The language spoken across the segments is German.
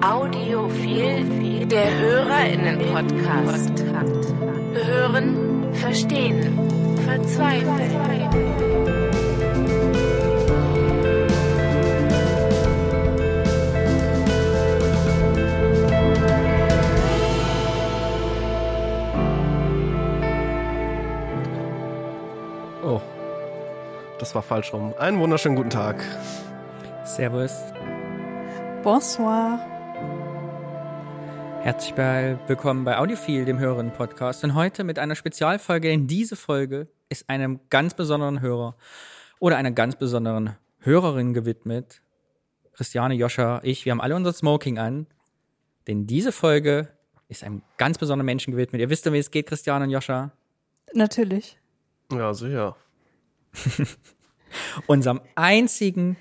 Audiophil, der HörerInnen-Podcast. Hören, verstehen, verzweifeln. Oh, das war falsch rum. Einen wunderschönen guten Tag. Servus. Bonsoir. Herzlich bei, willkommen bei Audiophil, dem Hörerinnen-Podcast. Und heute mit einer Spezialfolge. Denn diese Folge ist einem ganz besonderen Hörer oder einer ganz besonderen Hörerin gewidmet. Christiane, Joscha, ich, wir haben alle unser Smoking an. Denn diese Folge ist einem ganz besonderen Menschen gewidmet. Ihr wisst ja, wie es geht, Christiane und Joscha. Natürlich. Ja, sicher. Unserem einzigen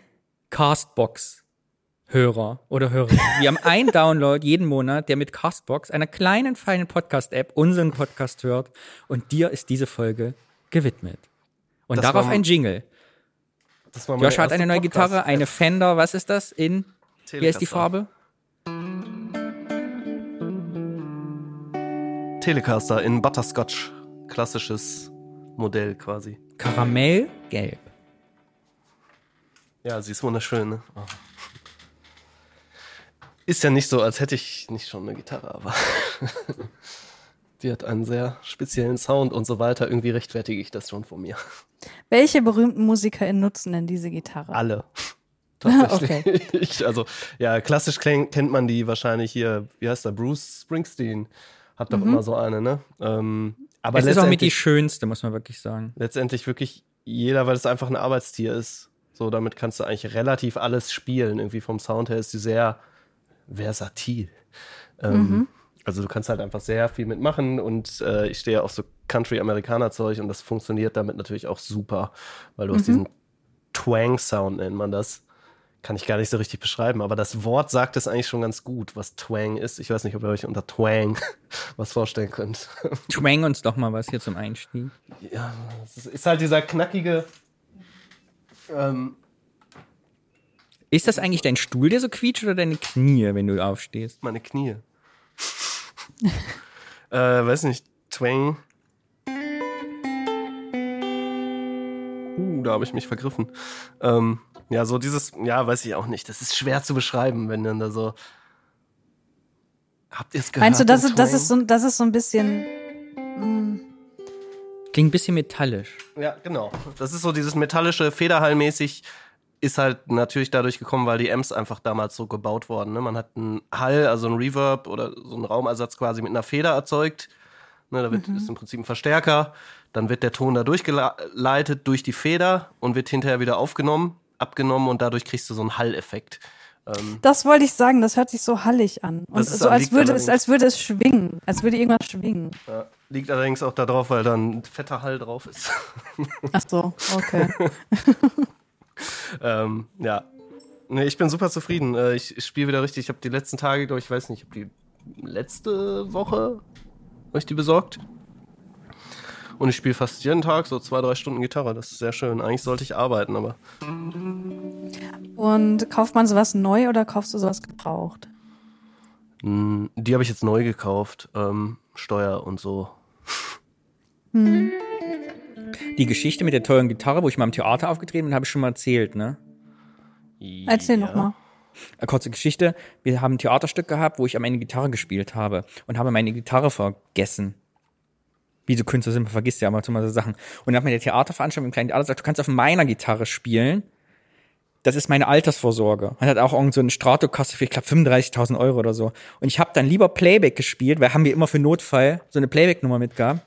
Castbox-Hörer oder Hörerin. Wir haben einen Download jeden Monat, der mit Castbox, einer kleinen, feinen Podcast-App, unseren Podcast hört. Und dir ist diese Folge gewidmet. Und Das darauf ein Jingle. Das war Joshua hat eine neue Podcast- Gitarre, eine Fender, was ist das? In, wie heißt die Telecaster. Farbe? Telecaster in Butterscotch. Klassisches Modell quasi. Karamellgelb. Ja, sie ist wunderschön, ne? Oh. Ist ja nicht so, als hätte ich nicht schon eine Gitarre, aber die hat einen sehr speziellen Sound und so weiter. Irgendwie rechtfertige ich das schon von mir. Welche berühmten MusikerInnen nutzen denn diese Gitarre? Alle. Tatsächlich. Also, ja, klassisch kennt man die wahrscheinlich hier, wie heißt der, Bruce Springsteen hat doch immer so eine, ne? Ähm, aber es ist auch mit die schönste, muss man wirklich sagen. letztendlich wirklich jeder, weil es einfach ein Arbeitstier ist. So, damit kannst du eigentlich relativ alles spielen. Irgendwie vom Sound her ist sie sehr versatil. Ähm, Also du kannst halt einfach sehr viel mitmachen und äh, ich stehe auf so Country-Amerikaner-Zeug und das funktioniert damit natürlich auch super, weil du hast diesen Twang-Sound, nennt man das. Kann ich gar nicht so richtig beschreiben, aber das Wort sagt es eigentlich schon ganz gut, was Twang ist. Ich weiß nicht, ob ihr euch unter Twang was vorstellen könnt. Twang uns doch mal was hier zum Einstieg. Ja, es ist- ist halt dieser knackige. Ähm, Ist das eigentlich dein Stuhl, der so quietscht oder deine Knie, wenn du aufstehst? meine Knie. äh, weiß nicht, Twang. Uh, da habe ich mich vergriffen. Ähm, ja, so dieses, ja, weiß ich auch nicht. Das ist schwer zu beschreiben, wenn dann da so. Habt ihr es gehört? Meinst du, das ist, das, ist so, das ist so ein bisschen. Klingt ein bisschen metallisch. Ja, genau. Das ist so dieses metallische, Federhallmäßig ist halt natürlich dadurch gekommen, weil die Amps einfach damals so gebaut wurden. Ne? Man hat einen Hall, also einen Reverb oder so einen Raumersatz quasi mit einer Feder erzeugt. Ne, da wird, ist im Prinzip ein Verstärker. Dann wird der Ton da durchgeleitet durch die Feder und wird hinterher wieder aufgenommen, abgenommen und dadurch kriegst du so einen Halleffekt. Ähm, Das wollte ich sagen, das hört sich so hallig an. Und so als würde, es, als würde es schwingen. Als würde irgendwas schwingen. ja, liegt allerdings auch darauf, weil da ein fetter Hall drauf ist. Ach so, okay. Ähm, ja. Nee, ich bin super zufrieden. Äh, Ich, ich spiele wieder richtig. Ich habe die letzten Tage, glaube ich, weiß nicht, ich habe die letzte Woche ich die besorgt. Und ich spiele fast jeden Tag so zwei, drei Stunden Gitarre. Das ist sehr schön. Eigentlich sollte ich arbeiten, aber Und kauft man sowas neu oder kaufst du sowas gebraucht? mh, die habe ich jetzt neu gekauft. Ähm, Steuer und so. Die Geschichte mit der teuren Gitarre, wo ich mal im Theater aufgetreten bin, habe ich schon mal erzählt, ne? Erzähl Ja. noch mal. Eine kurze Geschichte. Wir haben ein Theaterstück gehabt, wo ich am Ende Gitarre gespielt habe und habe meine Gitarre vergessen. Wie so Künstler sind, man vergisst ja immer so mal so Sachen. Und dann hat mir der Theaterveranstalter im kleinen Theater gesagt, du kannst auf meiner Gitarre spielen. Das ist meine Altersvorsorge. Man hat auch irgend so eine Stratokasse für, ich glaube, 35.000 Euro oder so. Und ich habe dann lieber Playback gespielt, weil haben wir immer für Notfall so eine Playback-Nummer mitgehabt,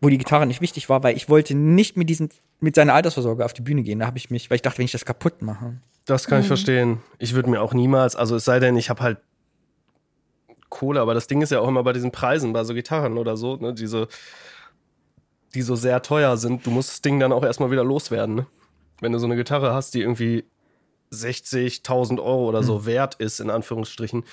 wo die Gitarre nicht wichtig war, weil ich wollte nicht mit diesem, mit seiner Altersvorsorge auf die Bühne gehen. Da habe ich mich, weil ich dachte, wenn ich das kaputt mache. Das kann ich verstehen. Ich würde mir auch niemals, also es sei denn, ich habe halt Kohle, aber das Ding ist ja auch immer bei diesen Preisen, bei so Gitarren oder so, ne, diese, die so sehr teuer sind, du musst das Ding dann auch erstmal wieder loswerden, ne? Wenn du so eine Gitarre hast, die irgendwie 60.000 Euro oder so wert ist, in Anführungsstrichen,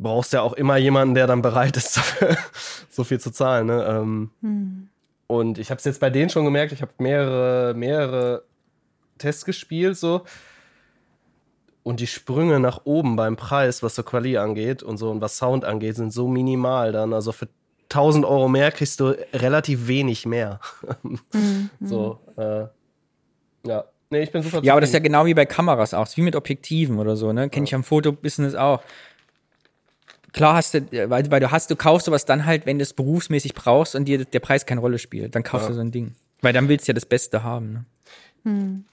brauchst ja auch immer jemanden, der dann bereit ist, so viel zu zahlen, ne? Ähm, Und ich habe es jetzt bei denen schon gemerkt, ich habe mehrere, mehrere Tests gespielt, so. und die Sprünge nach oben beim Preis, was so Quali angeht und so und was Sound angeht, sind so minimal dann. Also für 1000 Euro mehr kriegst du relativ wenig mehr. so, äh, ja. Nee, ich bin super Ja, aber das ist ja genau wie bei Kameras auch, ist wie mit Objektiven oder so, ne? Kenne ich am Fotobusiness auch. Klar hast du, weil, weil du hast, du kaufst sowas dann halt, wenn du es berufsmäßig brauchst und dir der Preis keine Rolle spielt, dann kaufst du so ein Ding. Weil dann willst du ja das Beste haben, ne?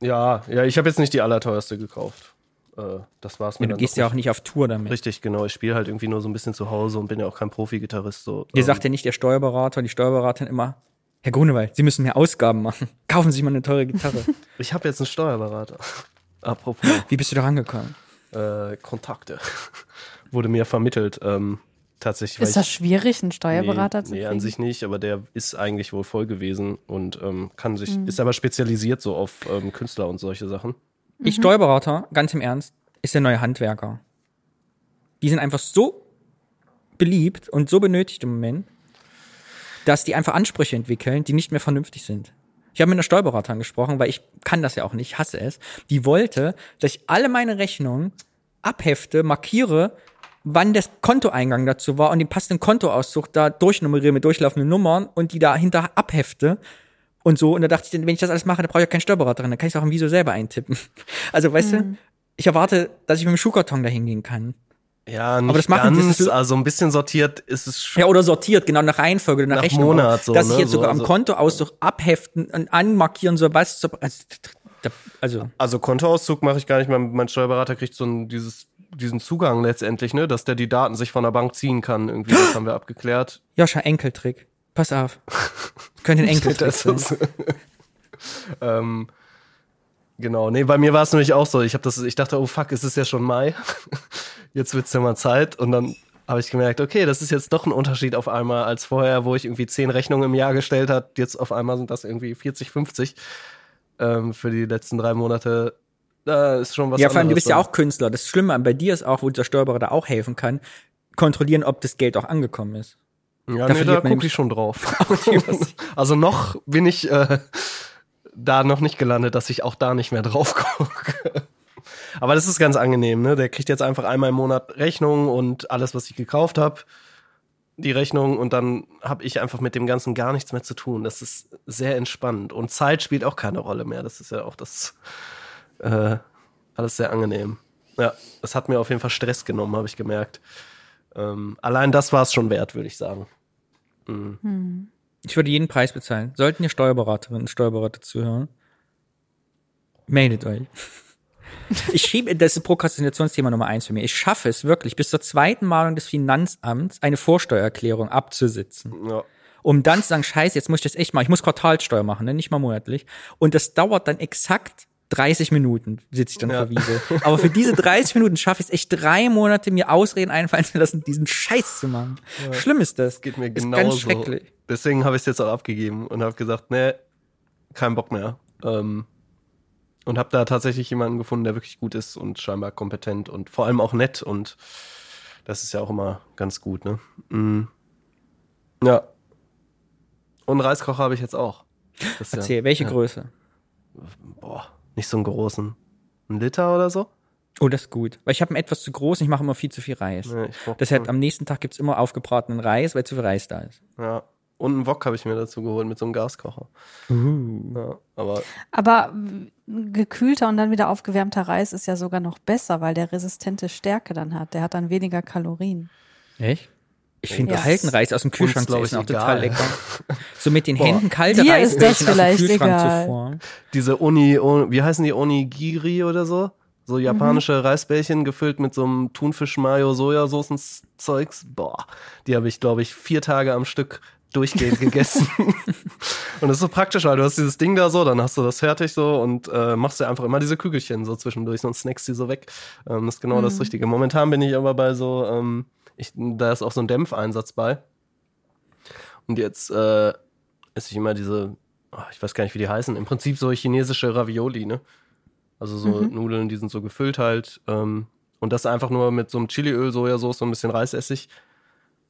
Ja, ja, ich habe jetzt nicht die allerteuerste gekauft. Äh, das war's mir Du dann gehst ja auch nicht auf Tour damit. Richtig, genau. Ich spiele halt irgendwie nur so ein bisschen zu Hause und bin ja auch kein Profi-Gitarrist. So. Dir Ähm, sagt ja nicht der Steuerberater, die Steuerberaterin immer, Herr Grunewald, Sie müssen mehr Ausgaben machen. Kaufen Sie sich mal eine teure Gitarre. ich habe jetzt einen Steuerberater. Apropos Wie bist du da rangekommen? äh, Kontakte. Wurde mir vermittelt. Ähm, tatsächlich. weil Ist das ich- schwierig, einen Steuerberater nee, zu Nee, kriegen? an sich nicht, aber der ist eigentlich wohl voll gewesen und ähm, kann sich, Mhm. ist aber spezialisiert so auf ähm, Künstler und solche Sachen. Ich Steuerberater, ganz im Ernst, ist der neue Handwerker. Die sind einfach so beliebt und so benötigt im Moment, dass die einfach Ansprüche entwickeln, die nicht mehr vernünftig sind. Ich habe mit einer Steuerberaterin gesprochen, weil ich kann das ja auch nicht, hasse es. Die wollte, dass ich alle meine Rechnungen abhefte, markiere, wann das Kontoeingang dazu war und den passenden Kontoauszug da durchnummeriere mit durchlaufenden Nummern und die dahinter abhefte und so. Und da dachte ich, wenn ich das alles mache, dann brauche ich ja keinen Steuerberaterin, dann kann ich es auch im Visio selber eintippen. Also, weißt du, ich erwarte, dass ich mit dem Schuhkarton da hingehen kann. Ja, nicht das machen- das ganz, ist- also ein bisschen sortiert ist es schon. Ja, oder sortiert, genau nach Reihenfolge oder nach, Nach Rechnung. Monat so, Dass ich ne? jetzt So, sogar am also- Kontoauszug abheften und anmarkieren soll, was. So, also, also, Also Kontoauszug mache ich gar nicht. Mein, mein Steuerberater kriegt so ein, dieses, diesen Zugang letztendlich, ne, dass der die Daten sich von der Bank ziehen kann. Irgendwie, das haben wir abgeklärt. Joscha, Enkeltrick. Pass auf. Könnte ein Enkeltrick sein. ähm, genau, nee, bei mir war es nämlich auch so. Ich habe das, ich dachte, oh fuck, es ist ja schon Mai. Jetzt wird's ja mal Zeit. Und dann habe ich gemerkt, okay, das ist jetzt doch ein Unterschied auf einmal als vorher, wo ich irgendwie zehn Rechnungen im Jahr gestellt hat. Jetzt auf einmal sind das irgendwie 40, 50 ähm, für die letzten drei Monate. Da ist schon was Ja, vor allem, du bist ja auch Künstler. Das Schlimme bei dir ist auch, wo der Steuerberater auch helfen kann, kontrollieren, ob das Geld auch angekommen ist. Ja, Da nee, da man gucke ich schon drauf. also noch bin ich äh, da noch nicht gelandet, dass ich auch da nicht mehr drauf gucke. Aber das ist ganz angenehm, ne? Der kriegt jetzt einfach einmal im Monat Rechnung und alles, was ich gekauft habe, die Rechnung und dann habe ich einfach mit dem Ganzen gar nichts mehr zu tun. Das ist sehr entspannt und Zeit spielt auch keine Rolle mehr. Das ist ja auch das äh, alles sehr angenehm. Ja, das hat mir auf jeden Fall Stress genommen, habe ich gemerkt. Ähm, allein das war es schon wert, würde ich sagen. Ich würde jeden Preis bezahlen. Sollten ihr Steuerberaterinnen und Steuerberater zuhören, meldet euch. Ich schiebe, das ist Prokrastinationsthema Nummer eins für mich. Ich schaffe es wirklich, bis zur zweiten Mahnung des Finanzamts eine Vorsteuererklärung abzusitzen. Ja. Um dann zu sagen, scheiße, jetzt muss ich das echt machen. Ich muss Quartalsteuer machen, ne? nicht mal monatlich. Und das dauert dann exakt 30 Minuten, sitze ich dann Ja. vor Wiese. Aber für diese 30 Minuten schaffe ich es echt drei Monate, mir Ausreden einfallen zu lassen, diesen Scheiß zu machen. Schlimm ist das. Geht mir ist genauso. ganz schrecklich. Deswegen habe ich es jetzt auch abgegeben und habe gesagt, nee, kein Bock mehr. Ähm, und habe da tatsächlich jemanden gefunden, der wirklich gut ist und scheinbar kompetent und vor allem auch nett und das ist ja auch immer ganz gut, ne? Mm. Ja. Und Reiskocher habe ich jetzt auch. Das ist ja- Erzähl, welche ja. Größe? Boah, nicht so einen großen. Ein Liter oder so? Oh, das ist gut. Weil ich habe einen etwas zu groß und ich mache immer viel zu viel Reis. Nee, Deshalb am nächsten Tag gibt's immer aufgebratenen Reis, weil zu viel Reis da ist. Ja. Und einen Wok habe ich mir dazu geholt mit so einem Gaskocher. Ja, aber Aber gekühlter und dann wieder aufgewärmter Reis ist ja sogar noch besser, weil der resistente Stärke dann hat. Der hat dann weniger Kalorien. Echt? Ich finde Ja. kalten Reis aus dem Kühlschrank zu glaub ich, essen auch egal. total lecker. So mit den Boah. Händen kalte Dir ist das Reisbällchen aus dem vielleicht Kühlschrank egal. zuvor. diese Uni, wie heißen die Onigiri oder so? So japanische Mhm. Reisbällchen gefüllt mit so einem Thunfisch, Mayo, Sojasaucen-Zeugs. Boah, die habe ich, glaube ich, vier Tage am Stück durchgehend gegessen. und das ist so praktisch, weil du hast dieses Ding da so, dann hast du das fertig so und äh, machst dir einfach immer diese Kügelchen so zwischendurch, sonst snackst die so weg. Ähm, das ist genau das Richtige. Momentan bin ich aber bei so, ähm, ich, da ist auch so ein Dämpfeinsatz bei. Und jetzt äh, esse ich immer diese, ah, ich weiß gar nicht, wie die heißen, im Prinzip so chinesische Ravioli, ne? Also so Nudeln, die sind so gefüllt halt. Ähm, und das einfach nur mit so einem Chiliöl, Sojasauce und ein bisschen Reisessig.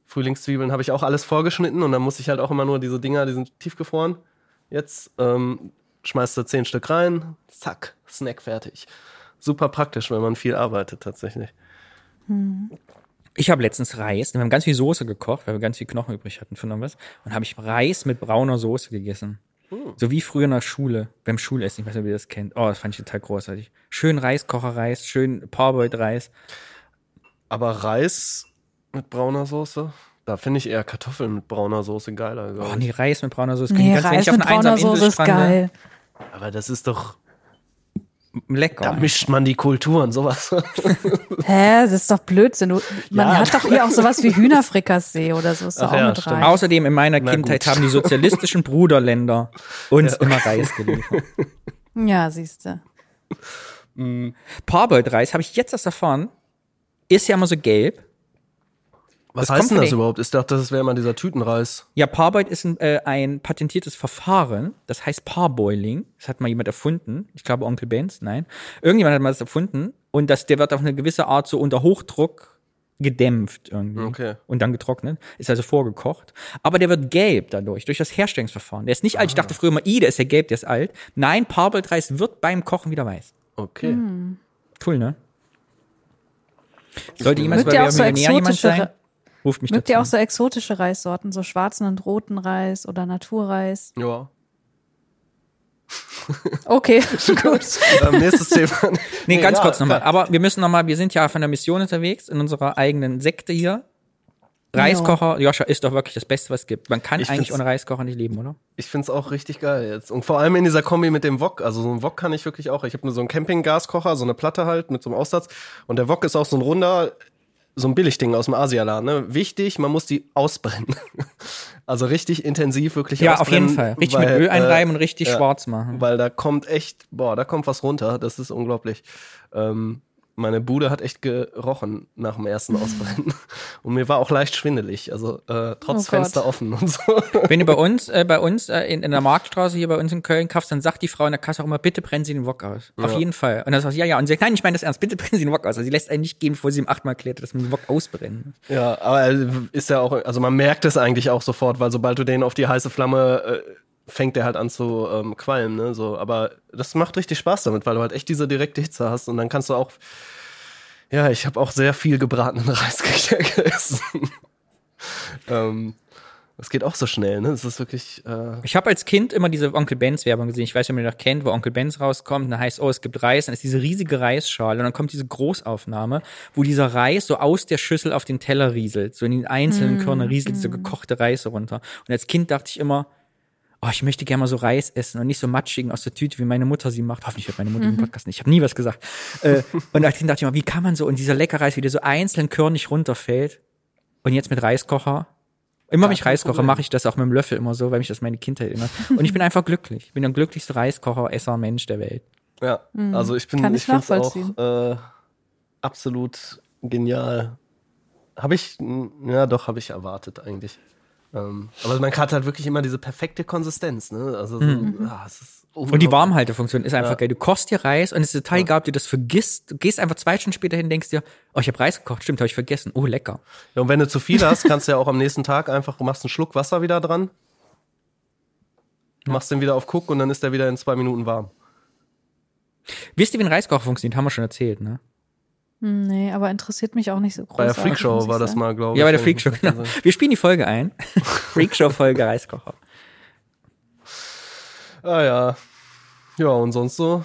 Frühlingszwiebeln habe ich auch alles vorgeschnitten und dann muss ich halt auch immer nur diese Dinger, die sind tiefgefroren. Jetzt ähm, schmeißt du zehn Stück rein, zack, Snack fertig. super praktisch, wenn man viel arbeitet tatsächlich. Ich habe letztens Reis, wir haben ganz viel Soße gekocht, weil wir ganz viel Knochen übrig hatten von irgendwas. Und habe ich Reis mit brauner Soße gegessen. So wie früher in der Schule, beim Schulessen, ich weiß nicht, ob ihr das kennt. Oh, das fand ich total großartig. Schön Reiskocherreis, schön Parboiled-Reis. Aber Reis mit brauner Soße, da finde ich eher Kartoffeln mit brauner Soße geiler. Oh, nee, Reis mit brauner Soße. Nee, Reis mit brauner Soße ist geil. Aber das ist doch, Lecker. da mischt man die Kulturen, sowas. Hä, das ist doch Blödsinn. Du, man Ja. hat doch hier auch sowas wie Hühnerfrikassee oder so. Ist doch Ach auch ja, mit rein. Außerdem in meiner Na Kindheit gut. haben die sozialistischen Bruderländer uns immer Reis geliefert. Ja, siehst du. Parboiled Reis habe ich jetzt erst erfahren, ist ja immer so gelb. Was Das heißt denn das überhaupt? Ich dachte, das wäre mal dieser Tütenreis. Ja, Parboiled ist ein, äh, ein patentiertes Verfahren, das heißt Parboiling. Das hat mal jemand erfunden. Ich glaube Onkel Benz, nein. Irgendjemand hat mal das erfunden und das, der wird auf eine gewisse Art so unter Hochdruck gedämpft irgendwie. Okay. Und dann getrocknet. Ist also vorgekocht. Aber der wird gelb dadurch, durch das Herstellungsverfahren. Der ist nicht alt. Ich dachte früher immer, i, der ist ja gelb, der ist alt. Nein, Parboiled Reis wird beim Kochen wieder weiß. Okay. Cool, ne? Sollte jemals Mögt bei auch so Millionär jemand sein? Ruft mich mögt dazu. ihr auch so exotische Reissorten, so schwarzen und roten Reis oder Naturreis? Ja. Okay, gut. Ähm, nächstes Thema. Nee, ganz ja, kurz nochmal. Aber wir müssen nochmal, wir sind ja von der Mission unterwegs in unserer eigenen Sekte hier. Reiskocher, Joscha, ist doch wirklich das Beste, was es gibt. Man kann Ich eigentlich ohne Reiskocher nicht leben, oder? Ich find's auch richtig geil jetzt. Und vor allem in dieser Kombi mit dem Wok. Also so ein Wok kann ich wirklich auch. Ich habe nur so einen Campinggaskocher, so eine Platte halt mit so einem Aussatz. Und der Wok ist auch so ein runder, so ein Billigding aus dem Asialaden. Ne? Wichtig, man muss die ausbrennen. also richtig intensiv wirklich Ja, auf jeden Fall. Richtig weil, mit Öl einreiben äh, und richtig ja. schwarz machen. Weil da kommt echt, boah, da kommt was runter. Das ist unglaublich. Ähm, meine Bude hat echt gerochen nach dem ersten Ausbrennen. Und mir war auch leicht schwindelig. Also äh, trotz Oh. Fenster offen und so. Wenn du bei uns, äh, bei uns äh, in, in der Marktstraße hier bei uns in Köln kaufst, dann sagt die Frau in der Kasse auch immer, bitte brennen Sie den Wok aus. Auf jeden Fall. Und dann sagt sie, ja, ja. Und sie sagt, nein, ich meine das ernst, bitte brennen Sie den Wok aus. Also sie lässt einen nicht gehen, bevor sie ihm achtmal erklärt, dass man den Wok ausbrennen. Ja, aber äh, ist ja auch, also man merkt es eigentlich auch sofort, weil sobald du den auf die heiße Flamme äh, fängt der halt an zu ähm, qualmen, ne? So, aber das macht richtig Spaß damit, weil du halt echt diese direkte Hitze hast und dann kannst du auch. Ja, ich habe auch sehr viel gebratenen Reis gegessen. ähm, das geht auch so schnell, ne? Das ist wirklich. Äh, Ich habe als Kind immer diese Onkel Benz Werbung gesehen. Ich weiß nicht, ob ihr noch kennt, wo Onkel Benz rauskommt. Und dann heißt, oh, es gibt Reis. Dann ist diese riesige Reisschale. Und dann kommt diese Großaufnahme, wo dieser Reis so aus der Schüssel auf den Teller rieselt. So in den einzelnen Körner rieselt so gekochte Reis runter. Und als Kind dachte ich immer, oh, ich möchte gerne mal so Reis essen und nicht so matschigen aus der Tüte, wie meine Mutter sie macht. Hoffentlich hört meine Mutter den Podcast nicht. Ich habe nie was gesagt. äh, und Kind dachte ich immer, wie kann man so, und dieser lecker Reis wieder so einzeln körnig runterfällt. Und jetzt mit Reiskocher. Immer wenn ich kein Reis koche, Problem. mache ich das auch mit dem Löffel immer so, weil mich das meine Kindheit erinnert. Und ich bin einfach glücklich. Ich bin der glücklichste Reiskocher, Esser, Mensch der Welt. ja, also ich bin, Kann ich, ich finde auch äh, absolut genial. Habe ich, ja, doch, habe ich erwartet eigentlich. Ähm, aber man hat halt wirklich immer diese perfekte Konsistenz, ne? Also, so, ah, es ist Und die. Warmhaltefunktion ist einfach Ja. geil. Du kochst dir Reis und es ist total egal, ob du das vergisst. Du gehst einfach zwei Stunden später hin, denkst dir, oh, ich habe Reis gekocht. Stimmt, habe ich vergessen. Oh, lecker. Ja, und wenn du zu viel hast, kannst du ja auch am nächsten Tag einfach, du machst einen Schluck Wasser wieder dran, machst den wieder auf Cook und dann ist der wieder in zwei Minuten warm. Wisst ihr, wie ein Reiskocher funktioniert? Haben wir schon erzählt, ne? Nee, aber interessiert mich auch nicht so groß. Bei der Freakshow war das mal, glaube ich. Ja, bei der Freakshow, genau. Wir spielen die Folge ein. Freakshow-Folge Reiskocher. Ah ja. Ja, und sonst so?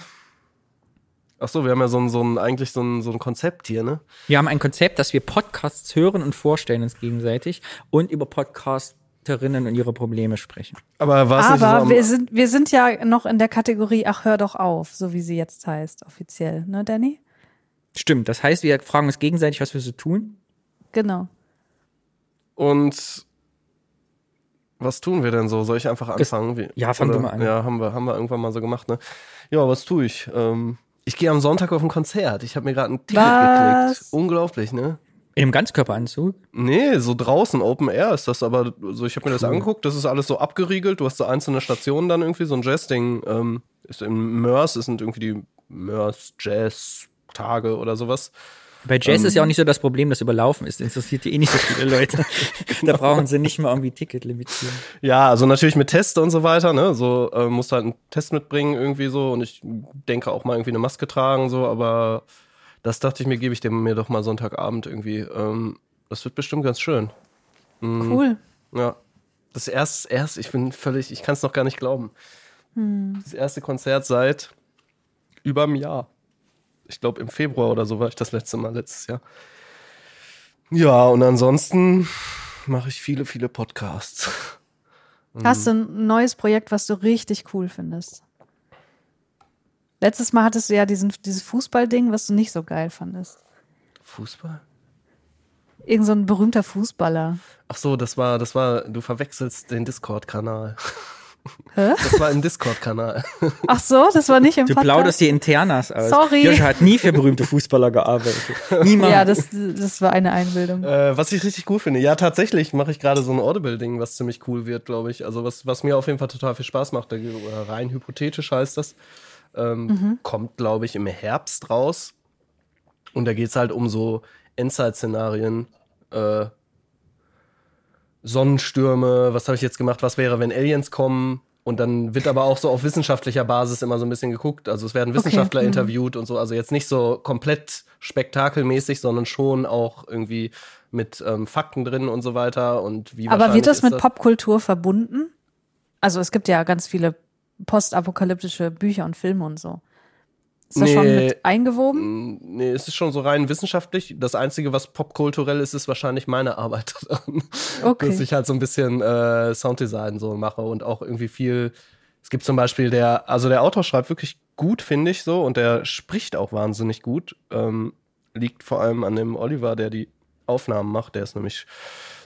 Ach so, wir haben ja so ein, so ein eigentlich so ein, so ein Konzept hier, ne? Wir haben ein Konzept, dass wir Podcasts hören und vorstellen uns gegenseitig und über Podcasterinnen und ihre Probleme sprechen. Aber so Aber wir sind, wir sind ja noch in der Kategorie, ach, hör doch auf, so wie sie jetzt heißt, offiziell, ne, Danny? Stimmt, das heißt, wir fragen uns gegenseitig, was wir so tun. Genau. Und was tun wir denn so? Soll ich einfach anfangen? Wie, ja, fang oder- du mal an. Ja, haben wir, haben wir irgendwann mal so gemacht, ne? Ja, was tue ich? Ähm, ich gehe am Sonntag auf ein Konzert. Ich habe mir gerade ein Ticket Was? geklickt. Unglaublich, ne? In einem Ganzkörperanzug. Nee, so draußen, Open Air ist das, aber so, ich habe mir das angeguckt, das ist alles so abgeriegelt, du hast so einzelne Stationen dann irgendwie, so ein Jazz-Ding, ähm, ist in Mörs, es sind irgendwie die Mörs Jazz-Tage oder sowas. Bei Jazz ist ja auch nicht so das Problem, dass überlaufen ist. Interessiert die eh nicht so viele Leute. da brauchen sie nicht mal irgendwie Ticket limitieren. Ja, also natürlich mit Test und so weiter, ne? So äh, musst halt einen Test mitbringen irgendwie so und ich denke auch mal irgendwie eine Maske tragen so, aber das dachte ich mir, gebe ich dem mir doch mal Sonntagabend irgendwie. Ähm, das wird bestimmt ganz schön. Cool. Ja. Das erste, erst, ich bin völlig, ich kann es noch gar nicht glauben. Das erste Konzert seit über einem Jahr. Ich glaube, im Februar oder so war ich das letzte Mal letztes Jahr. Ja, und ansonsten mache ich viele, viele Podcasts. Hast du ein neues Projekt, was du richtig cool findest? Letztes Mal hattest du ja diesen, dieses Fußballding, was du nicht so geil fandest. Fußball? Irgend so ein berühmter Fußballer. Ach so, das war, das war, du verwechselst den Discord-Kanal. Hä? Das war ein Discord-Kanal. Ach so, das war nicht im Du Podcast. plauderst die Internas aus. Sorry. Joscha hat nie für berühmte Fußballer gearbeitet. Niemand. Ja, das, das war eine Einbildung. Äh, was ich richtig cool finde. Ja, tatsächlich mache ich gerade so ein Audible-Ding, was ziemlich cool wird, glaube ich. Also was, was mir auf jeden Fall total viel Spaß macht. Da- Oder rein hypothetisch heißt das. Ähm, Kommt, glaube ich, im Herbst raus. Und da geht es halt um so Endzeit-Szenarien. Äh, Sonnenstürme, was habe ich jetzt gemacht, was wäre, wenn Aliens kommen? Und dann wird aber auch so auf wissenschaftlicher Basis immer so ein bisschen geguckt. Also es werden Wissenschaftler mhm. interviewt und so. Also jetzt nicht so komplett spektakelmäßig, sondern schon auch irgendwie mit ähm, Fakten drin und so weiter. Und wie Aber wird das mit Popkultur verbunden? Also es gibt ja ganz viele postapokalyptische Bücher und Filme und so. Ist das schon Nee. mit eingewoben? Mm, Nee, es ist schon so rein wissenschaftlich. Das Einzige, was popkulturell ist, ist wahrscheinlich meine Arbeit daran. Okay. Dass ich halt so ein bisschen äh, Sounddesign so mache und auch irgendwie viel. Es gibt zum Beispiel der, also der Autor schreibt wirklich gut, finde ich so, und der spricht auch wahnsinnig gut. Ähm, liegt vor allem an dem Oliver, der die Aufnahmen macht. Der ist nämlich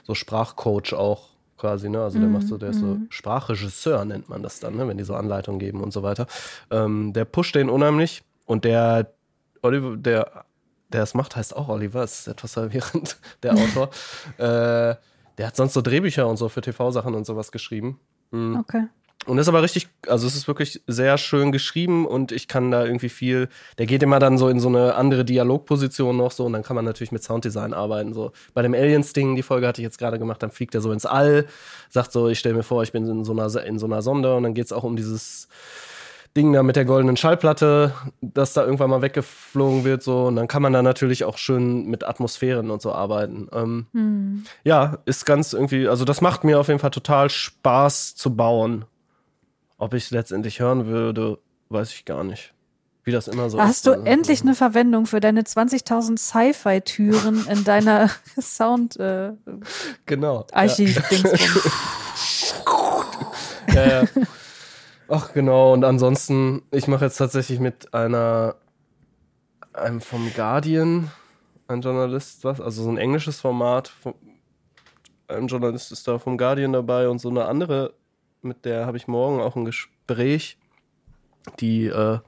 so Sprachcoach auch quasi, ne? Also der macht so, der ist so Sprachregisseur, nennt man das dann, ne? Wenn die so Anleitungen geben und so weiter. Ähm, der pusht den unheimlich und der Oliver, der, der es macht, heißt auch Oliver, es ist etwas verwirrend, der Autor. äh, der hat sonst so Drehbücher und so für TV-Sachen und sowas geschrieben. Mhm. Okay. Und ist aber richtig, also es ist wirklich sehr schön geschrieben und ich kann da irgendwie viel, der geht immer dann so in so eine andere Dialogposition noch so und dann kann man natürlich mit Sounddesign arbeiten. So bei dem Aliens-Ding, die Folge hatte ich jetzt gerade gemacht, dann fliegt er so ins All, sagt so, ich stelle mir vor, ich bin in so einer, in so einer Sonde und dann geht's auch um dieses Ding da mit der goldenen Schallplatte, das da irgendwann mal weggeflogen wird, so. Und dann kann man da natürlich auch schön mit Atmosphären und so arbeiten. Ähm, Ja, ist ganz irgendwie, also das macht mir auf jeden Fall total Spaß zu bauen. Ob ich es letztendlich hören würde, weiß ich gar nicht. Wie das immer so Hast ist. du endlich eine Verwendung für deine 20.000 Sci-Fi-Türen in deiner Sound-Archiv-Dingsbums? Genau. Ja, ja, ja. Ach genau, und ansonsten, ich mache jetzt tatsächlich mit einer, einem vom Guardian, ein Journalist, was, also so ein englisches Format, vom, ein Journalist ist da vom Guardian dabei und so eine andere, mit der habe ich morgen auch ein Gespräch, die äh,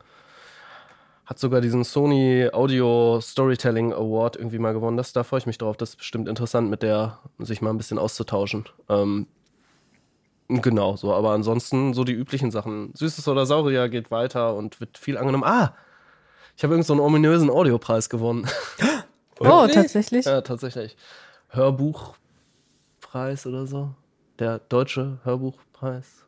hat sogar diesen Sony Audio Storytelling Award irgendwie mal gewonnen. Das, da freue ich mich drauf. Das ist bestimmt interessant, mit der sich mal ein bisschen auszutauschen. Ähm, genau, so. Aber ansonsten so die üblichen Sachen. Süßes oder Saurier geht weiter und wird viel angenommen. Ah! Ich habe irgend so einen ominösen Audiopreis gewonnen. Oh, tatsächlich? ja, tatsächlich. Hörbuchpreis oder so. Der deutsche Hörbuchpreis.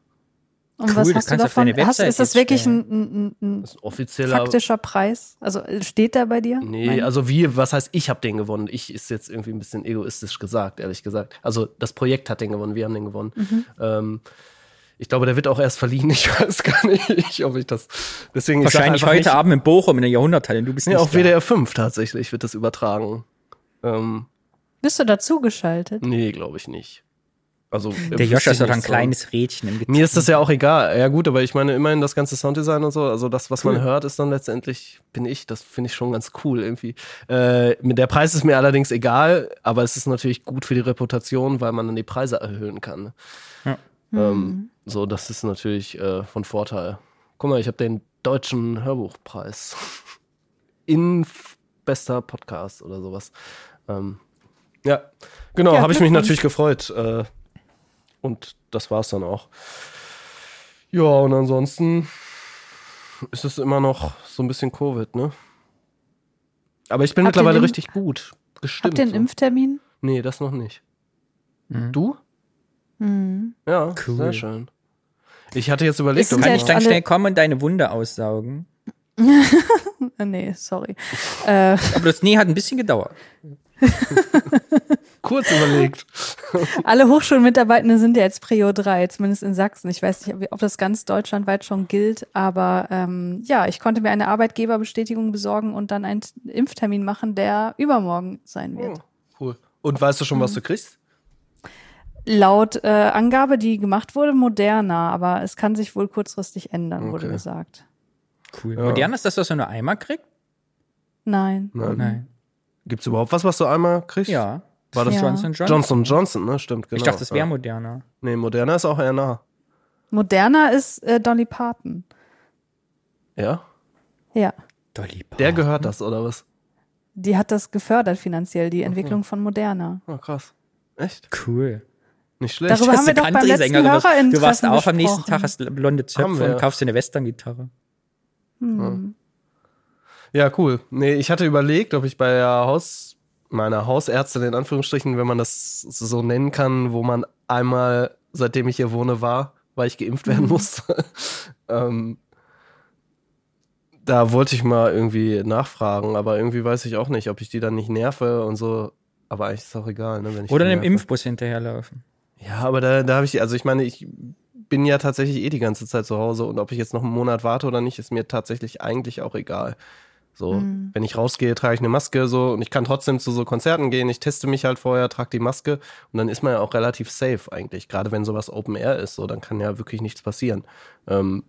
Und Cool, was das hast du kannst du auf davon? Hast, ist das wirklich ein, ein, ein, Das ein offizieller. faktischer Preis? Also äh, steht der bei dir? Nee, Nein. also wie, was heißt, ich habe den gewonnen? Ich ist jetzt irgendwie ein bisschen egoistisch gesagt, ehrlich gesagt. Also das Projekt hat den gewonnen, wir haben den gewonnen. Mhm. Ähm, ich glaube, der wird auch erst verliehen. Ich weiß gar nicht, ob ich das. Deswegen Wahrscheinlich heute nicht, Abend in Bochum in der Jahrhunderthalle. Du bist Nee, nicht auf. WDR 5 tatsächlich wird das übertragen. Ähm, Bist du dazugeschaltet? nee, glaube ich nicht. Also Der Joscha ist doch ein so. kleines Rädchen im Getriebe. Mir ist das ja auch egal. Ja gut, aber ich meine immerhin das ganze Sounddesign und so, also das, was man hört, ist dann letztendlich, bin ich, das finde ich schon ganz cool irgendwie. Äh, mit der Preis ist mir allerdings egal, aber es ist natürlich gut für die Reputation, weil man dann die Preise erhöhen kann. Ja. Ähm, so, das ist natürlich äh, von Vorteil. Guck mal, ich habe den deutschen Hörbuchpreis in bester Podcast oder sowas. Ähm, ja, genau, Ja, habe ich mich natürlich gefreut. Äh, und das war's dann auch. Ja, und ansonsten ist es immer noch so ein bisschen Covid, ne? Aber ich bin Habt mittlerweile den- richtig gut gestimmt. Habt ihr einen so. Impftermin? Nee, das noch nicht. Mhm. Du? Hm. Ja, Cool. sehr schön. Ich hatte jetzt überlegt, Kann ich dann schnell kommen und deine Wunde aussaugen? Nee, sorry. äh, Aber das Nee hat ein bisschen gedauert. kurz überlegt. alle Hochschulmitarbeitenden sind ja jetzt Prio 3, zumindest in Sachsen. Ich weiß nicht, ob- das ganz deutschlandweit schon gilt, aber ähm, ja, ich konnte mir eine Arbeitgeberbestätigung besorgen und dann einen Impftermin machen, der übermorgen sein wird. Oh, cool. Und weißt du schon, Mhm. was du kriegst? Laut äh, Angabe, die gemacht wurde, moderner, aber es kann sich wohl kurzfristig ändern, wurde Okay. gesagt. Cool. Ja. Modern ist das, was man nur einmal kriegt? Nein. Nein. Nein. Gibt's überhaupt was, was du einmal kriegst? Ja. War das Ja. Johnson Johnson? Johnson Johnson, ne? Stimmt, genau. Ich dachte, das wäre ja. moderner. Nee, moderner ist auch eher nah. Moderner ist äh, Dolly Parton. Ja? Ja. Dolly Parton. Der gehört das, oder was? Die hat das gefördert finanziell, die Entwicklung von Moderna. Oh, krass. Echt? Cool. Nicht schlecht. Darüber haben wir doch beim letzten. HörerInnen-Treffen Du warst auch am nächsten gesprochen. Tag, hast blonde Zöpfe und kaufst dir eine Western-Gitarre. Hm. Ja, cool. Nee, ich hatte überlegt, ob ich bei der Haus, meiner Hausärztin in Anführungsstrichen, wenn man das so nennen kann, wo man einmal, seitdem ich hier wohne, war, weil ich geimpft werden musste. ähm, da wollte ich mal irgendwie nachfragen, aber irgendwie weiß ich auch nicht, ob ich die dann nicht nerve und so. Aber eigentlich ist es auch egal, ne, Oder nerve. Impfbus hinterherlaufen. Ja, aber da, da habe ich, also ich meine, ich bin ja tatsächlich eh die ganze Zeit zu Hause und ob ich jetzt noch einen Monat warte oder nicht, ist mir tatsächlich eigentlich auch egal. So, Mhm. wenn ich rausgehe, trage ich eine Maske so und ich kann trotzdem zu so Konzerten gehen. Ich teste mich halt vorher, trage die Maske und dann ist man ja auch relativ safe eigentlich. Gerade wenn sowas Open Air ist, so, dann kann ja wirklich nichts passieren. Ähm,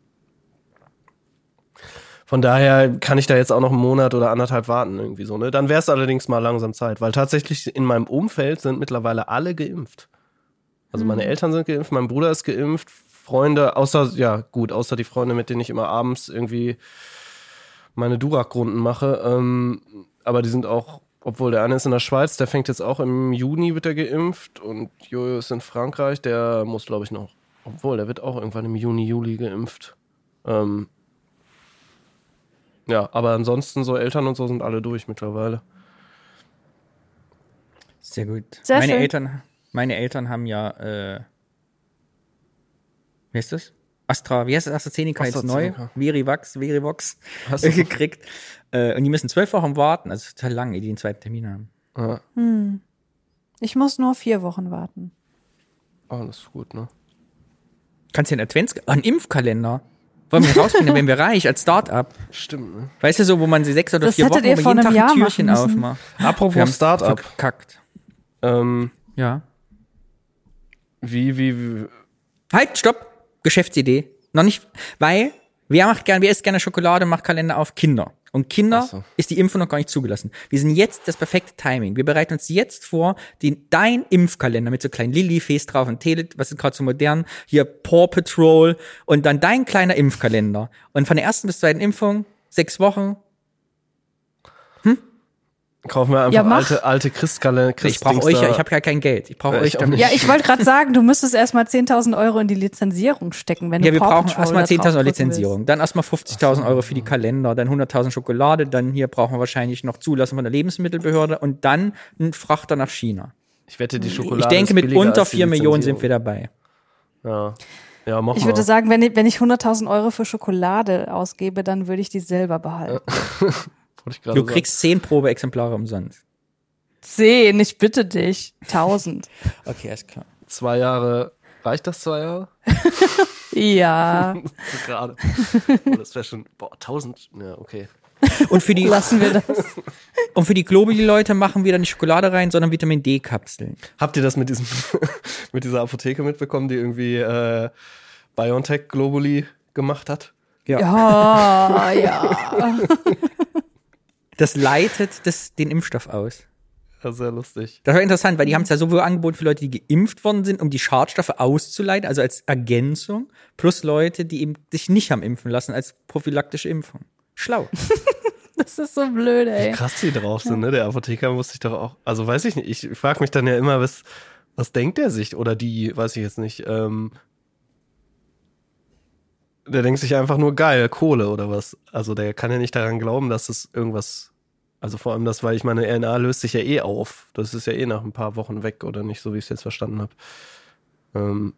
von daher kann ich da jetzt auch noch einen Monat oder anderthalb warten irgendwie so. Ne? Dann wäre es allerdings mal langsam Zeit, weil tatsächlich in meinem Umfeld sind mittlerweile alle geimpft. Also meine Eltern sind geimpft, mein Bruder ist geimpft, Freunde, außer, ja gut, außer die Freunde, mit denen ich immer abends irgendwie meine Durak-Runden mache. Ähm, aber die sind auch, obwohl der eine ist in der Schweiz, der fängt jetzt auch im Juni, wird er geimpft und Jojo ist in Frankreich, der muss, glaube ich, noch, obwohl, der wird auch irgendwann im Juni, Juli geimpft. Ähm, ja, aber ansonsten so Eltern und so sind alle durch mittlerweile. Sehr gut. Sehr meine schön. Eltern, meine Eltern haben ja, äh, wie heißt das? Astra, wie heißt das AstraZeneca jetzt neu? Verivax, Verivox Hast du- gekriegt. Äh, und die müssen zwölf Wochen warten, also total lang, ehe die den zweiten Termin haben. Ja, Hm. Ich muss nur vier Wochen warten. oh, das ist gut, ne? Kannst du einen Advents, oh, einen Impfkalender. Wollen wir rausbringen, dann wären wir reich als Start-up. Stimmt, ne? Weißt du so, wo man sie sechs oder Das vier Wochen, wo jeden einem Tag ein Türchen aufmacht. Apropos Wir haben Startup. verkackt. Ähm, Ja. wie, wie, wie, Halt, stopp. Geschäftsidee. Noch nicht, weil wer macht gerne, wer isst gerne Schokolade, macht Kalender auf Kinder. Und Kinder so. ist die Impfung noch gar nicht zugelassen. Wir sind jetzt das perfekte Timing. Wir bereiten uns jetzt vor, den, dein Impfkalender mit so kleinen Lilly-Face drauf und Tele, was ist gerade so modern, hier Paw Patrol und dann dein kleiner Impfkalender. Und von der ersten bis zweiten Impfung, sechs Wochen. Kaufen wir einfach Ja, alte, alte Christkalender. Ich brauche euch ja, ich habe ja kein Geld. Ich brauche Ja, euch ich auch damit. nicht. Ja, ich wollte gerade sagen, du müsstest erstmal 10.000 Euro in die Lizenzierung stecken, wenn Ja, du wir Paw brauchen erstmal da 10.000 Euro Lizenzierung, dann erstmal 50.000 Euro für die Kalender, dann 100.000 Schokolade, dann hier brauchen wir wahrscheinlich noch Zulassung von der Lebensmittelbehörde und dann ein Frachter nach China. Ich wette, die Schokolade Ich denke, mit unter als die 4 Millionen sind wir dabei. Ja, ja mach Ich mal. würde sagen, wenn ich, wenn ich 100.000 Euro für Schokolade ausgebe, dann würde ich die selber behalten. Wollte ich gerade Du sagen. kriegst 10 Probeexemplare umsonst. Zehn, ich bitte dich. 1000. Okay, ist klar. zwei Jahre. Reicht das zwei Jahre? Ja, gerade. Oh, das wäre schon. Boah, 1000. Ja, okay. Und für die, lassen wir das. und für die Globuli-Leute machen wir dann nicht Schokolade rein, sondern Vitamin D-Kapseln. Habt ihr das mit diesem, mit dieser Apotheke mitbekommen, die irgendwie äh, BioNTech Globally gemacht hat? Ja, ja. Das leitet das, den Impfstoff aus. Ja, sehr lustig. Das war interessant, weil die haben es ja sowohl angeboten für Leute, die geimpft worden sind, um die Schadstoffe auszuleiten, also als Ergänzung, plus Leute, die eben sich nicht haben impfen lassen, als prophylaktische Impfung. Schlau. Das ist so blöd, Wie ey. krass die drauf sind, ne? Der Apotheker muss sich doch auch. Also weiß ich nicht. Ich frage mich dann ja immer, was, was denkt der sich? Oder die, weiß ich jetzt nicht. Ähm, der denkt sich einfach nur geil, Kohle oder was. Also der kann ja nicht daran glauben, dass es irgendwas Also vor allem das, weil ich meine RNA löst sich ja eh auf. Das ist ja eh nach ein paar Wochen weg oder nicht, so wie ich es jetzt verstanden habe. Ähm,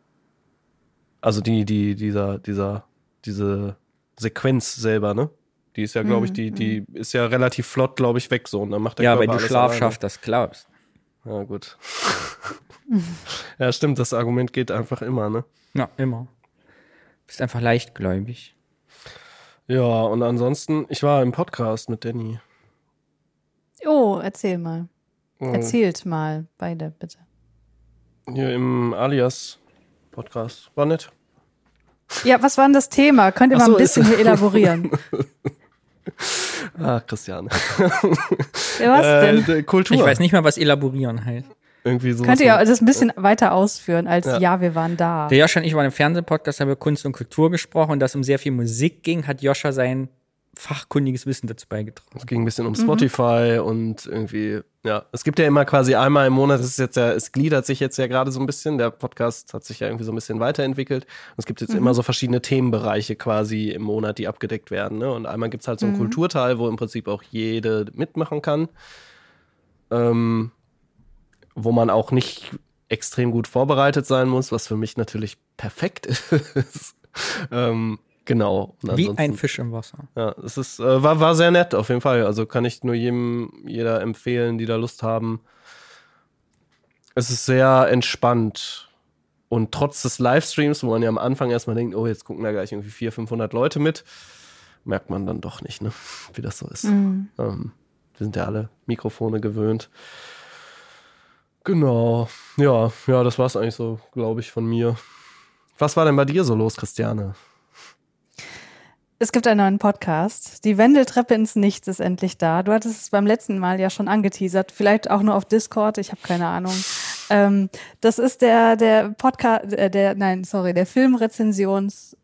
also die, die, dieser, dieser, diese Sequenz selber, ne? Die ist ja, glaube ich, die, die ist ja relativ flott, glaube ich, weg so. Und dann macht der Ja, Körper wenn du Schlaf alleine. schaffst, das glaubst. Ja, gut. ja, stimmt, das Argument geht einfach immer, ne? Ja, immer. Bist einfach leichtgläubig. Ja, und ansonsten, ich war im Podcast mit Danny. Oh, erzähl mal. Oh, Erzählt mal, beide, bitte. Hier im Alias-Podcast. War nett. Ja, was war denn das Thema? Könnt ihr Ach mal so, ein bisschen ist- hier elaborieren? Ah, Christian. Ja, was denn? Äh, d- Kultur. Ich weiß nicht mal, was elaborieren heißt. Irgendwie so. Könnt ihr ja das ein bisschen weiter ausführen als Ja. ja, wir waren da. Der Joscha und ich waren im Fernsehpodcast, haben über Kunst und Kultur gesprochen und da es um sehr viel Musik ging, hat Joscha sein fachkundiges Wissen dazu beigetragen. Es ging ein bisschen um Spotify und irgendwie, ja, es gibt ja immer quasi einmal im Monat, es ist jetzt ja, es gliedert sich jetzt ja gerade so ein bisschen, der Podcast hat sich ja irgendwie so ein bisschen weiterentwickelt. Und es gibt jetzt immer so verschiedene Themenbereiche quasi im Monat, die abgedeckt werden. Ne? Und einmal gibt's halt so einen Kulturteil, wo im Prinzip auch jede mitmachen kann. Ähm, wo man auch nicht extrem gut vorbereitet sein muss, was für mich natürlich perfekt ist. ähm, genau. Wie ein Fisch im Wasser. ja, es ist, äh, war, war sehr nett auf jeden Fall. Also kann ich nur jedem, jeder empfehlen, die da Lust haben. Es ist sehr entspannt. Und trotz des Livestreams, wo man ja am Anfang erstmal denkt, oh, jetzt gucken da gleich irgendwie 400, 500 Leute mit, merkt man dann doch nicht, ne, wie das so ist. Mhm. Ähm, wir sind ja alle Mikrofone gewöhnt. Genau. Ja, ja, das war's eigentlich so, glaube ich, von mir. Was war denn bei dir so los, Christiane? Es gibt einen neuen Podcast. Die Wendeltreppe ins Nichts ist endlich da. Du hattest es beim letzten Mal ja schon angeteasert. Vielleicht auch nur auf Discord. Ich habe keine Ahnung. Ähm, das ist der, der Podcast, äh, der, nein, sorry, der Filmrezensions-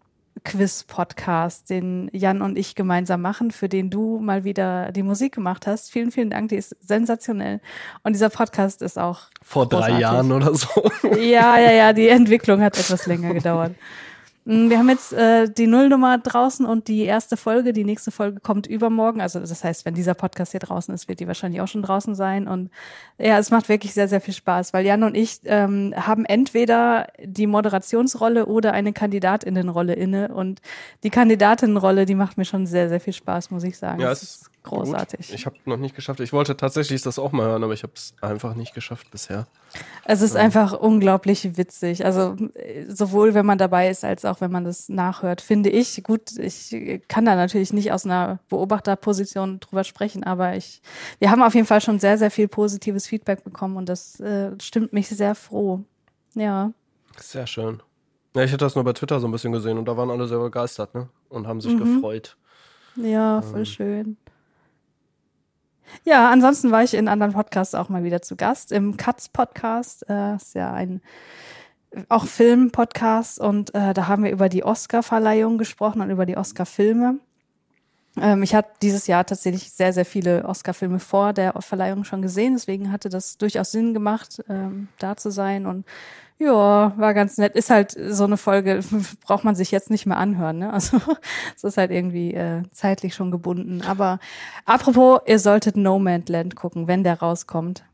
Quiz-Podcast, den Jan und ich gemeinsam machen, für den du mal wieder die Musik gemacht hast. Vielen, vielen Dank, die ist sensationell. Und dieser Podcast ist auch Vor drei Großartig. Jahren oder so. ja, ja, ja, die Entwicklung hat etwas länger gedauert. Mm, Wir haben jetzt äh, die Nullnummer draußen und die erste Folge. Die nächste Folge kommt übermorgen. Also das heißt, wenn dieser Podcast hier draußen ist, wird die wahrscheinlich auch schon draußen sein. Und ja, es macht wirklich sehr, sehr viel Spaß, weil Jan und ich ähm, haben entweder die Moderationsrolle oder eine Kandidatinnenrolle inne. Und die Kandidatinnenrolle, die macht mir schon sehr, sehr viel Spaß, muss ich sagen. Ja, es ist großartig. Gut. Ich habe noch nicht geschafft. Ich wollte tatsächlich das auch mal hören, aber ich habe es einfach nicht geschafft bisher. Es ist einfach unglaublich witzig. Also sowohl wenn man dabei ist, als auch wenn man das nachhört, finde ich. Gut, ich kann da natürlich nicht aus einer Beobachterposition drüber sprechen, aber ich, wir haben auf jeden Fall schon sehr, sehr viel positives Feedback bekommen und das äh, stimmt mich sehr froh. Ja. Sehr schön. Ja, ich hatte das nur bei Twitter so ein bisschen gesehen und da waren alle sehr begeistert, ne? Und haben sich Mhm. gefreut. Ja, voll schön. Ja, ansonsten war ich in anderen Podcasts auch mal wieder zu Gast. Im Katz-Podcast, äh, ist ja ein auch Film-Podcast und äh, da haben wir über die Oscar-Verleihung gesprochen und über die Oscar-Filme. Ähm, ich habe dieses Jahr tatsächlich sehr, sehr viele Oscar-Filme vor der Verleihung schon gesehen, deswegen hatte das durchaus Sinn gemacht, ähm, da zu sein und ja, war ganz nett. Ist halt so eine Folge, braucht man sich jetzt nicht mehr anhören. Ne? Also es ist halt irgendwie äh, zeitlich schon gebunden. Aber apropos, ihr solltet No Man's Land gucken, wenn der rauskommt.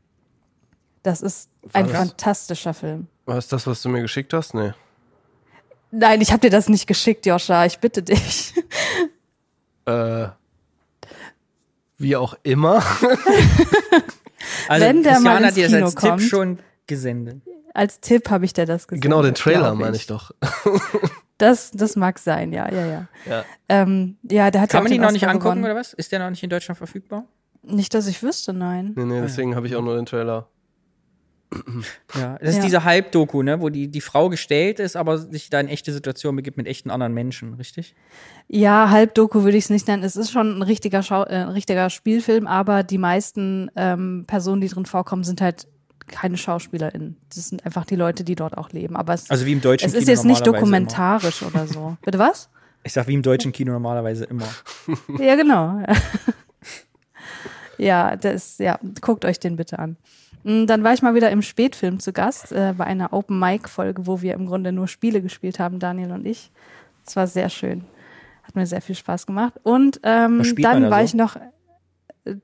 Das ist ein Was? fantastischer Film. War es das, was du mir geschickt hast? Nee. Nein, ich habe dir das nicht geschickt, Joscha. Ich bitte dich. Äh, wie auch immer. Also Wenn der Christian mal ins hat dir das Kino als Tipp kommt. schon gesendet. Als Tipp habe ich dir das gesagt. genau, den Trailer meine ich doch. Das, das mag sein, ja, ja, ja. Ja. Ähm, ja, der hat Kann man ihn den noch nicht angucken gewonnen. oder was? Ist der noch nicht in Deutschland verfügbar? Nicht, dass ich wüsste, nein. Nee, nee, deswegen habe ich auch nur den Trailer. Ja, das ist Ja. diese Halbdoku, ne, wo die, die Frau gestellt ist, aber sich da in echte Situation begibt mit echten anderen Menschen, richtig? Ja, Halbdoku würde ich es nicht nennen. Es ist schon ein richtiger, Schau äh, richtiger Spielfilm, aber die meisten ähm, Personen, die drin vorkommen, sind halt keine SchauspielerInnen. Das sind einfach die Leute, die dort auch leben. Aber es, Also wie im deutschen es ist Kino jetzt nicht dokumentarisch oder so. Bitte was? Immer. Ich sag wie im deutschen Kino normalerweise immer. Ja, genau. ja, das, ja, guckt euch den bitte an. Mm, Dann war ich mal wieder im Spätfilm zu Gast, äh, bei einer Open Mic Folge, wo wir im Grunde nur Spiele gespielt haben, Daniel und ich. Es war sehr schön. Hat mir sehr viel Spaß gemacht. Und ähm, dann da war so? ich noch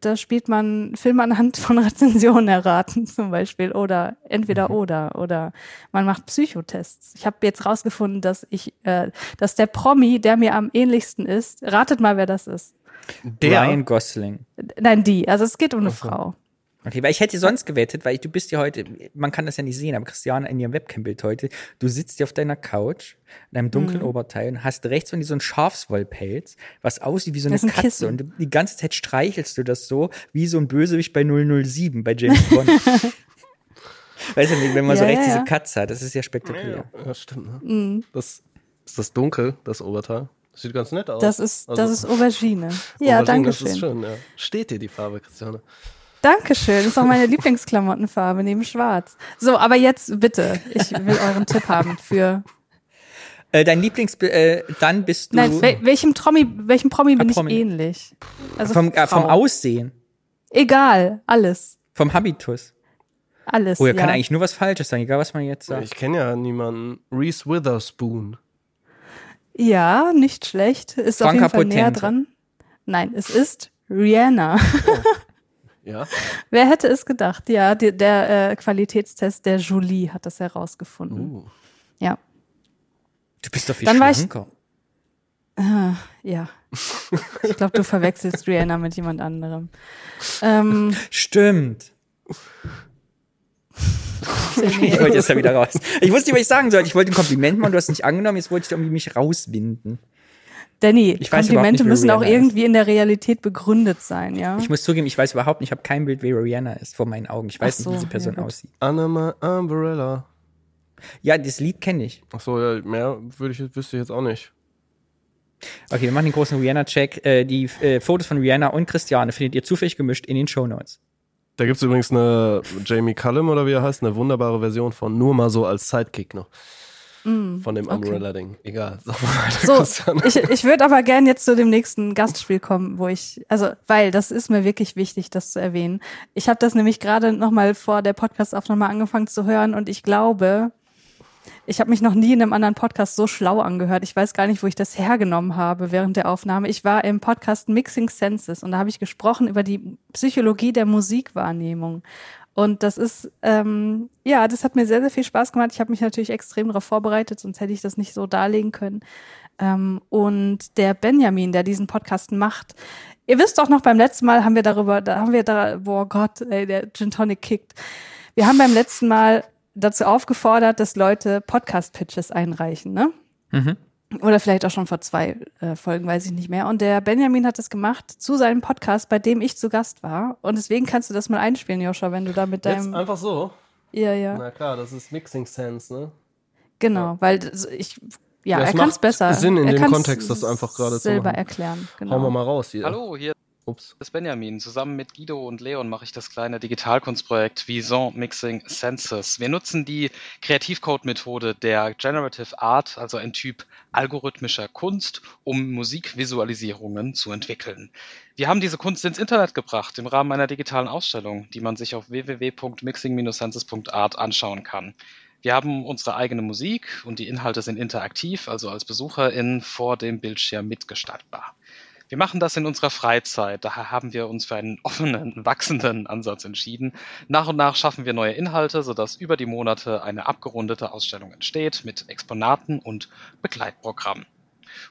da spielt man Filme anhand von Rezensionen erraten zum Beispiel oder entweder oder oder man macht Psychotests. Ich habe jetzt rausgefunden, dass ich, äh, dass der Promi, der mir am ähnlichsten ist, ratet mal, wer das ist. Der? Ryan Gosling. Nein, die. Also es geht um eine Frau. Okay, weil ich hätte sonst gewettet, weil du bist ja heute, man kann das ja nicht sehen, aber Christiane in ihrem Webcam-Bild heute, du sitzt ja auf deiner Couch in einem dunklen Mhm. Oberteil und hast rechts von dir so einen Schafswollpelz, was aussieht wie so eine Das ein Katze Kissen. und die ganze Zeit streichelst du das so wie so ein Bösewicht bei 007 bei James Bond. weißt du, wenn man so Ja, rechts ja, diese ja. Katze hat, das ist ja spektakulär. Ja, stimmt. Ne? Mhm. Das ist das dunkel, das Oberteil. Das sieht ganz nett aus. Das ist, das Also, ist Aubergine. Ja, Aubergine, danke Das ist schön. schön, ja. Steht dir die Farbe, Christiane? Dankeschön. Das ist auch meine Lieblingsklamottenfarbe neben Schwarz. So, aber jetzt bitte. Ich will euren Tipp haben für. Äh, dein Lieblings, äh, dann bist du Nein, wel welchem Promi, welchem Promi bin Ah, ich Promi. ähnlich? Also vom, äh, vom. Aussehen, Egal, alles. vom Habitus. Alles. Oh, er ja. kann eigentlich nur was Falsches sagen, egal was man jetzt sagt. Ich kenne ja niemanden. Reese Witherspoon. Ja, nicht schlecht. Ist auf Franka jeden Fall näher Potente. dran. Nein, es ist Rihanna. Ja. Wer hätte es gedacht? Ja, die, der äh, Qualitätstest der Julie hat das herausgefunden. Uh. Ja. Du bist doch viel Dann war ich- schlanker. Ah, ja. Ich glaube, du verwechselst Rihanna mit jemand anderem. Ähm, Stimmt. Ich wollte jetzt da wieder raus. Ich wusste nicht, was ich sagen sollte. Ich wollte ein Kompliment machen, du hast es nicht angenommen, jetzt wollte ich irgendwie mich rauswinden. Danny, Ich Komplimente nicht, müssen auch Rihanna ist. irgendwie in der Realität begründet sein, ja? Ich muss zugeben, ich weiß überhaupt nicht, ich habe kein Bild, wer Rihanna ist vor meinen Augen. Ich weiß Ach so, nicht, wie diese Person ja, aussieht. My umbrella. Ja, das Lied kenne ich. Achso, ja, mehr würde ich, wüsste ich jetzt auch nicht. Okay, wir machen den großen Rihanna-Check. Äh, die äh, Fotos von Rihanna und Christiane findet ihr zufällig gemischt in den Shownotes. Da gibt es übrigens eine Jamie Cullum oder wie er heißt, eine wunderbare Version von nur mal so als Sidekick noch. Von dem Mm, okay. Umbrella-Ding. Egal. So, ich, ich würde aber gern jetzt zu dem nächsten Gastspiel kommen, wo ich, also, weil das ist mir wirklich wichtig, das zu erwähnen. Ich habe das nämlich gerade nochmal vor der Podcast-Aufnahme angefangen zu hören und ich glaube, ich habe mich noch nie in einem anderen Podcast so schlau angehört. Ich weiß gar nicht, wo ich das hergenommen habe während der Aufnahme. Ich war im Podcast Mixing Senses und da habe ich gesprochen über die Psychologie der Musikwahrnehmung. Und das ist, ähm, ja, das hat mir sehr, sehr viel Spaß gemacht. Ich habe mich natürlich extrem darauf vorbereitet, sonst hätte ich das nicht so darlegen können. Ähm, und der Benjamin, der diesen Podcast macht, ihr wisst doch noch, beim letzten Mal haben wir darüber, da haben wir da, boah Gott, ey, der Gin Tonic kickt. Wir haben beim letzten Mal dazu aufgefordert, dass Leute Podcast-Pitches einreichen, ne? Mhm. Oder vielleicht auch schon vor zwei äh, Folgen, weiß ich nicht mehr. Und der Benjamin hat es gemacht zu seinem Podcast, bei dem ich zu Gast war. Und deswegen kannst du das mal einspielen, Joscha, wenn du da mit Jetzt deinem. einfach so. Ja, ja. Na klar, das ist Mixing Sense, ne? Genau, weil das- ich. Ja, Ja, er kann es macht besser. Sinn in er dem Kontext, das einfach gerade zu selber machen. erklären. Genau. Hauen wir mal raus hier. Hallo, hier Ups. ist Benjamin. Zusammen mit Guido und Leon mache ich das kleine Digitalkunstprojekt Vison Mixing Senses. Wir nutzen die Kreativcode-Methode der Generative Art, also ein Typ algorithmischer Kunst, um Musikvisualisierungen zu entwickeln. Wir haben diese Kunst ins Internet gebracht im Rahmen einer digitalen Ausstellung, die man sich auf www.mixing-senses.art anschauen kann. Wir haben unsere eigene Musik und die Inhalte sind interaktiv, also als Besucherin vor dem Bildschirm mitgestaltbar. Wir machen das in unserer Freizeit, daher haben wir uns für einen offenen, wachsenden Ansatz entschieden. Nach und nach schaffen wir neue Inhalte, sodass über die Monate eine abgerundete Ausstellung entsteht mit Exponaten und Begleitprogrammen.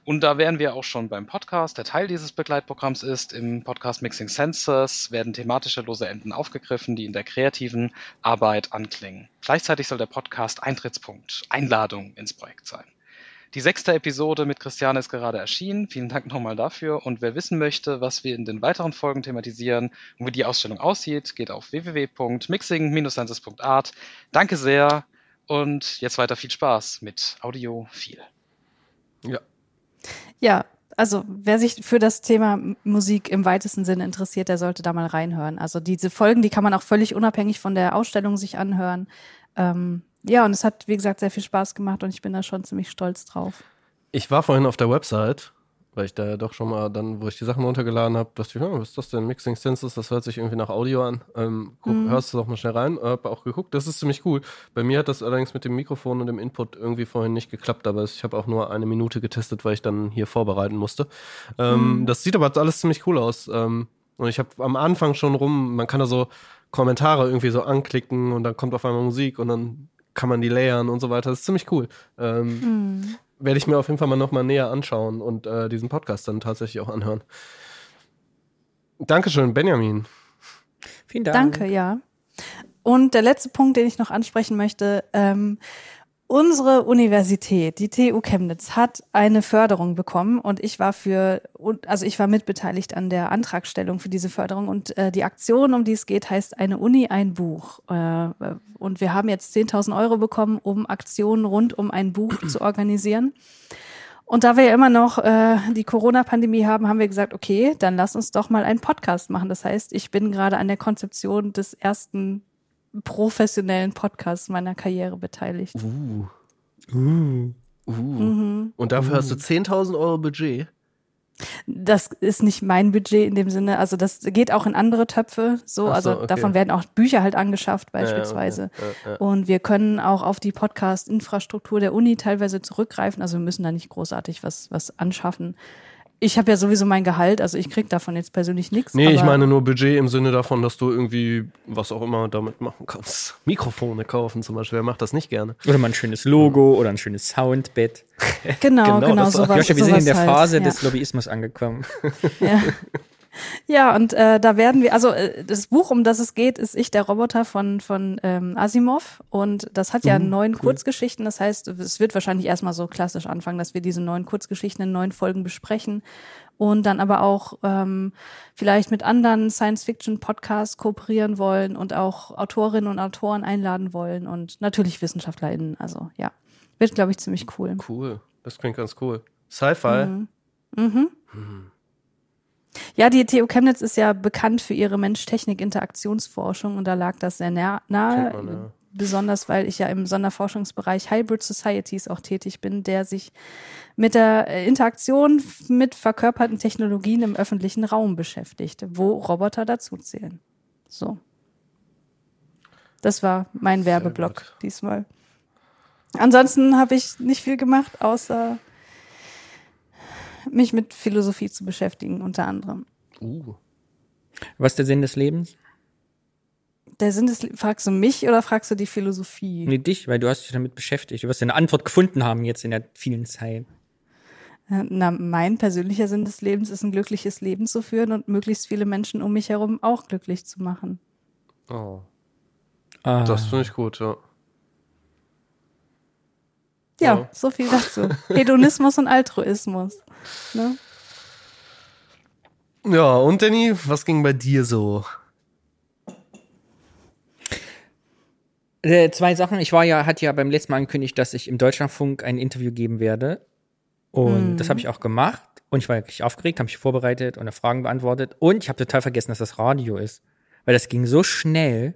Und da wären wir auch schon beim Podcast, der Teil dieses Begleitprogramms ist. Im Podcast Mixing Senses werden thematische lose Enden aufgegriffen, die in der kreativen Arbeit anklingen. Gleichzeitig soll der Podcast Eintrittspunkt, Einladung ins Projekt sein. Die sechste Episode mit Christiane ist gerade erschienen. Vielen Dank nochmal dafür. Und wer wissen möchte, was wir in den weiteren Folgen thematisieren und wie die Ausstellung aussieht, geht auf www.mixing-senses.art. Danke sehr und jetzt weiter viel Spaß mit Audio viel. Ja. Ja, also wer sich für das Thema Musik im weitesten Sinne interessiert, der sollte da mal reinhören. Also diese Folgen, die kann man auch völlig unabhängig von der Ausstellung sich anhören. Ähm, ja, und es hat, wie gesagt, sehr viel Spaß gemacht und ich bin da schon ziemlich stolz drauf. Ich war vorhin auf der Website, weil ich da ja doch schon mal dann, wo ich die Sachen runtergeladen habe, dachte ich, ja, was ist das denn? Mixing Senses, das hört sich irgendwie nach Audio an. Ähm, guck, Mhm. Hörst du doch mal schnell rein. Hab auch geguckt, das ist ziemlich cool. Bei mir hat das allerdings mit dem Mikrofon und dem Input irgendwie vorhin nicht geklappt, aber ich habe auch nur eine Minute getestet, weil ich dann hier vorbereiten musste. Ähm, Mhm. Das sieht aber alles ziemlich cool aus. Ähm, Und ich habe am Anfang schon rum, man kann da so Kommentare irgendwie so anklicken und dann kommt auf einmal Musik und dann kann man die layern und so weiter. Das ist ziemlich cool. Ähm, Mhm. Werde ich mir auf jeden Fall mal nochmal näher anschauen und äh, diesen Podcast dann tatsächlich auch anhören. Dankeschön, Benjamin. Vielen Dank. Danke, ja. Und der letzte Punkt, den ich noch ansprechen möchte, ähm, unsere Universität, die TU Chemnitz, hat eine Förderung bekommen und ich war für, also ich war mitbeteiligt an der Antragstellung für diese Förderung und äh, die Aktion, um die es geht, heißt eine Uni, ein Buch. Äh, und wir haben jetzt 10.000 Euro bekommen, um Aktionen rund um ein Buch zu organisieren. Und da wir ja immer noch äh, die Corona-Pandemie haben, haben wir gesagt, okay, dann lass uns doch mal einen Podcast machen. Das heißt, ich bin gerade an der Konzeption des ersten professionellen Podcasts meiner Karriere beteiligt. Uh. Uh. Uh. Mhm. Und dafür hast du 10.000 Euro Budget. Das ist nicht mein Budget in dem Sinne. Also das geht auch in andere Töpfe. So, so, also okay. davon werden auch Bücher halt angeschafft Ja, ja, beispielsweise. okay. Ja, ja. Und wir können auch auf die Podcast-Infrastruktur der Uni teilweise zurückgreifen. Also wir müssen da nicht großartig was, was anschaffen. Ich habe ja sowieso mein Gehalt, also ich krieg davon jetzt persönlich nichts. Nee, ich meine nur Budget im Sinne davon, dass du irgendwie was auch immer damit machen kannst. Mikrofone kaufen zum Beispiel. Wer macht das nicht gerne? Oder mal ein schönes Logo oder ein schönes Soundbett. Genau, Genau, genau, war- sowas. Joscha, wir sind in der sowas Phase halt, ja. des Lobbyismus angekommen. Ja. Ja, und äh, da werden wir, also äh, das Buch, um das es geht, ist Ich der Roboter von, von ähm, Asimov. Und das hat ja Mhm, neun Kurzgeschichten. Das heißt, es wird wahrscheinlich erstmal so klassisch anfangen, dass wir diese neun Kurzgeschichten in neun Folgen besprechen. Und dann aber auch ähm, vielleicht mit anderen Science-Fiction-Podcasts kooperieren wollen und auch Autorinnen und Autoren einladen wollen und natürlich WissenschaftlerInnen. Also ja, wird, glaube ich, ziemlich cool. Cool. Das klingt ganz cool. Sci-Fi. Mhm. Mhm. Ja, die TU Chemnitz ist ja bekannt für ihre Mensch-Technik-Interaktionsforschung und da lag das sehr nah, nahe, man, ja. besonders weil ich ja im Sonderforschungsbereich Hybrid Societies auch tätig bin, der sich mit der äh, Interaktion mit verkörperten Technologien im öffentlichen Raum beschäftigt, wo Roboter dazu zählen. So. Das war mein Werbeblock diesmal. Ansonsten habe ich nicht viel gemacht, außer mich mit Philosophie zu beschäftigen, unter anderem. Uh. Was ist der Sinn des Lebens? Der Sinn des, fragst du mich oder fragst du die Philosophie? Nee, dich, weil du hast dich damit beschäftigt. Du wirst ja eine Antwort gefunden haben jetzt in der vielen Zeit. Äh, Na, mein persönlicher Sinn des Lebens ist, ein glückliches Leben zu führen und möglichst viele Menschen um mich herum auch glücklich zu machen. Oh. Ah. Das finde ich gut, ja. Ja, Ja. so viel dazu. Hedonismus und Altruismus. Ne? Ja, und Danny, was ging bei dir so? Äh, zwei Sachen. Ich war ja, hatte ja beim letzten Mal angekündigt, dass ich im Deutschlandfunk ein Interview geben werde. Und das habe ich auch gemacht. Und ich war wirklich aufgeregt, habe mich vorbereitet und Fragen beantwortet. Und ich habe total vergessen, dass das Radio ist. Weil das ging so schnell.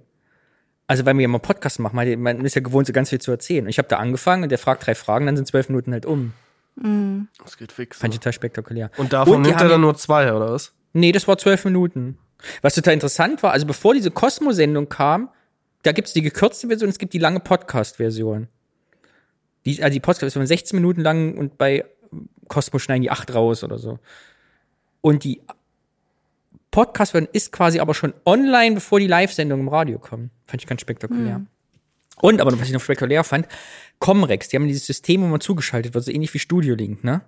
Also, weil wir ja mal Podcast machen, man ist ja gewohnt, so ganz viel zu erzählen. Und ich habe da angefangen und der fragt drei Fragen, dann sind zwölf Minuten halt um. Das geht fix. Fand Ne? ich total spektakulär. Und davon Und nimmt er dann nur zwei, oder was? Nee, das war zwölf Minuten. Was total interessant war, also bevor diese Cosmo-Sendung kam, da gibt's die gekürzte Version, es gibt die lange Podcast-Version. Die, also die Podcast-Version 16 Minuten lang und bei Cosmo schneiden die acht raus oder so. Und die Podcast-Version ist quasi aber schon online, bevor die Live-Sendungen im Radio kommen. Fand ich ganz spektakulär. Und, aber was ich noch spektakulär fand, Comrex, die haben dieses System, wo man zugeschaltet wird, so ähnlich wie Studio Link, ne?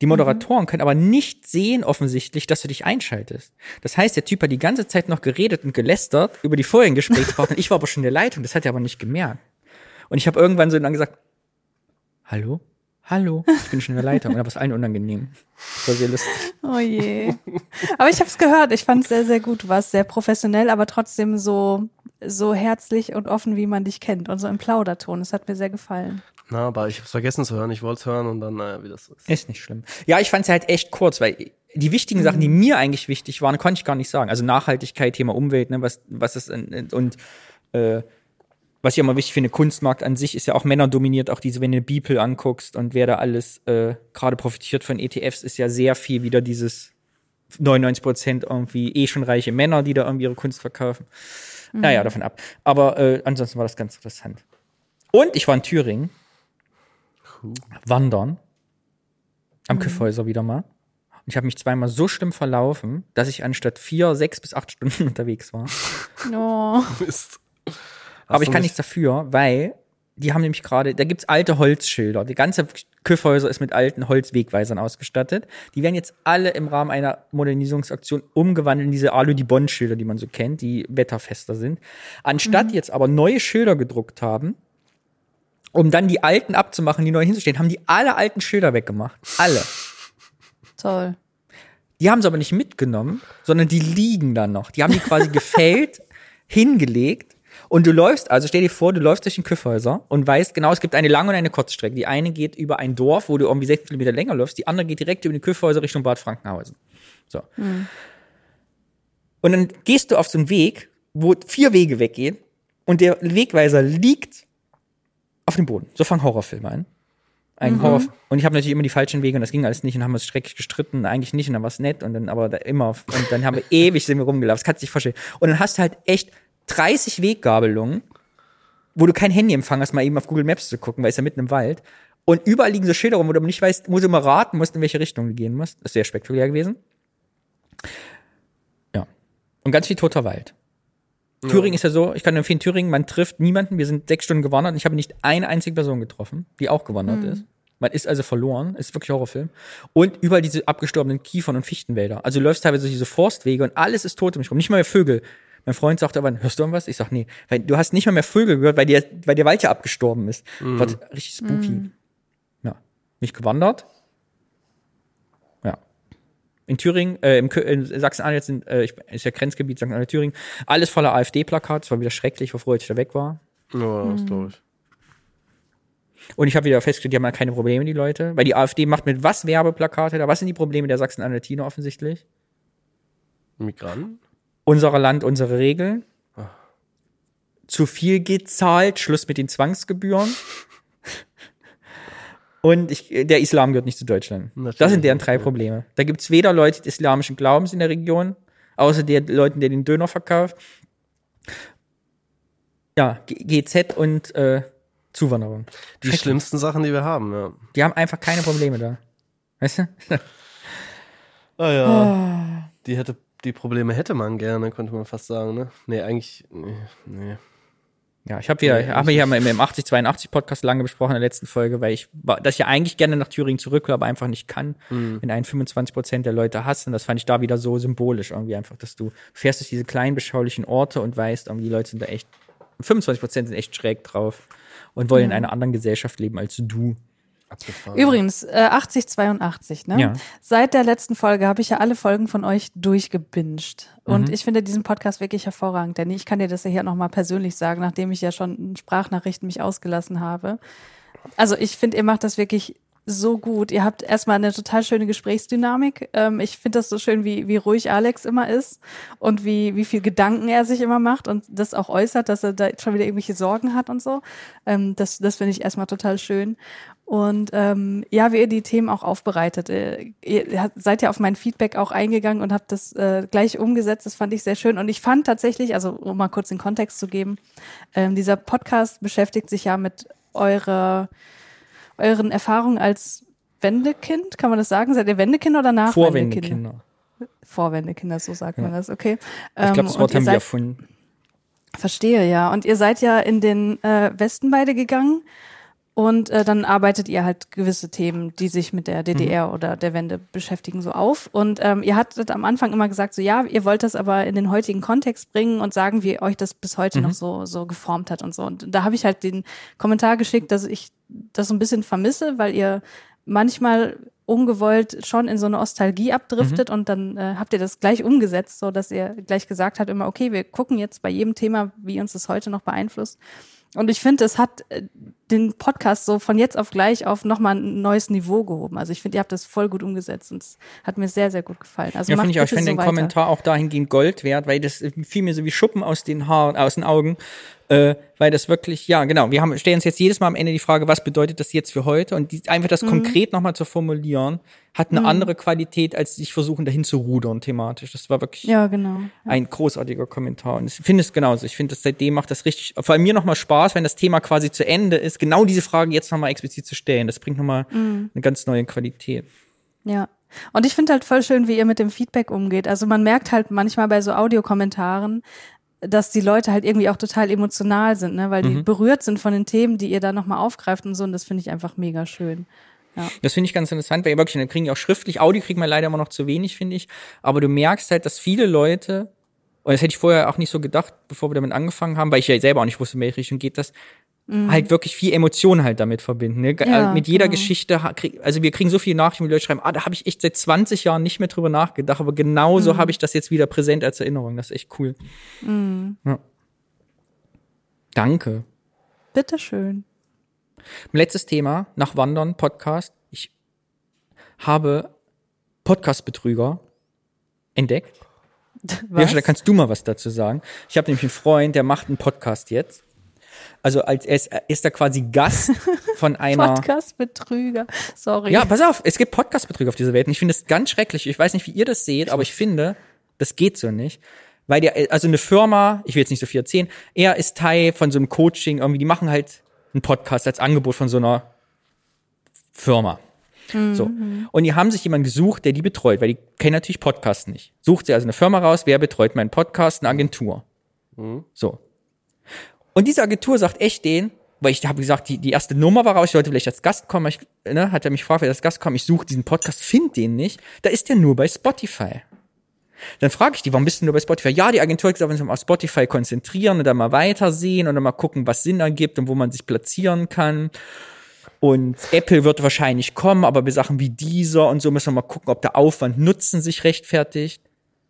Die Moderatoren können aber nicht sehen offensichtlich, dass du dich einschaltest. Das heißt, der Typ hat die ganze Zeit noch geredet und gelästert über die vorherigen Gesprächspartner. ich war aber schon in der Leitung, das hat er aber nicht gemerkt. Und ich habe irgendwann so dann gesagt, hallo? Hallo? Ich bin schon in der Leitung. Da war es allen unangenehm. Das war sehr lustig. Oh je. Aber ich habe es gehört. Ich fand es sehr, sehr gut. Du warst sehr professionell, aber trotzdem so, so herzlich und offen, wie man dich kennt. Und so im Plauderton. Das hat mir sehr gefallen. Na, aber ich hab's vergessen zu hören. Ich wollte es hören und dann, naja, wie das ist. Ist nicht schlimm. Ja, ich fand es halt echt kurz, weil die wichtigen Sachen, die mir eigentlich wichtig waren, konnte ich gar nicht sagen. Also Nachhaltigkeit, Thema Umwelt, ne, was, was ist und, und äh, was ich immer wichtig finde, Kunstmarkt an sich ist ja auch männerdominiert, auch diese, wenn du Beeple anguckst und wer da alles äh, gerade profitiert von ETFs, ist ja sehr viel wieder dieses 99 Prozent irgendwie eh schon reiche Männer, die da irgendwie ihre Kunst verkaufen. Naja, davon ab. Aber äh, ansonsten war das ganz interessant. Und ich war in Thüringen. Wandern. Am Kyffhäuser wieder mal. Und ich habe mich zweimal so schlimm verlaufen, dass ich anstatt vier, sechs bis acht Stunden unterwegs war. Oh. Mist. Aber ich kann nicht- nichts dafür, weil die haben nämlich gerade, da gibt's alte Holzschilder. Die ganze Küffhäuser ist mit alten Holzwegweisern ausgestattet. Die werden jetzt alle im Rahmen einer Modernisierungsaktion umgewandelt in diese Alu-die-Bond-Schilder, die man so kennt, die wetterfester sind. Anstatt jetzt aber neue Schilder gedruckt haben, um dann die alten abzumachen, die neu hinzustehen, haben die alle alten Schilder weggemacht. Alle. Toll. Die haben sie aber nicht mitgenommen, sondern die liegen dann noch. Die haben die quasi gefällt, hingelegt. Und du läufst, also stell dir vor, du läufst durch den Küffhäuser und weißt genau, es gibt eine lange und eine Kurzstrecke. Die eine geht über ein Dorf, wo du irgendwie sechs Kilometer länger läufst, die andere geht direkt über die Küffhäuser Richtung Bad Frankenhausen. So. Und dann gehst du auf so einen Weg, wo vier Wege weggehen und der Wegweiser liegt auf dem Boden. So fangen Horrorfilme an. Ein Horror. Und ich habe natürlich immer die falschen Wege und das ging alles nicht und haben uns schrecklich gestritten, eigentlich nicht und dann war es nett und dann aber da immer und dann haben wir ewig sind wir rumgelaufen, das kannst du dich vorstellen. Und dann hast du halt echt 30 Weggabelungen, wo du kein Handyempfang hast, mal eben auf Google Maps zu gucken, weil es ja mitten im Wald. Und überall liegen so Schilder rum, wo du nicht weißt, wo du immer raten musst, in welche Richtung du gehen musst. Das ist sehr spektakulär gewesen. Ja. Und ganz viel toter Wald. Thüringen ist ja so, ich kann empfehlen, Thüringen, man trifft niemanden. Wir sind sechs Stunden gewandert und ich habe nicht eine einzige Person getroffen, die auch gewandert ist. Man ist also verloren, ist wirklich Horrorfilm. Und überall diese abgestorbenen Kiefern- und Fichtenwälder. Also du läufst teilweise durch diese Forstwege und alles ist tot um mich rum. Nicht mal mehr Vögel. Mein Freund sagt aber, hörst du irgendwas? Ich sag, nee. Weil du hast nicht mal mehr Vögel gehört, weil, der, weil der Wald ja abgestorben ist. War richtig spooky. Ja. Nicht gewandert. Ja. In Thüringen, äh, im, in Sachsen-Anhalt sind, äh, ich, ist ja Grenzgebiet Sachsen-Anhalt, Thüringen, alles voller AfD-Plakate. Es war wieder schrecklich, war froh, als ich da weg war. Ja, das glaube ich. Und ich habe wieder festgestellt, die haben ja keine Probleme, die Leute. Weil die AfD macht mit was Werbeplakate da? Was sind die Probleme der Sachsen-Anhaltiner offensichtlich? Migranten? Unser Land, unsere Regeln. Zu viel gezahlt, Schluss mit den Zwangsgebühren. Und ich, der Islam gehört nicht zu Deutschland. Natürlich, das sind deren drei. Probleme. Da gibt's weder Leute des islamischen Glaubens in der Region, außer der Leuten, der den Döner verkauft. Ja, GZ und äh, Zuwanderung. Die schlimmsten Sachen, die wir haben, ja. Die haben einfach keine Probleme da. Weißt du? Ah ja. Die hätte, die Probleme hätte man gerne, könnte man fast sagen, ne? Nee, eigentlich, nee, nee. Ja, ich habe Nee, haben wir mal im 8082 Podcast lange besprochen in der letzten Folge, weil ich, dass ich ja eigentlich gerne nach Thüringen zurück will, aber einfach nicht kann, wenn einen 25 Prozent der Leute hassen. Das fand ich da wieder so symbolisch irgendwie einfach, dass du fährst durch diese kleinen beschaulichen Orte und weißt, irgendwie die Leute sind da echt, 25 Prozent sind echt schräg drauf und wollen in einer anderen Gesellschaft leben als du. Abgefahren. Übrigens, äh, 8082, ne? Ja. Seit der letzten Folge habe ich ja alle Folgen von euch durchgebinged. Und ich finde diesen Podcast wirklich hervorragend, denn ich kann dir das ja hier nochmal persönlich sagen, nachdem ich ja schon in Sprachnachrichten mich ausgelassen habe. Also ich finde, ihr macht das wirklich so gut. Ihr habt erstmal eine total schöne Gesprächsdynamik. Ähm, ich finde das so schön, wie, wie ruhig Alex immer ist und wie, wie viel Gedanken er sich immer macht und das auch äußert, dass er da schon wieder irgendwelche Sorgen hat und so. Ähm, das das finde ich erstmal total schön. Und ähm, ja, wie ihr die Themen auch aufbereitet. Äh, ihr seid ja auf mein Feedback auch eingegangen und habt das äh, gleich umgesetzt. Das fand ich sehr schön. Und ich fand tatsächlich, also um mal kurz den Kontext zu geben, ähm, dieser Podcast beschäftigt sich ja mit eurer, euren Erfahrungen als Wendekind, kann man das sagen? Seid ihr Wendekinder oder Nachwendekinder? Vorwendekinder. Vorwendekinder, so sagt man das, okay. Ich glaube, das Ähm, Wort haben wir erfunden. Verstehe, ja. Und ihr seid ja in den äh, Westen beide gegangen und äh, dann arbeitet ihr halt gewisse Themen, die sich mit der DDR oder der Wende beschäftigen, so auf. Und ähm, ihr hattet am Anfang immer gesagt, so ja, ihr wollt das aber in den heutigen Kontext bringen und sagen, wie euch das bis heute noch so so geformt hat und so. Und da habe ich halt den Kommentar geschickt, dass ich das so ein bisschen vermisse, weil ihr manchmal ungewollt schon in so eine Nostalgie abdriftet und dann äh, habt ihr das gleich umgesetzt, so dass ihr gleich gesagt habt immer, okay, wir gucken jetzt bei jedem Thema, wie uns das heute noch beeinflusst. Und ich finde, es hat äh, den Podcast so von jetzt auf gleich auf nochmal ein neues Niveau gehoben. Also ich finde, ihr habt das voll gut umgesetzt und es hat mir sehr, sehr gut gefallen. Also Ja, finde ich auch. Ich finde so den weiter. Kommentar auch dahingehend Gold wert, weil das fiel mir so wie Schuppen aus den Haaren, aus den Augen, äh, weil das wirklich, ja, genau. Wir haben, stellen uns jetzt jedes Mal am Ende die Frage, was bedeutet das jetzt für heute? Und die, einfach Mhm. das konkret nochmal zu formulieren, hat eine andere Qualität, als sich versuchen, dahin zu rudern thematisch. Das war wirklich Ja, genau. ein großartiger Kommentar. Und ich finde es genauso. Ich finde, das seitdem macht das richtig, vor allem mir nochmal Spaß, wenn das Thema quasi zu Ende ist, genau diese Frage jetzt nochmal explizit zu stellen. Das bringt nochmal Mhm. eine ganz neue Qualität. Ja. Und ich finde halt voll schön, wie ihr mit dem Feedback umgeht. Also man merkt halt manchmal bei so Audiokommentaren, dass die Leute halt irgendwie auch total emotional sind, ne? weil die Mhm. berührt sind von den Themen, die ihr da nochmal aufgreift und so. Und das finde ich einfach mega schön. Das finde ich ganz interessant, weil ihr wirklich, dann kriegen die auch schriftlich, Audio kriegen wir leider immer noch zu wenig, finde ich. Aber du merkst halt, dass viele Leute, und das hätte ich vorher auch nicht so gedacht, bevor wir damit angefangen haben, weil ich ja selber auch nicht wusste, in welche Richtung geht das, halt wirklich viel Emotionen halt damit verbinden. Ne? Mhm. Ja, Äh, Mit jeder genau. Geschichte, also wir kriegen so viele Nachrichten, wo die Leute schreiben, ah, da habe ich echt seit 20 Jahren nicht mehr drüber nachgedacht, aber genauso Mhm. habe ich das jetzt wieder präsent als Erinnerung. Das ist echt cool. Mhm. Ja. Danke. Bitteschön. Letztes Thema, nach Wandern, Podcast. Ich habe Podcast-Betrüger entdeckt. Was? Ja, da kannst du mal was dazu sagen. Ich habe nämlich einen Freund, der macht einen Podcast jetzt. Also als er ist, er ist da quasi Gast von einer. Podcast-Betrüger. Sorry. Ja, pass auf, es gibt Podcast-Betrüger auf dieser Welt. Und ich finde es ganz schrecklich. Ich weiß nicht, wie ihr das seht, aber ich finde, das geht so nicht. Weil der, also eine Firma, ich will jetzt nicht so viel erzählen, er ist Teil von so einem Coaching, irgendwie, die machen halt einen Podcast als Angebot von so einer Firma. So. Und die haben sich jemanden gesucht, der die betreut, weil die kennen natürlich Podcasts nicht. Sucht sie also eine Firma raus, wer betreut meinen Podcast? Eine Agentur. So. Und diese Agentur sagt echt den, weil ich habe gesagt, die, die erste Nummer war raus, ich sollte vielleicht als Gast kommen, ich, ne, hat er mich gefragt, wer als Gast kommt, ich suche diesen Podcast, finde den nicht, da ist der nur bei Spotify. Dann frage ich die, warum bist du nur bei Spotify? Ja, die Agentur hat gesagt, wir uns auf Spotify konzentrieren und dann mal weitersehen und dann mal gucken, was Sinn ergibt und wo man sich platzieren kann. Und Apple wird wahrscheinlich kommen, aber bei Sachen wie dieser und so müssen wir mal gucken, ob der Aufwand Nutzen sich rechtfertigt.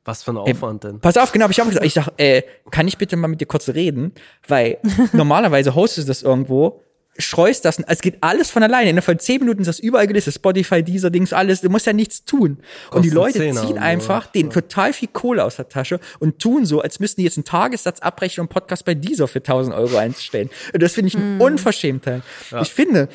Was für ein Aufwand denn? Pass auf, genau, hab ich auch gesagt. Ich sag, äh, kann ich bitte mal mit dir kurz reden? Weil normalerweise hostest du das irgendwo, streust das, und es geht alles von alleine. Innerhalb von zehn Minuten ist das überall gelistet. Spotify, dieser Dings, alles. Du musst ja nichts tun. und die Kostet Leute Zehner ziehen so, einfach ja. den total viel Kohle aus der Tasche und tun so, als müssten die jetzt einen Tagessatz abrechnen und einen Podcast bei dieser für 1000 Euro einstellen. Und das finde ich ein Unverschämtheit. Ich finde,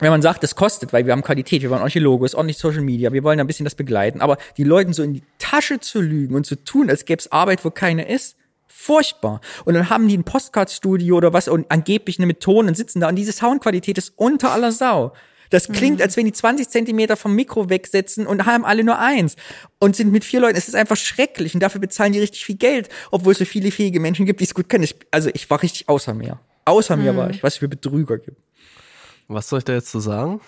wenn man sagt, das kostet, weil wir haben Qualität, wir wollen ordentliche Logos, ordentlich Social Media, wir wollen ein bisschen das begleiten, aber die Leuten so in die Tasche zu lügen und zu tun, als gäbe es Arbeit, wo keine ist, furchtbar. Und dann haben die ein Postcard-Studio oder was und angeblich eine mit Ton und sitzen da und diese Soundqualität ist unter aller Sau. Das klingt, als wenn die 20 Zentimeter vom Mikro wegsetzen und haben alle nur eins und sind mit vier Leuten. Es ist einfach schrecklich und dafür bezahlen die richtig viel Geld, obwohl es so viele fähige Menschen gibt, die es gut können. Ich, also ich war richtig außer mir. Außer mir war ich, was für Betrüger gibt. Was soll ich da jetzt zu sagen?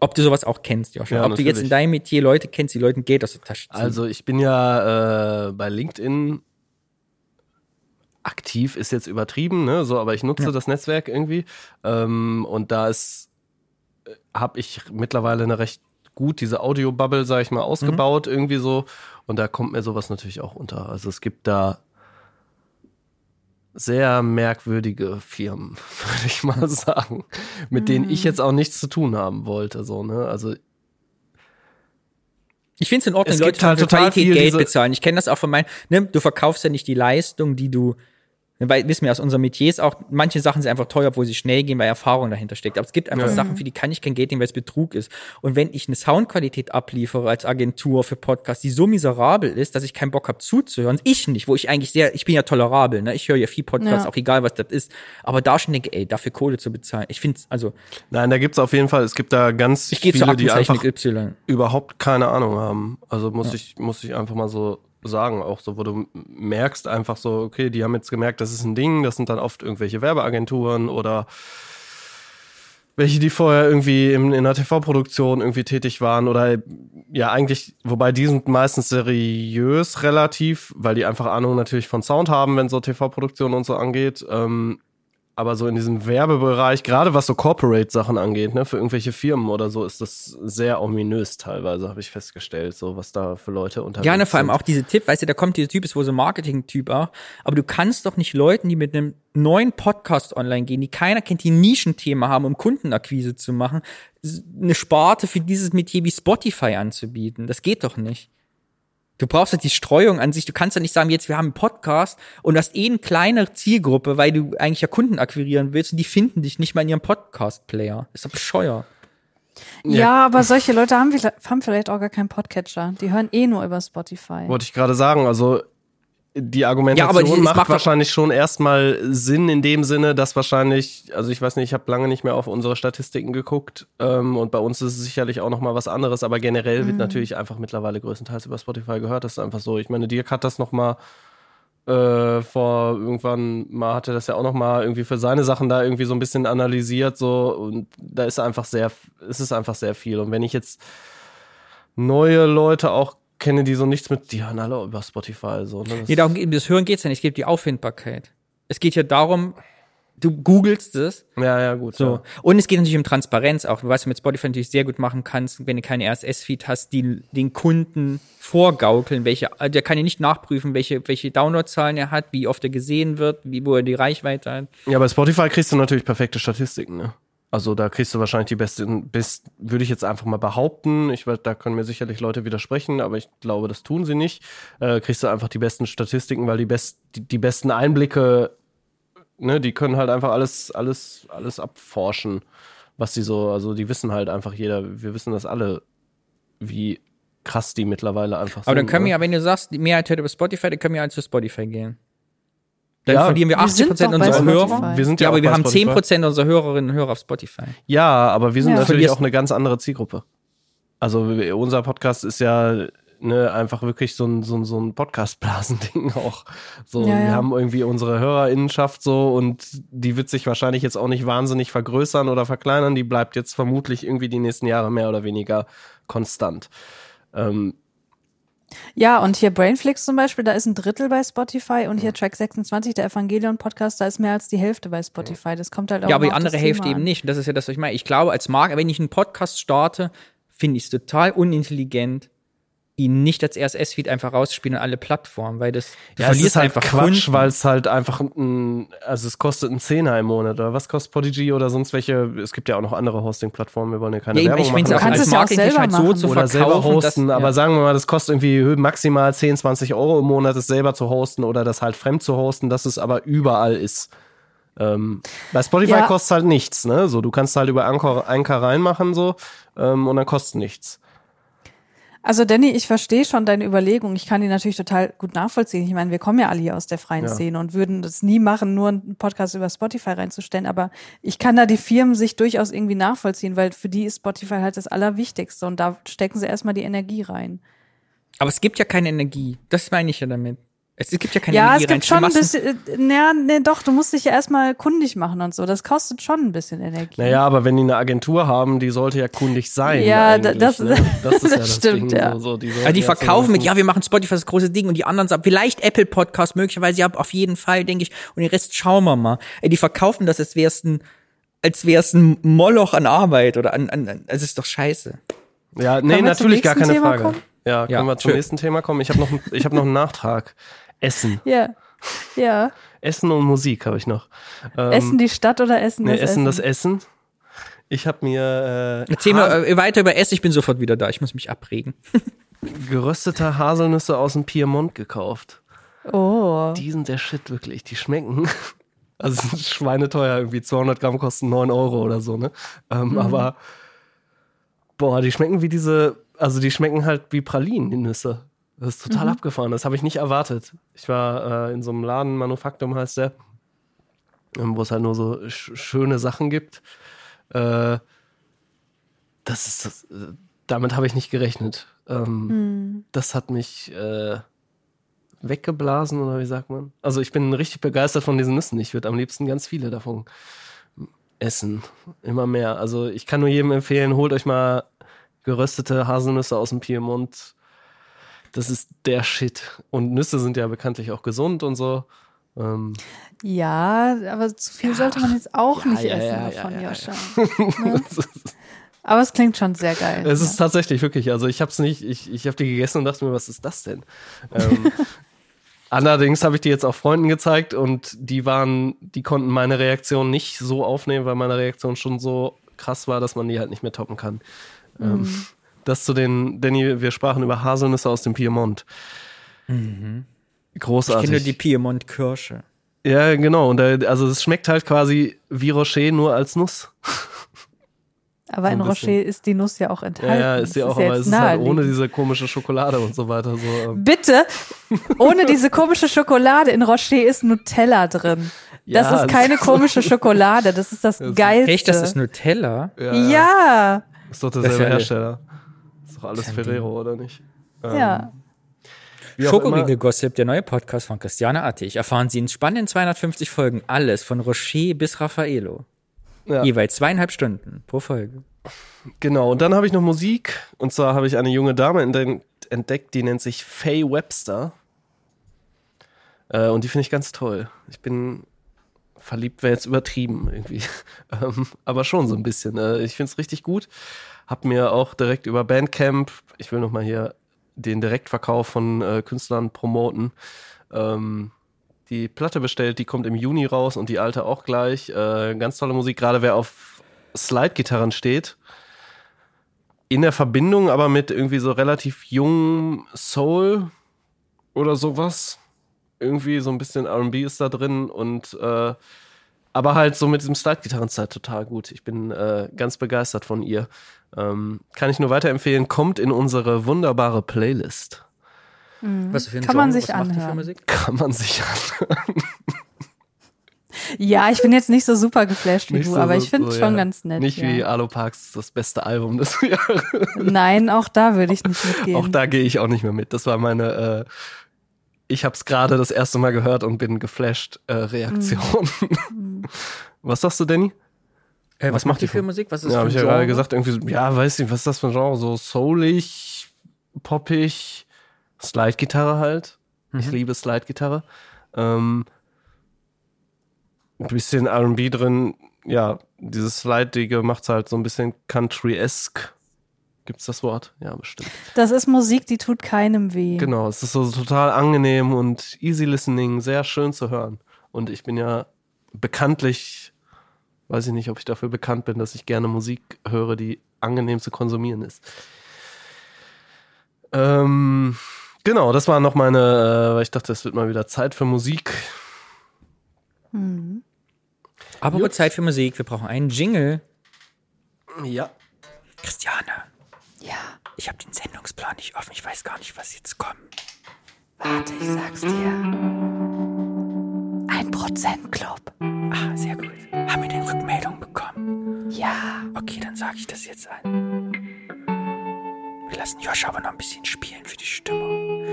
Ob du sowas auch kennst, Joshua. Ja, Ob du jetzt in natürlich. deinem Metier Leute kennst, die Leuten Geld aus der Tasche ziehen. Also ich bin ja äh, bei LinkedIn aktiv, ist jetzt übertrieben, ne? So, aber ich nutze Ja. das Netzwerk irgendwie. Ähm, und da ist, habe ich mittlerweile eine recht gut diese Audio-Bubble, sag ich mal, ausgebaut, irgendwie so. Und da kommt mir sowas natürlich auch unter. Also es gibt da sehr merkwürdige Firmen, würde ich mal sagen, mit denen ich jetzt auch nichts zu tun haben wollte. So, ne? Also ich finde es in Ordnung, es Leute halt total viel Geld bezahlen. Ich kenne das auch von meinen, ne, du verkaufst ja nicht die Leistung, die du, weil wissen wir aus unserem Metier ist auch, manche Sachen sind einfach teuer, obwohl sie schnell gehen, weil Erfahrung dahinter steckt. Aber es gibt einfach Ja. Sachen, für die kann ich kein Geld nehmen, weil es Betrug ist. Und wenn ich eine Soundqualität abliefere als Agentur für Podcasts, die so miserabel ist, dass ich keinen Bock habe zuzuhören, ich nicht, wo ich eigentlich sehr, ich bin ja tolerabel, ne, ich höre ja viel Podcasts, Ja. auch egal was das ist, aber da schon denke, ey, dafür Kohle zu bezahlen. Ich finde, also, Nein, da gibt's auf jeden Fall, es gibt da ganz viele, die einfach Y. überhaupt keine Ahnung haben. Also muss ich, muss ich einfach mal so sagen, auch so, wo du merkst einfach so, okay, die haben jetzt gemerkt, das ist ein Ding, das sind dann oft irgendwelche Werbeagenturen oder welche, die vorher irgendwie in, in einer TV-Produktion irgendwie tätig waren oder ja eigentlich, wobei die sind meistens seriös relativ, weil die einfach Ahnung natürlich von Sound haben, wenn so TV-Produktion und so angeht. Ähm, aber so in diesem Werbebereich, gerade was so Corporate-Sachen angeht, ne, für irgendwelche Firmen oder so, ist das sehr ominös teilweise, habe ich festgestellt, so was da für Leute unterwegs Ja, ne, vor allem auch diese Tipp, weißt du, da kommt dieser Typ, ist wohl so ein Marketing-Typ auch, aber du kannst doch nicht Leuten, die mit einem neuen Podcast online gehen, die keiner kennt, die Nischenthema haben, um Kundenakquise zu machen, eine Sparte für dieses Metier wie Spotify anzubieten. Das geht doch nicht. Du brauchst halt die Streuung an sich. Du kannst ja nicht sagen, jetzt wir haben einen Podcast und du hast eh eine kleine Zielgruppe, weil du eigentlich ja Kunden akquirieren willst und die finden dich nicht mal in ihrem Podcast-Player. Ist doch bescheuert. Ja, aber solche Leute haben, vielleicht- haben vielleicht auch gar keinen Podcatcher. Die hören eh nur über Spotify. Wollte ich gerade sagen, also die Argumentation Ja, aber die- es macht, macht wahrscheinlich schon erstmal Sinn in dem Sinne, dass wahrscheinlich, also ich weiß nicht, ich habe lange nicht mehr auf unsere Statistiken geguckt ähm, und bei uns ist es sicherlich auch noch mal was anderes, aber generell wird natürlich einfach mittlerweile größtenteils über Spotify gehört. Das ist einfach so. Ich meine, Dirk hat das noch mal äh, vor irgendwann mal hatte das ja auch noch mal irgendwie für seine Sachen da irgendwie so ein bisschen analysiert so und da ist einfach sehr, es ist einfach sehr viel und wenn ich jetzt neue Leute auch kenne, die so nichts mit, die hören alle über Spotify so. Ne? Das- Ja, darum, geht- das Hören geht's ja nicht, es geht um die Auffindbarkeit. Es geht ja darum, du googelst es, Ja, ja, gut. so. Ja. Und es geht natürlich um Transparenz auch, was du mit Spotify natürlich sehr gut machen kannst, wenn du keinen RSS-Feed hast, die den Kunden vorgaukeln, welche, also der kann ja nicht nachprüfen, welche, welche Downloadzahlen er hat, wie oft er gesehen wird, wie, wo er die Reichweite hat. ja, bei Spotify kriegst du natürlich perfekte Statistiken, ne? Also da kriegst du wahrscheinlich die besten, best, würde ich jetzt einfach mal behaupten. Ich da können mir sicherlich Leute widersprechen, aber ich glaube, das tun sie nicht. Äh, kriegst du einfach die besten Statistiken, weil die, best, die, die besten Einblicke, ne, die können halt einfach alles, alles, alles abforschen, was sie so, also die wissen halt einfach jeder, wir wissen das alle, wie krass die mittlerweile einfach sind. Aber dann können wir ne? ja, wenn du sagst, die Mehrheit hört über Spotify, dann können wir halt zu Spotify gehen. Dann Ja. verlieren wir Wir 80% sind doch bei unserer Hörer. Wir sind Ja, ja, aber wir haben Spotify. 10% unserer Hörerinnen und Hörer auf Spotify. Ja, aber wir sind Ja. natürlich auch eine ganz andere Zielgruppe. Also wir- unser Podcast ist ja ne, einfach wirklich so ein, so ein, so ein Podcast-Blasen-Ding auch. So, Ja, wir ja. haben irgendwie unsere Hörerinnenschaft so und die wird sich wahrscheinlich jetzt auch nicht wahnsinnig vergrößern oder verkleinern. Die bleibt jetzt vermutlich irgendwie die nächsten Jahre mehr oder weniger konstant. Ähm, Ja, und hier Brainflix zum Beispiel, da ist ein Drittel bei Spotify und hier Track 26, der Evangelion-Podcast, da ist mehr als die Hälfte bei Spotify. Das kommt halt auch Ja, aber die andere Hälfte Thema eben an. nicht. Und das ist ja das, was ich meine. Ich glaube, als Marke, wenn ich einen Podcast starte, finde ich es total unintelligent, ihn nicht als RSS-Feed einfach rauszuspielen an alle Plattformen, weil das, du ja, es verlierst ist halt einfach Quatsch, weil es halt einfach ein, also es kostet einen Zehner im Monat oder was kostet Podigy oder sonst welche, es gibt ja auch noch andere Hosting-Plattformen, wir wollen ja keine Ja, Werbung ich meine, machen. es Du kannst es ja auch selber halt so machen. zu oder selber hosten, dass, aber ja. sagen wir mal, das kostet irgendwie maximal 10, 20 Euro im Monat, das selber zu hosten oder das halt fremd zu hosten, dass es aber überall ist. Ähm, bei Spotify Ja. kostet halt nichts, ne? So, du kannst halt über Anchor, Anchor reinmachen so ähm, und dann kostet nichts. Also Danny, ich verstehe schon deine Überlegung. Ich kann die natürlich total gut nachvollziehen. Ich meine, wir kommen ja alle hier aus der freien Ja. Szene und würden das nie machen, nur einen Podcast über Spotify reinzustellen. Aber ich kann da die Firmen sich durchaus irgendwie nachvollziehen, weil für die ist Spotify halt das Allerwichtigste und da stecken sie erstmal die Energie rein. Aber es gibt ja keine Energie. Das meine ich ja damit. Es gibt ja keine ja, Energie es gibt schon ein bisschen, äh, ja, nee, doch, du musst dich ja erstmal kundig machen und so. Das kostet schon ein bisschen Energie. Naja, aber wenn die eine Agentur haben, die sollte ja kundig sein. Ja, das- ne? das ist ja das das stimmt, Ding, ja. So, so, die, Ja, sollten die ja verkaufen mit, ja, wir machen Spotify das große Ding und die anderen sagen, vielleicht Apple Podcast möglicherweise, ja, auf jeden Fall, denke ich, und den Rest schauen wir mal. Ey, die verkaufen das, als wär's ein, als wär's ein Moloch an Arbeit oder an, an, an es ist doch scheiße. Ja, nee, natürlich gar keine Thema Frage. kommen? Ja, können Ja, wir zum schön. nächsten Thema kommen? Ich habe noch, ich hab noch einen Nachtrag. Essen. Ja, ja. Essen und Musik habe ich noch. Ähm, Essen die Stadt oder Essen nee, das Essen Essen? das Essen. Ich habe mir äh, Erzähl mal äh, weiter über Essen, ich bin sofort wieder da, ich muss mich abregen. geröstete Haselnüsse aus dem Piemont gekauft. Oh. Die sind der Shit, wirklich. Die schmecken. Also sind schweineteuer, irgendwie 200 Gramm kosten 9 Euro oder so, ne? Ähm, Mhm. Aber, boah, die schmecken wie diese, also die schmecken halt wie Pralinen, die Nüsse. Das ist total Mhm. abgefahren, das habe ich nicht erwartet. Ich war äh, in so einem Laden, Manufaktum heißt der, ähm, wo es halt nur so sch schöne Sachen gibt. Äh, das ist, das, äh, damit habe ich nicht gerechnet. Ähm, Mhm. das hat mich äh, weggeblasen oder wie sagt man? Also ich bin richtig begeistert von diesen Nüssen. Ich würde am liebsten ganz viele davon essen. Immer mehr. Also ich kann nur jedem empfehlen, holt euch mal geröstete Haselnüsse aus dem Piemont. Das ist der Shit. Und Nüsse sind ja bekanntlich auch gesund und so. Ähm, Ja, aber zu viel sollte man jetzt auch Ja, nicht ja, essen ja, davon, ja, ja, Joscha. Ne? Aber es klingt schon sehr geil. Es ist tatsächlich wirklich, also ich habe es nicht, ich, ich habe die gegessen und dachte mir, was ist das denn? Ähm, allerdings habe ich die jetzt auch Freunden gezeigt und die waren, die konnten meine Reaktion nicht so aufnehmen, weil meine Reaktion schon so krass war, dass man die halt nicht mehr toppen kann. Ähm, das zu den, Danny, wir sprachen über Haselnüsse aus dem Piemont. Ich kenne Großartig. nur die Piemont-Kirsche. ja, genau. Und da, also es schmeckt halt quasi wie Rocher nur als Nuss. Aber So in bisschen. Rocher ist die Nuss ja auch enthalten. ja, ist ja Das auch, aber jetzt es ist halt ohne diese komische Schokolade und so weiter. So, ähm, Bitte, ohne diese komische Schokolade in Rocher ist Nutella drin. Das Ja, ist keine das- komische Schokolade, das ist das Das ist- Geilste. Echt, das ist Nutella? ja, Ja, Ist doch Das derselbe ist ja- Hersteller. Doch alles Ferrero, oder nicht? Ähm, ja. immer. Schokoriegel-Gossip, der neue Podcast von Christiane Attig. Erfahren Sie in spannenden 250 Folgen alles von Rocher bis Raffaello. Ja. Jeweils zweieinhalb Stunden pro Folge. Genau, und dann habe ich noch Musik. Und zwar habe ich eine junge Dame entdeckt, die nennt sich Faye Webster. Äh, und die finde ich ganz toll. Ich bin verliebt, wäre jetzt übertrieben irgendwie. ähm, aber schon so ein bisschen. Äh, ich finde es richtig gut. Hab mir auch direkt über Bandcamp, ich will nochmal hier den Direktverkauf von äh, Künstlern promoten, ähm, die Platte bestellt, die kommt im Juni raus und die alte auch gleich. Äh, ganz tolle Musik, gerade wer auf Slide-Gitarren steht. In der Verbindung aber mit irgendwie so relativ jungem Soul oder sowas. Irgendwie so ein bisschen RB ist da drin und äh, aber halt so mit diesem Slide-Gitarrenzeit total gut. Ich bin äh, ganz begeistert von ihr. Ähm, kann ich nur weiterempfehlen, kommt in unsere wunderbare Playlist. Was für ein Kann man Genre? sich Was macht die für anhören. Musik? Kann man sich anhören. ja, ich bin jetzt nicht so super geflasht wie Nicht du, so- aber ich finde es so, schon ja. ganz nett. Nicht ja. wie Alo Parks das beste Album des Jahres. Nein, auch da würde ich nicht mitgehen. Auch da gehe ich auch nicht mehr mit. Das war meine, äh, ich habe es gerade das erste Mal gehört und bin geflasht äh, Reaktion. Mhm. Was sagst du, Danny? Äh, was, Was macht macht die für Musik? Was ist Ja, für habe ein ich ja Genre? gerade gesagt, irgendwie, so, ja, weiß nicht, was ist das für ein Genre? So soulig, poppig, Slide-Gitarre halt. Ich Mhm. liebe Slide-Gitarre. Ähm, ein bisschen R&B drin. Ja, dieses Slide-Dige macht's halt so ein bisschen Country-esque. Gibt's das Wort? Ja, bestimmt. Das ist Musik, die tut keinem weh. Genau, es ist so total angenehm und easy listening, sehr schön zu hören. Und ich bin ja bekanntlich, weiß ich nicht, ob ich dafür bekannt bin, dass ich gerne Musik höre, die angenehm zu konsumieren ist. Ähm, genau, das war noch meine, äh, weil ich dachte, es wird mal wieder Zeit für Musik. Mhm. Aber Gut. Zeit für Musik. Wir brauchen einen Jingle. Ja. Christiane, ich habe den Sendungsplan nicht offen. Ich weiß gar nicht, was jetzt kommt. warte, ich sag's dir. Ein Prozent Club. Ah, sehr gut. Haben wir denn Rückmeldung bekommen? Ja. Okay, dann sage ich das jetzt an. Wir lassen Josh aber noch ein bisschen spielen für die Stimmung.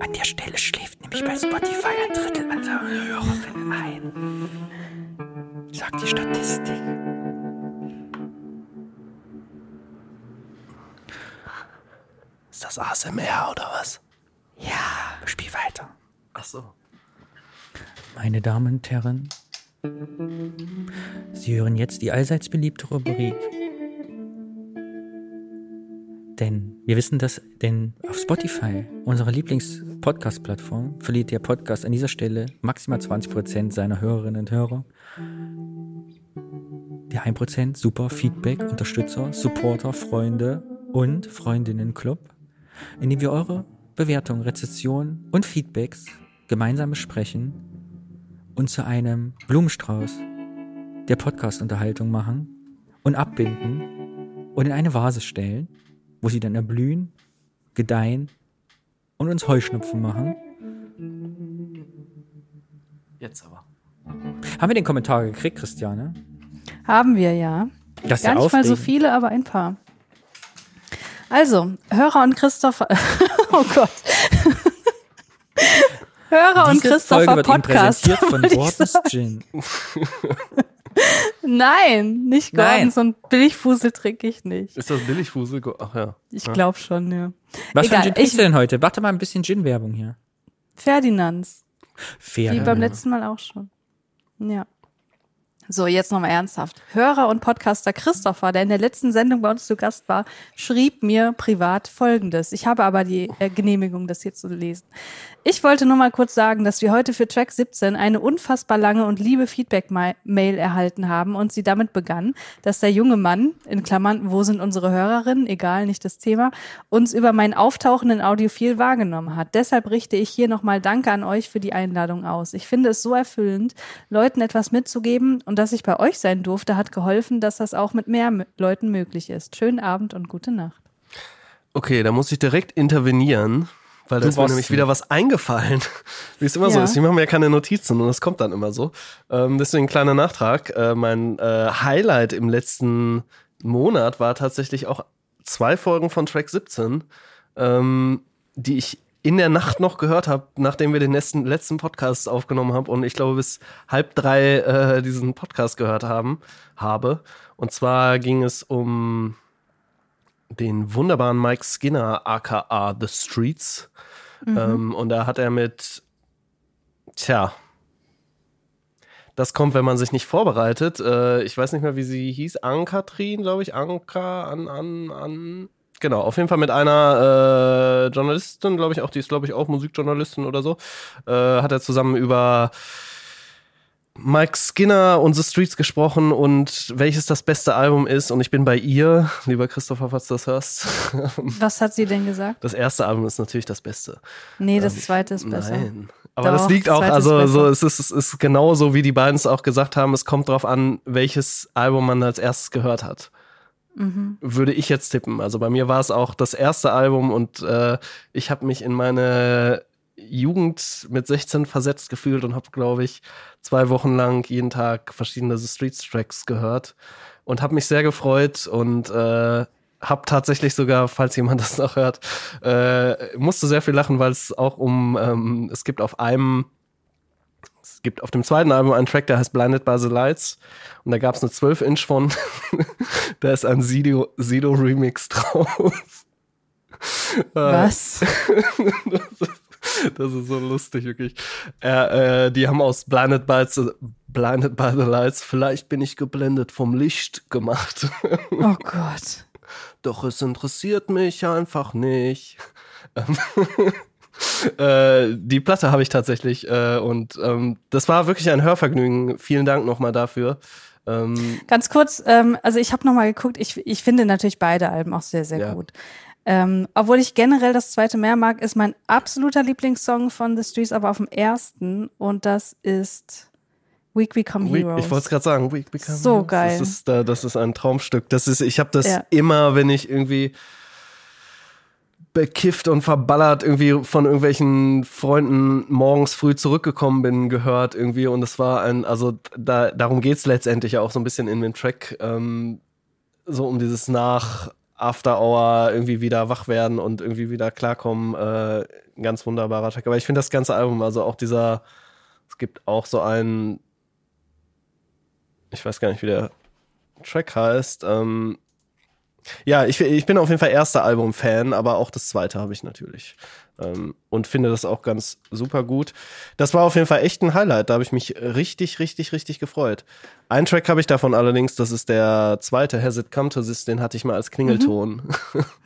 An der Stelle schläft nämlich bei Spotify ein Drittel aller Hörerinnen ein. Sagt die Statistik. Ist das ASMR oder was? Ja, spiel weiter. Ach so. Meine Damen und Herren, Sie hören jetzt die allseits beliebte Rubrik. Denn wir wissen, dass denn auf Spotify, unserer Lieblings-Podcast-Plattform, verliert der Podcast an dieser Stelle maximal 20% seiner Hörerinnen und Hörer. Die 1% super Feedback, Unterstützer, Supporter, Freunde und Freundinnen-Club, in dem wir eure Bewertungen, Rezessionen und Feedbacks gemeinsam besprechen und zu einem Blumenstrauß der Podcast-Unterhaltung machen und abbinden und in eine Vase stellen, wo sie dann erblühen, gedeihen und uns Heuschnupfen machen. Jetzt aber. Haben wir den Kommentar gekriegt, Christiane? Haben wir ja. Das ist Gar ja nicht mal so aufregend. viele, aber ein paar. Also, Hörer und Christopher. oh Gott. Hörer und Diese Folge Christopher wird Ihnen Podcast. präsentiert von Gordons. Gin. Nein, nicht Gordon, Nein. so ein Billigfusel trinke ich nicht. Ist das Billigfusel? Ach ja. Ich ja. glaube schon, ja. Was für Egal, ein Gin trinkst ich- du denn heute? Warte mal ein bisschen Gin-Werbung hier. Ferdinands. Fair. Wie beim letzten Mal auch schon. Ja. So, jetzt nochmal ernsthaft. Hörer und Podcaster Christopher, der in der letzten Sendung bei uns zu Gast war, schrieb mir privat Folgendes. Ich habe aber die äh, Genehmigung, das hier zu lesen. Ich wollte nur mal kurz sagen, dass wir heute für Track 17 eine unfassbar lange und liebe Feedback-Mail erhalten haben und sie damit begann, dass der junge Mann, in Klammern, wo sind unsere Hörerinnen, egal, nicht das Thema, uns über mein Auftauchen in Audiophil wahrgenommen hat. Deshalb richte ich hier nochmal Danke an euch für die Einladung aus. Ich finde es so erfüllend, Leuten etwas mitzugeben und dass ich bei euch sein durfte, hat geholfen, dass das auch mit mehr Leuten möglich ist. Schönen Abend und gute Nacht. Okay, da muss ich direkt intervenieren, weil da ist mir nämlich wieder was eingefallen. Wie es immer so Ja. ist. Ich mache mir ja keine Notizen und das kommt dann immer so. Ähm, deswegen kleiner Nachtrag. Äh, mein äh, Highlight im letzten Monat war tatsächlich auch zwei Folgen von Track 17, ähm, die ich in der Nacht noch gehört habe, nachdem wir den letzten, letzten Podcast aufgenommen haben und ich glaube bis halb drei äh, diesen Podcast gehört haben, habe. Und zwar ging es um den wunderbaren Mike Skinner, aka The Streets. Ähm, und da hat er mit, tja, das kommt, wenn man sich nicht vorbereitet. Äh, ich weiß nicht mehr, wie sie hieß. Ann-Kathrin, glaube ich. Anka, an, an, an. Genau, auf jeden Fall mit einer äh, Journalistin, glaube ich auch, die ist, glaube ich, auch Musikjournalistin oder so, äh, hat er zusammen über Mike Skinner und The Streets gesprochen und welches das beste Album ist. Und ich bin bei ihr, lieber Christopher, falls du das hörst. Was hat sie denn gesagt? Das erste Album ist natürlich das Beste. Nee, das zweite ist besser. Nein. Aber Doch, das liegt das auch, ist also so, es ist, es ist genauso, wie die beiden es auch gesagt haben, es kommt drauf an, welches Album man als erstes gehört hat. Mhm. Würde ich jetzt tippen. Also bei mir war es auch das erste Album und äh, ich habe mich in meine Jugend mit 16 versetzt gefühlt und habe, glaube ich, zwei Wochen lang jeden Tag verschiedene The Streets Tracks gehört und habe mich sehr gefreut und äh, habe tatsächlich sogar, falls jemand das noch hört, äh, musste sehr viel lachen, weil es auch um, ähm, es gibt auf einem, es gibt auf dem zweiten Album einen Track, der heißt Blinded by the Lights und da gab es eine 12-Inch von, da ist ein Sido, Sido Remix drauf. Äh, Was? das ist so lustig, wirklich. Äh, äh, die haben aus Blinded by, the, Blinded by the Lights, vielleicht bin ich geblendet vom Licht gemacht. Oh Gott. Doch es interessiert mich einfach nicht. Äh, die Platte habe ich tatsächlich äh, und ähm, das war wirklich ein Hörvergnügen. Vielen Dank nochmal dafür. Ähm, Ganz kurz, ähm, also ich habe nochmal geguckt, ich, ich finde natürlich beide Alben auch sehr, sehr Ja. gut. Ähm, obwohl ich generell das zweite mehr mag, ist mein absoluter Lieblingssong von The Streets aber auf dem ersten und das ist Week Become Heroes. ich wollte es gerade sagen. We Become So Heroes. geil. Das ist, äh, das ist ein Traumstück. Das ist, ich habe das Ja. immer, wenn ich irgendwie bekifft und verballert irgendwie von irgendwelchen Freunden morgens früh zurückgekommen bin, gehört irgendwie. Und es war ein, also da, darum geht's letztendlich ja auch so ein bisschen in dem Track, ähm, so um dieses nach After Hour irgendwie wieder wach werden und irgendwie wieder klarkommen. Äh, ganz wunderbarer Track. Aber ich finde das ganze Album, also auch dieser, es gibt auch so einen, ich weiß gar nicht, wie der Track heißt. Ähm, ja, ich, ich bin auf jeden Fall erster Album-Fan, aber auch das zweite habe ich natürlich. Ähm, und finde das auch ganz super gut. Das war auf jeden Fall echt ein Highlight. Da habe ich mich richtig, richtig, richtig gefreut. Ein Track habe ich davon allerdings, das ist der zweite, Has It Come to This, den hatte ich mal als Klingelton.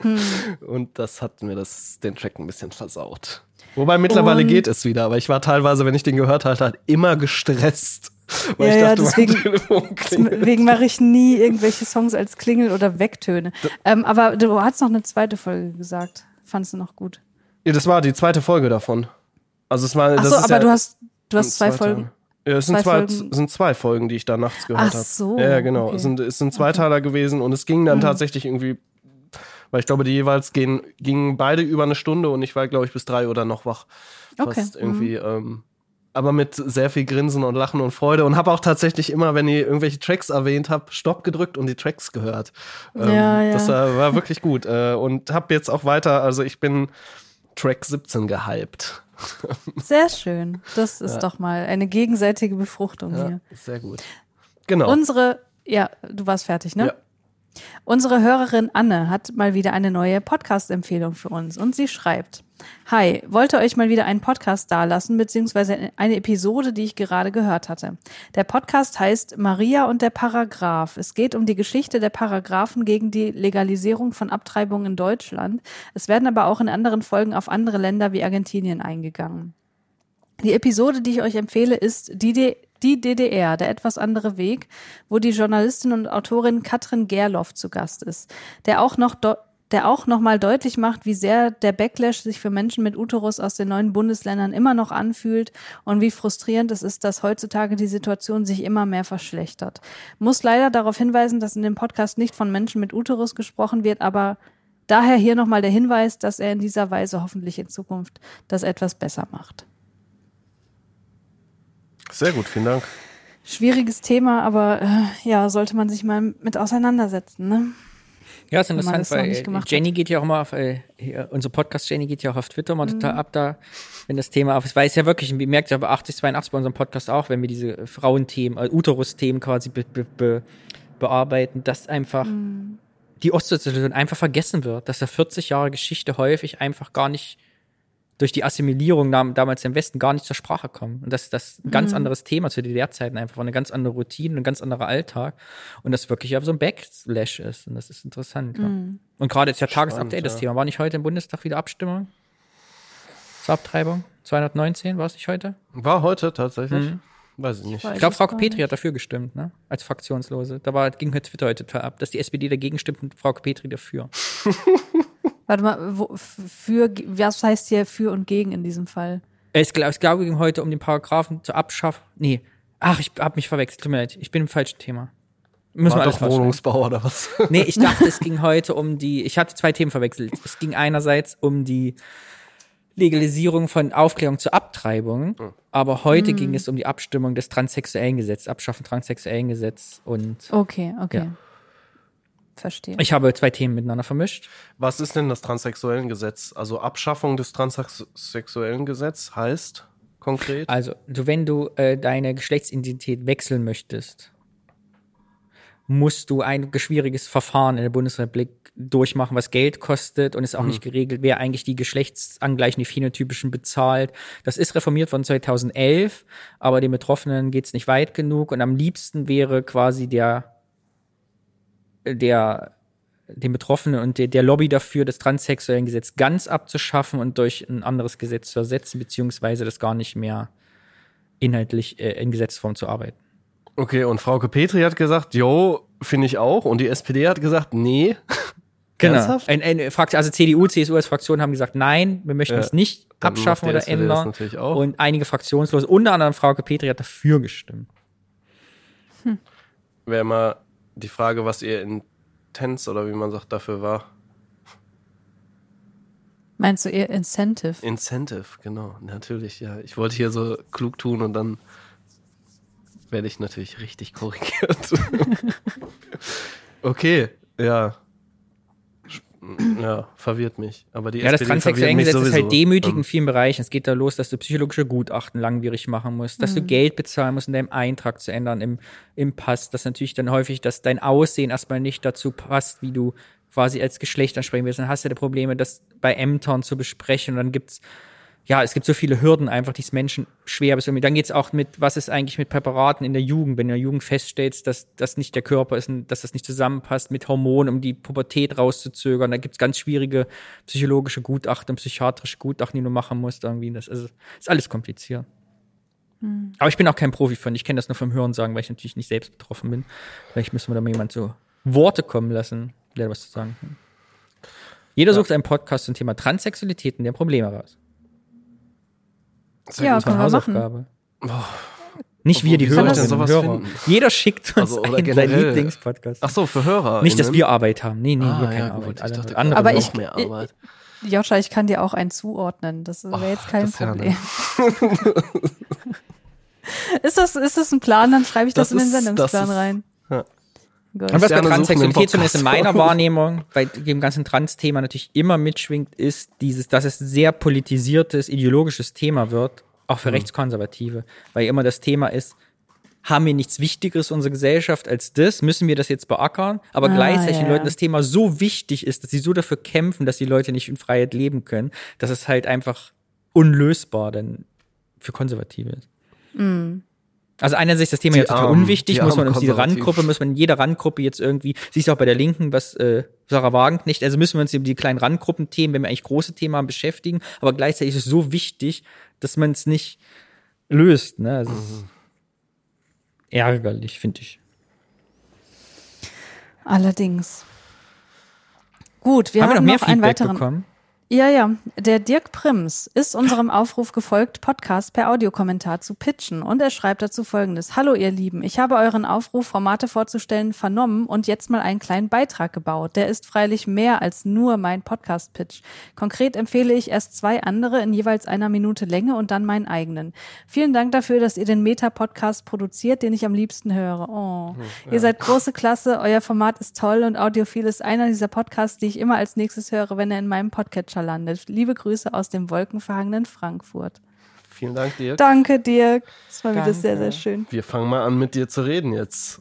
und das hat mir das, den Track ein bisschen versaut. Wobei mittlerweile Und- geht es wieder, aber ich war teilweise, wenn ich den gehört hatte, halt immer gestresst. Weil Ja, ich ja, dachte, deswegen- Telefon klingelt. Deswegen mache ich nie irgendwelche Songs als Klingel oder Wegtöne. Ähm, aber du hast noch eine zweite Folge gesagt. Fandst du noch gut? Ja, das war die zweite Folge davon. Also es war, Ach das so, aber ja du hast, du hast zwei Folgen. Ja, es sind zwei zwei, Folgen. sind zwei Folgen, die ich da nachts gehört Ach habe. so, Ja, ja, genau. okay. Mhm. Es sind, es sind Zweiteiler gewesen und es ging dann tatsächlich irgendwie, weil ich glaube, die jeweils gehen, gingen beide über eine Stunde und ich war, glaube ich, bis drei oder noch wach. Okay, Fast mhm. irgendwie, ähm, aber mit sehr viel Grinsen und Lachen und Freude und habe auch tatsächlich immer, wenn ihr irgendwelche Tracks erwähnt habt, Stopp gedrückt und die Tracks gehört. Ähm, Ja, ja. Das war, war wirklich gut äh, und habe jetzt auch weiter, also ich bin Track 17 gehypt. Sehr schön. Das ist doch mal eine gegenseitige Befruchtung Ja, hier. sehr gut. Genau. Unsere, ja, du warst fertig, ne? Ja. Unsere Hörerin Anne hat mal wieder eine neue Podcast-Empfehlung für uns und sie schreibt: Hi, wollte euch mal wieder einen Podcast dalassen, beziehungsweise eine Episode, die ich gerade gehört hatte. Der Podcast heißt Maria und der Paragraph. Es geht um die Geschichte der Paragraphen gegen die Legalisierung von Abtreibung in Deutschland. Es werden aber auch in anderen Folgen auf andere Länder wie Argentinien eingegangen. Die Episode, die ich euch empfehle, ist die, D die DDR, der etwas andere Weg, wo die Journalistin und Autorin Katrin Gerloff zu Gast ist, der auch noch, der auch nochmal deutlich macht, wie sehr der Backlash sich für Menschen mit Uterus aus den neuen Bundesländern immer noch anfühlt und wie frustrierend es ist, dass heutzutage die Situation sich immer mehr verschlechtert. Muss leider darauf hinweisen, dass in dem Podcast nicht von Menschen mit Uterus gesprochen wird, aber daher hier nochmal der Hinweis, dass er in dieser Weise hoffentlich in Zukunft das etwas besser macht. Sehr gut, vielen Dank. Schwieriges Thema, aber äh, ja, sollte man sich mal mit auseinandersetzen, ne? Ja, ist interessant, weil nicht äh, gemacht Jenny geht ja auch immer auf, äh, hier, unser Podcast Jenny geht ja auch auf Twitter mal total Mhm. ab da, wenn das Thema auf ist. Weil es ja wirklich, ihr merkt ja bei 80, 82 bei unserem Podcast auch, wenn wir diese Frauenthemen, äh, Uterus-Themen quasi be, be, be, bearbeiten, dass einfach Mhm. die Ostsozialisation einfach vergessen wird, dass da 40 Jahre Geschichte häufig einfach gar nicht durch die Assimilierung damals im Westen gar nicht zur Sprache kommen. Und dass das ein ganz anderes Thema zu DDR-Zeiten einfach war, eine ganz andere Routine, ein ganz anderer Alltag. Und das wirklich auf so ein Backlash ist. Und das ist interessant. Ja. Und gerade jetzt ja Tagesupdate, das ja. Thema. War nicht heute im Bundestag wieder Abstimmung? Zur Abtreibung? 219, war es nicht heute? War heute tatsächlich? Mhm. Weiß ich nicht. Ich glaube, Frau Petri nicht. hat dafür gestimmt, ne? Als Fraktionslose. Da war, ging Twitter heute ab, dass die SPD dagegen stimmt und Frau Petri dafür. Warte mal, wo, für, was heißt hier für und gegen in diesem Fall? Es glaube, es glaub, ging heute um den Paragraphen zur Abschaffung. Nee. Ach, ich habe mich verwechselt. Tut mir leid. Ich bin im falschen Thema. Müssen wir War alles doch. Wohnungsbau oder was? Nee, ich dachte, es ging heute um die. Ich hatte zwei Themen verwechselt. Es ging einerseits um die Legalisierung von Aufklärung zur Abtreibung, aber heute ging es um die Abstimmung des transsexuellen Gesetzes, Abschaffen transsexuellen Gesetz und Okay, okay. Ja. Verstehe. ich habe zwei Themen miteinander vermischt. Was ist denn das transsexuellen Gesetz? Also Abschaffung des transsexuellen Gesetz heißt konkret? Also, du, wenn du äh, deine Geschlechtsidentität wechseln möchtest, musst du ein schwieriges Verfahren in der Bundesrepublik durchmachen, was Geld kostet und ist auch nicht geregelt, wer eigentlich die geschlechtsangleichen, die phänotypischen bezahlt. Das ist reformiert von 2011, aber den Betroffenen geht's nicht weit genug und am liebsten wäre quasi der, der den Betroffenen und der, der Lobby dafür, das transsexuellen Gesetz ganz abzuschaffen und durch ein anderes Gesetz zu ersetzen, beziehungsweise das gar nicht mehr inhaltlich äh, in Gesetzform zu arbeiten. Okay, und Frauke Petri hat gesagt, jo, finde ich auch. Und die SPD hat gesagt, nee. Genau. Ein, ein, also CDU, CSU als Fraktion haben gesagt, nein, wir möchten Ja, es nicht abschaffen oder ändern. Und einige Fraktionslose, unter anderem Frauke Petri, hat dafür gestimmt. Wäre mal die Frage, was ihr Intens oder wie man sagt dafür war. Meinst du eher Incentive? Incentive, genau. Natürlich, ja. Ich wollte hier so klug tun und dann werde ich natürlich richtig korrigiert. okay, ja. Ja, verwirrt mich. Aber die Ja, das SPD transsexuelle verwirrt mich Gesetz ist halt sowieso. demütigend in Ähm, vielen Bereichen. Es geht da los, dass du psychologische Gutachten langwierig machen musst, dass du Geld bezahlen musst, um deinen Eintrag zu ändern im, im Pass. Das natürlich dann häufig, dass dein Aussehen erstmal nicht dazu passt, wie du quasi als Geschlecht ansprechen willst. Dann hast du die Probleme, das bei Ämtern zu besprechen. Und dann gibt's ja, es gibt so viele Hürden einfach, die es Menschen schwer bis Dann geht's auch mit, was ist eigentlich mit Präparaten in der Jugend, wenn du in der Jugend feststellst, dass das nicht der Körper ist, und dass das nicht zusammenpasst mit Hormonen, um die Pubertät rauszuzögern. Da gibt's ganz schwierige psychologische Gutachten, psychiatrische Gutachten, die du machen musst. Irgendwie. Das ist, ist alles kompliziert. Aber ich bin auch kein Profi von. Ich kenne das nur vom Hören sagen, weil ich natürlich nicht selbst betroffen bin. Vielleicht müssen wir da mal jemand so Worte kommen lassen, der was zu sagen kann. Jeder sucht einen Podcast zum Thema Transsexualität und der Probleme raus. Ja, gut. können wir machen. Hausaufgabe. Nicht wir, die Hörer, denn sowas Hörer. finden? Jeder schickt uns Also, oder einen seinen generell. Lieblingspodcast. Ach so, für Hörer. Nicht, dass wir Arbeit haben. Nee, nee, Ah, wir keine ja, Arbeit. Ich dachte, andere Aber ich- mehr Arbeit. Joscha, ich kann dir auch einen zuordnen. Das wäre jetzt kein das ist ja Problem. ist, das, ist das ein Plan? Dann schreibe ich das, Das in den ist- das Sendungsplan ist- rein. ja. Gut. Und was bei Transsexualität zumindest in meiner Wahrnehmung, bei dem ganzen Trans-Thema natürlich immer mitschwingt, ist dieses, dass es ein sehr politisiertes, ideologisches Thema wird, auch Mhm. für Rechtskonservative. Weil immer das Thema ist, haben wir nichts Wichtigeres in unserer Gesellschaft als das? Müssen wir das jetzt beackern? Aber Ah, gleichzeitig ja, den. Leuten das Thema so wichtig ist, dass sie so dafür kämpfen, dass die Leute nicht in Freiheit leben können, dass es halt einfach unlösbar dann für Konservative ist. Also einerseits ist das Thema Die ja total armen- unwichtig, die muss man uns diese Konservativen. Randgruppe, muss man in jeder Randgruppe jetzt irgendwie, siehst du auch bei der Linken, was äh, Sarah Wagenknecht, also müssen wir uns über die kleinen Randgruppenthemen, wenn wir eigentlich große Themen haben, beschäftigen, aber gleichzeitig ist es so wichtig, dass man es nicht löst. Ne? Also es ist ärgerlich, finde ich. Allerdings. Gut, wir haben, haben, wir noch mehr noch einen Feedback weiteren. bekommen? Ja, ja. Der Dirk Prims ist unserem Aufruf gefolgt, Podcast per Audiokommentar zu pitchen. Und er schreibt dazu folgendes. Hallo, ihr Lieben. Ich habe euren Aufruf, Formate vorzustellen, vernommen und jetzt mal einen kleinen Beitrag gebaut. Der ist freilich mehr als nur mein Podcast-Pitch. Konkret empfehle ich erst zwei andere in jeweils einer Minute Länge und dann meinen eigenen. Vielen Dank dafür, dass ihr den Meta-Podcast produziert, den ich am liebsten höre. Oh. Ihr seid große Klasse, euer Format ist toll und Audiophil ist einer dieser Podcasts, die ich immer als nächstes höre, wenn er in meinem Podcatcher landet. Liebe Grüße aus dem wolkenverhangenen Frankfurt. Vielen Dank, Dirk. Danke, Dirk. Das war wieder Danke. sehr, sehr schön. Wir fangen mal an, mit dir zu reden jetzt.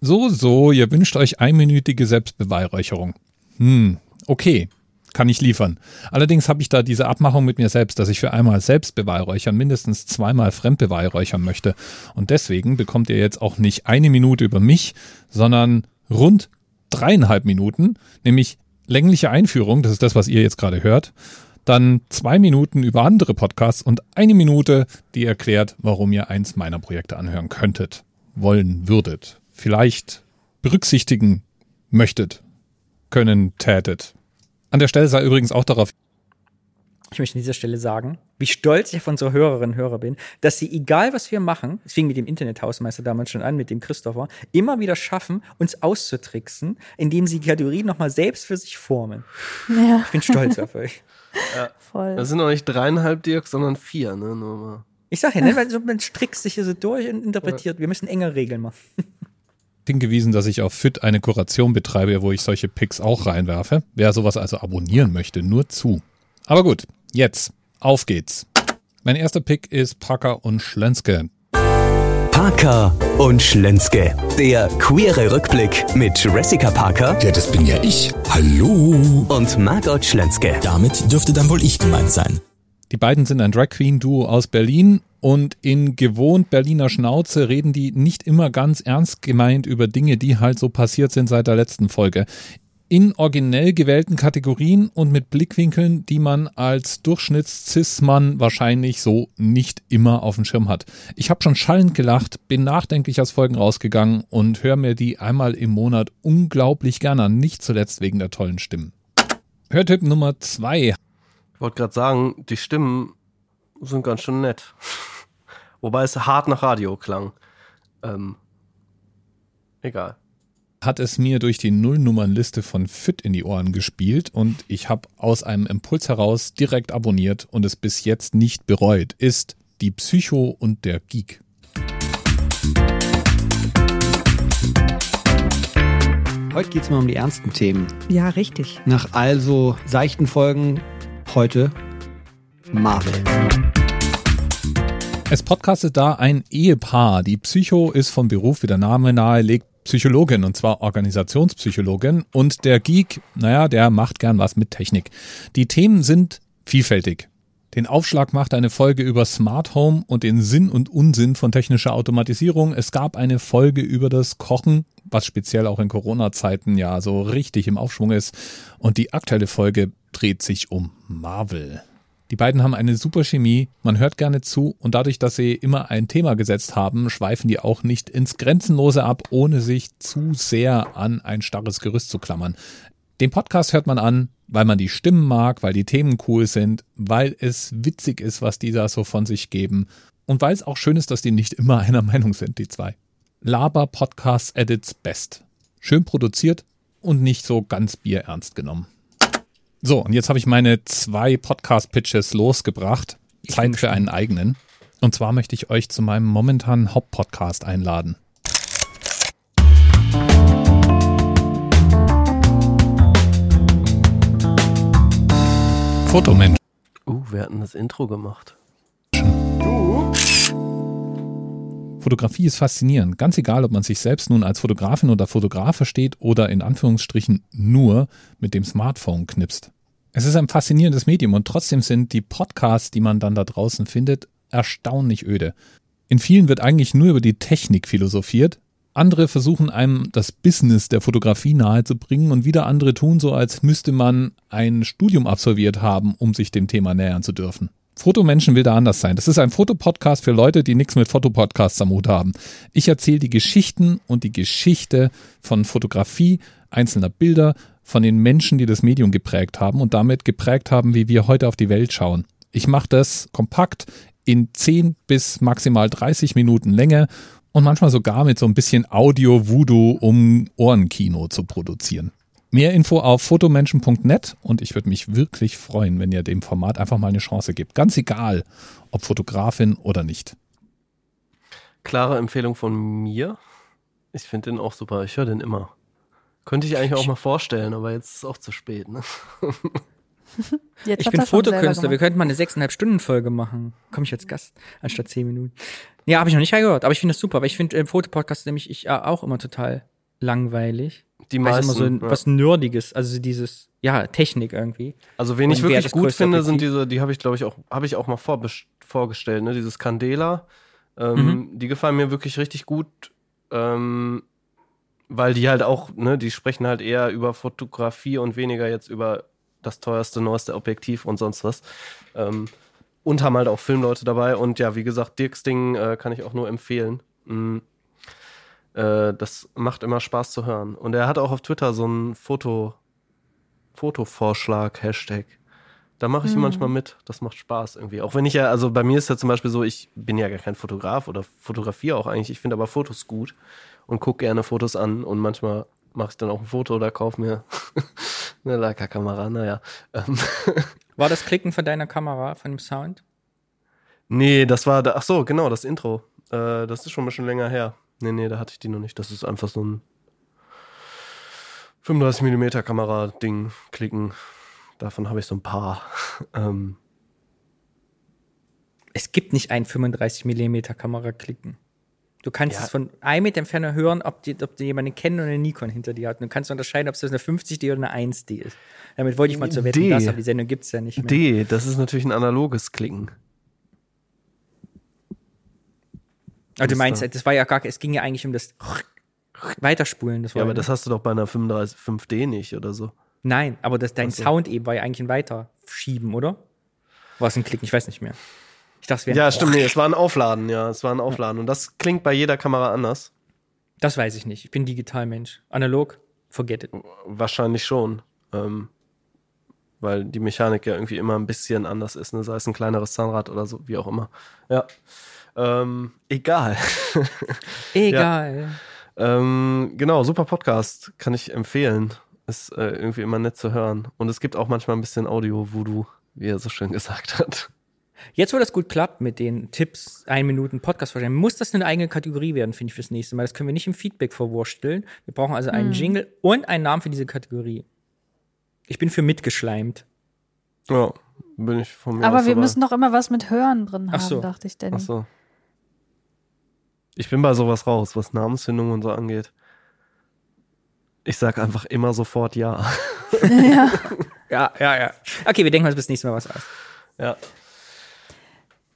So, so, ihr wünscht euch einminütige Selbstbeweihräucherung. Hm, okay, kann ich liefern. Allerdings habe ich da diese Abmachung mit mir selbst, dass ich für einmal Selbstbeweihräuchern mindestens zweimal Fremdbeweihräuchern möchte. Und deswegen bekommt ihr jetzt auch nicht eine Minute über mich, sondern rund dreieinhalb Minuten, nämlich längliche Einführung, das ist das, was ihr jetzt gerade hört, dann zwei Minuten über andere Podcasts und eine Minute, die erklärt, warum ihr eins meiner Projekte anhören könntet, wollen würdet, vielleicht berücksichtigen möchtet, können, tätet. An der Stelle sei übrigens auch darauf Ich möchte an dieser Stelle sagen, wie stolz ich auf unsere Hörerinnen und Hörer bin, dass sie, egal was wir machen, es fing mit dem Internethausmeister damals schon an, mit dem Christopher, immer wieder schaffen, uns auszutricksen, indem sie die Kategorien nochmal selbst für sich formen. Ja, Ich bin stolz auf euch. voll. Das sind noch nicht dreieinhalb Dirk, sondern vier, ne? Nur mal. Ich sag ja, ne, weil so, man strickst sich hier so durch und interpretiert. Wir müssen enge Regeln machen. hingewiesen, dass ich auf Fit eine Kuration betreibe, wo ich solche Picks auch reinwerfe. Wer sowas also abonnieren möchte, nur zu. Aber gut, jetzt, auf geht's. Mein erster Pick ist Parker und Schlenske. Parker und Schlenske. Der queere Rückblick mit Jessica Parker Ja, das bin ja ich. Hallo. und Margot Schlenske. Damit dürfte dann wohl ich gemeint sein. Die beiden sind ein Drag Queen Duo aus Berlin und in gewohnt Berliner Schnauze reden die nicht immer ganz ernst gemeint über Dinge, die halt so passiert sind seit der letzten Folge. In originell gewählten Kategorien und mit Blickwinkeln, die man als Durchschnitts-Cis-Mann wahrscheinlich so nicht immer auf dem Schirm hat. Ich habe schon schallend gelacht, bin nachdenklich aus Folgen rausgegangen und höre mir die einmal im Monat unglaublich gerne nicht zuletzt wegen der tollen Stimmen. Hörtipp Nummer zwei Ich wollte gerade sagen, die Stimmen sind ganz schön nett. Wobei es hart nach Radio klang. Ähm, egal. Hat es mir durch die Nullnummernliste von Fit in die Ohren gespielt und ich habe aus einem Impuls heraus direkt abonniert und es bis jetzt nicht bereut, ist die Psycho und der Geek. Heute geht's mal um die ernsten Themen. Ja, richtig. Nach also seichten Folgen heute Marvel. Es podcastet da ein Ehepaar. Die Psycho ist vom Beruf, wie der Name nahelegt, Psychologin und zwar Organisationspsychologin und der Geek, naja, der macht gern was mit Technik. Die Themen sind vielfältig. Den Aufschlag macht eine Folge über Smart Home und den Sinn und Unsinn von technischer Automatisierung. Es gab eine Folge über das Kochen, was speziell auch in Corona-Zeiten ja so richtig im Aufschwung ist. Und die aktuelle Folge dreht sich um Marvel. Die beiden haben eine super Chemie, man hört gerne zu und dadurch, dass sie immer ein Thema gesetzt haben, schweifen die auch nicht ins Grenzenlose ab, ohne sich zu sehr an ein starres Gerüst zu klammern. Den Podcast hört man an, weil man die Stimmen mag, weil die Themen cool sind, weil es witzig ist, was die da so von sich geben und weil es auch schön ist, dass die nicht immer einer Meinung sind, die zwei. Laber Podcast at its best. Schön produziert und nicht so ganz bierernst genommen. So, und jetzt habe ich meine zwei Podcast-Pitches losgebracht. Zeit für einen eigenen. Und zwar möchte ich euch zu meinem momentanen Hauptpodcast einladen. Fotomensch. Uh, wir hatten das Intro gemacht. Fotografie ist faszinierend. Ganz egal, ob man sich selbst nun als Fotografin oder Fotograf versteht oder in Anführungsstrichen nur mit dem Smartphone knipst. Es ist ein faszinierendes Medium und trotzdem sind die Podcasts, die man dann da draußen findet, erstaunlich öde. In vielen wird eigentlich nur über die Technik philosophiert. Andere versuchen einem das Business der Fotografie nahezubringen und wieder andere tun so, als müsste man ein Studium absolviert haben, um sich dem Thema nähern zu dürfen. Fotomenschen will da anders sein. Das ist ein Fotopodcast für Leute, die nichts mit Fotopodcasts am Hut haben. Ich erzähle die Geschichten und die Geschichte von Fotografie, einzelner Bilder, von den Menschen, die das Medium geprägt haben und damit geprägt haben, wie wir heute auf die Welt schauen. Ich mache das kompakt in 10 bis maximal 30 Minuten Länge und manchmal sogar mit so ein bisschen Audio-Voodoo, um Ohrenkino zu produzieren. Mehr Info auf fotomenschen.net und ich würde mich wirklich freuen, wenn ihr dem Format einfach mal eine Chance gebt. Ganz egal, ob Fotografin oder nicht. Klare Empfehlung von mir. Ich finde den auch super. Ich höre den immer. Könnte ich eigentlich auch mal vorstellen, aber jetzt ist es auch zu spät. Ne? Jetzt Ich bin er Fotokünstler. Wir könnten mal eine sechseinhalb Stunden Folge machen. Komme ich als Gast anstatt zehn Minuten. Ja, habe ich noch nicht gehört, aber ich finde das super, weil ich finde äh, Fotopodcast nämlich ich äh, auch immer total langweilig. Die meisten. immer so ja. was Nerdiges, also dieses, ja, Technik irgendwie. Also wen ich Und wer wirklich gut finde, sind Objektiv? diese, die habe ich glaube ich auch, habe ich auch mal vorbes- vorgestellt, ne? Dieses Candela. Ähm, Mhm. Die gefallen mir wirklich richtig gut, ähm, weil die halt auch, ne, die sprechen halt eher über Fotografie und weniger jetzt über das teuerste, neueste Objektiv und sonst was. Ähm, und haben halt auch Filmleute dabei. Und ja, wie gesagt, Dirks Ding äh, kann ich auch nur empfehlen. Mm. Äh, das macht immer Spaß zu hören. Und er hat auch auf Twitter so einen Foto, Fotovorschlag, Hashtag. Da mache ich manchmal mit. Das macht Spaß irgendwie. Auch wenn ich ja, also bei mir ist ja zum Beispiel so, ich bin ja gar kein Fotograf oder fotografiere auch eigentlich. Ich finde aber Fotos gut und gucke gerne Fotos an und manchmal mache ich dann auch ein Foto oder kaufe mir eine Leica-Kamera. Naja. Ähm, War das Klicken von deiner Kamera, von dem Sound? nee, das war, da, ach so, genau, das Intro. Äh, das ist schon ein bisschen länger her. Nee, nee, da hatte ich die noch nicht. Das ist einfach so ein 35mm Kamera-Ding, klicken. Davon habe ich so ein paar. Ähm, Es gibt nicht ein 35 mm Kamera klicken. Du kannst Ja. es von einem Meter Entfernung hören, ob, die, ob du jemanden kennen oder eine Nikon hinter dir hat. Und du kannst unterscheiden, ob es eine 50D oder eine 1D ist. Damit wollte ich mal zur Wetten, D. das, aber die Sendung gibt's ja nicht mehr. D, das ist natürlich ein analoges Klicken. Aber du meinst, da? das war ja gar, es ging ja eigentlich um das Weiterspulen. Das war Ja, aber das hast du doch bei einer 35 5D nicht oder so. Nein, aber das, dein so. Sound eben war ja eigentlich ein Weiterschieben, oder? War es ein Klicken? Ich weiß nicht mehr. Ich dachte, es wäre Ja, stimmt, nee, es war ein Aufladen, ja, es war ein Aufladen. Und das klingt bei jeder Kamera anders. Das weiß ich nicht. Ich bin Digitalmensch. Analog, forget it. Wahrscheinlich schon. Ähm, weil die Mechanik ja irgendwie immer ein bisschen anders ist, ne? sei es ein kleineres Zahnrad oder so, wie auch immer. Ja. Ähm, egal. Egal. ähm, genau, super Podcast, kann ich empfehlen. Ist äh, irgendwie immer nett zu hören. Und es gibt auch manchmal ein bisschen Audio-Voodoo, wie er so schön gesagt hat. Jetzt, wo das gut klappt mit den Tipps, ein Minuten Podcast vorstellen, muss das eine eigene Kategorie werden, finde ich, fürs nächste Mal. Das können wir nicht im Feedback verwursteln. Wir brauchen also einen Jingle und einen Namen für diese Kategorie. Ich bin für mitgeschleimt. Ja, bin ich von mir Aber aus wir dabei. müssen doch immer was mit Hören drin haben, Ach so. dachte ich denn. Ach so. Ich bin bei sowas raus, was Namensfindung und so angeht. Ich sag einfach immer sofort ja. ja. Ja, ja, ja. Okay, wir denken uns bis nächstes Mal was aus. ja.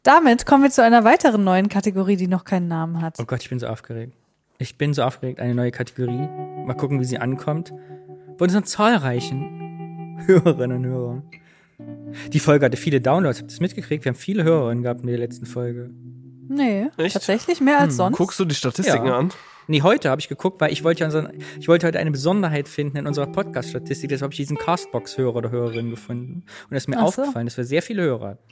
Damit kommen wir zu einer weiteren neuen Kategorie, die noch keinen Namen hat. Oh Gott, ich bin so aufgeregt. Ich bin so aufgeregt. Eine neue Kategorie. Mal gucken, wie sie ankommt. Von unseren zahlreichen Hörerinnen und Hörern. Die Folge hatte viele Downloads. Habt ihr das mitgekriegt? Wir haben viele Hörerinnen gehabt in der letzten Folge. Nee, Echt? tatsächlich mehr als sonst. Guckst du die Statistiken Ja. an? Nee, heute habe ich geguckt, weil ich wollte ja unseren, ich wollte heute eine Besonderheit finden in unserer Podcast-Statistik. Deshalb habe ich diesen Castbox-Hörer oder Hörerin gefunden. Und es ist mir so. aufgefallen, dass wir sehr viele Hörer hatten.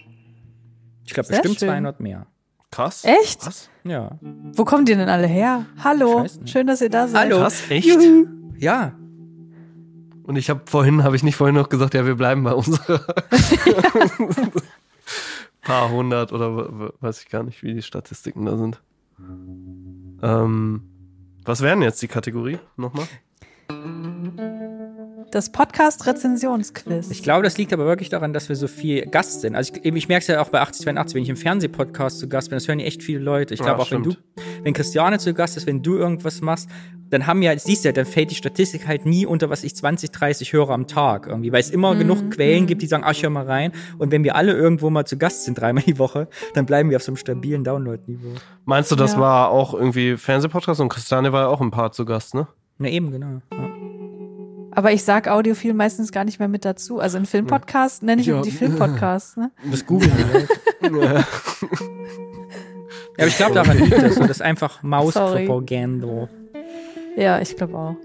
Ich glaube, bestimmt schön. 200 mehr. Krass. Echt? Was? Ja. Wo kommen die denn alle her? Hallo, schön, dass ihr da seid. Hallo. Krass, echt? Juhu. Ja. Und ich habe vorhin, habe ich nicht vorhin noch gesagt, ja, wir bleiben bei unserer paar hundert oder weiß ich gar nicht, wie die Statistiken da sind. Ähm, was wären jetzt die Kategorie nochmal? Das Podcast-Rezensionsquiz. Ich glaube, das liegt aber wirklich daran, dass wir so viel Gast sind. Also ich, ich merke es ja auch bei 8082, wenn ich im Fernsehpodcast zu Gast bin, das hören ja echt viele Leute. Ich Ja, glaube auch, wenn du, stimmt. wenn Christiane zu Gast ist, wenn du irgendwas machst, dann haben ja, siehst du ja, dann fällt die Statistik halt nie unter, was ich 20, 30 höre am Tag irgendwie, weil es immer genug Quellen gibt, die sagen, ach, hör mal rein. Und wenn wir alle irgendwo mal zu Gast sind, dreimal die Woche, dann bleiben wir auf so einem stabilen Download-Niveau. Meinst du, das Ja. war auch irgendwie Fernsehpodcast und Christiane war ja auch ein paar zu Gast, ne? Na eben, genau. Ja. Aber ich sag Audiophil meistens gar nicht mehr mit dazu. Also in Filmpodcasts nenne ich Ja. die Filmpodcasts. Ne? Das googeln Ja, aber ich glaube, daran liegt das. So, das ist einfach Mauspropaganda. Ja, ich glaube auch.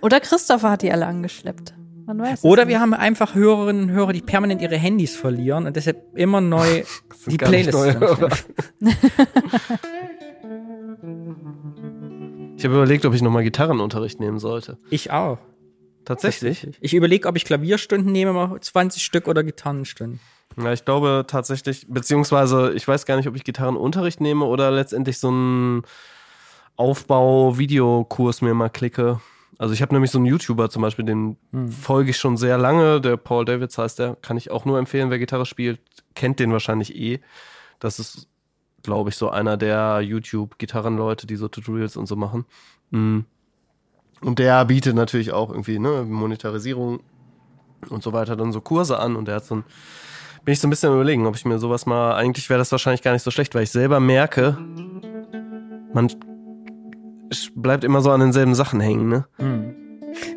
Oder Christopher hat die alle angeschleppt. Man weiß es Oder nicht. wir haben einfach Hörerinnen und Hörer, die permanent ihre Handys verlieren und deshalb immer neu die zusammenstellen. Ich habe überlegt, ob ich nochmal Gitarrenunterricht nehmen sollte. Ich auch. Tatsächlich? Ich überlege, ob ich Klavierstunden nehme, mal 20 Stück oder Gitarrenstunden. Ja, ich glaube tatsächlich, beziehungsweise ich weiß gar nicht, ob ich Gitarrenunterricht nehme oder letztendlich so einen Aufbau-Videokurs mir mal klicke. Also ich habe nämlich so einen YouTuber zum Beispiel, den folge ich schon sehr lange, der Paul Davids heißt der, kann ich auch nur empfehlen, wer Gitarre spielt, kennt den wahrscheinlich eh. Das ist, glaube ich, so einer der YouTube-Gitarrenleute, die so Tutorials und so machen. Mm. Und der bietet natürlich auch irgendwie, ne, Monetarisierung und so weiter, dann so Kurse an und der hat so ein bin ich so ein bisschen überlegen, ob ich mir sowas mal, eigentlich wäre das wahrscheinlich gar nicht so schlecht, weil ich selber merke, man bleibt immer so an denselben Sachen hängen, ne?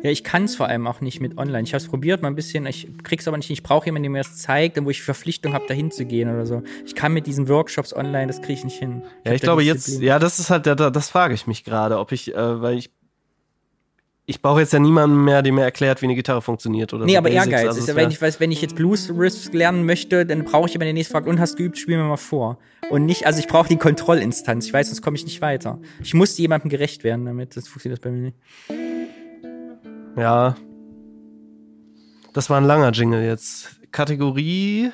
Ja, ich kann es vor allem auch nicht mit online. Ich habe es probiert mal ein bisschen, ich krieg's aber nicht. Ich brauche jemanden, der mir das zeigt, wo ich Verpflichtung habe, dahin zu gehen oder so. Ich kann mit diesen Workshops online, das kriege ich nicht hin. Ja, hab ich glaube jetzt, ja, das ist halt, der- das frage ich mich gerade, ob ich, äh, weil ich, ich brauche jetzt ja niemanden mehr, der mir erklärt, wie eine Gitarre funktioniert oder Nee, so aber Basics. Ehrgeiz. Also ist ja, wenn, ich, weiß, wenn ich jetzt Blues Riffs lernen möchte, dann brauche ich jemanden, der nächste fragt, und hast geübt, spiel mir mal vor. Und nicht, also ich brauche die Kontrollinstanz. Ich weiß, sonst komme ich nicht weiter. Ich muss jemandem gerecht werden damit. Das funktioniert bei mir nicht. Ja. Das war ein langer Jingle jetzt. Kategorie,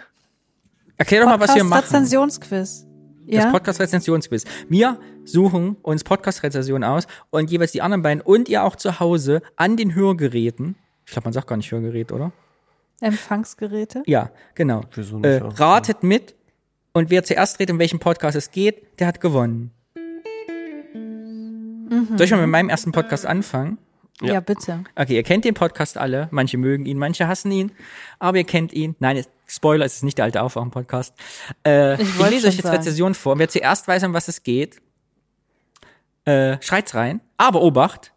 Erklär doch mal, was wir machen. Rezensionsquiz. Das Ja. Podcast-Rezensionsquiz. Wir suchen uns Podcast-Rezensionen aus und jeweils die anderen beiden und ihr auch zu Hause an den Hörgeräten. Ich glaube, man sagt gar nicht Hörgerät, oder? Empfangsgeräte. Ja, genau. Wieso nicht Äh, auch? ratet mit und wer zuerst redet, in welchem Podcast es geht, der hat gewonnen. Soll ich mal mit meinem ersten Podcast anfangen? Ja. bitte. Okay, ihr kennt den Podcast alle. Manche mögen ihn, manche hassen ihn. Aber ihr kennt ihn. Nein, es- Spoiler, es ist nicht der alte Aufwachen-Podcast. Äh, Ich ich, lese euch jetzt sagen. Rezensionen vor. Wer zuerst weiß, um was es geht, äh, schreit's rein. Aber Obacht,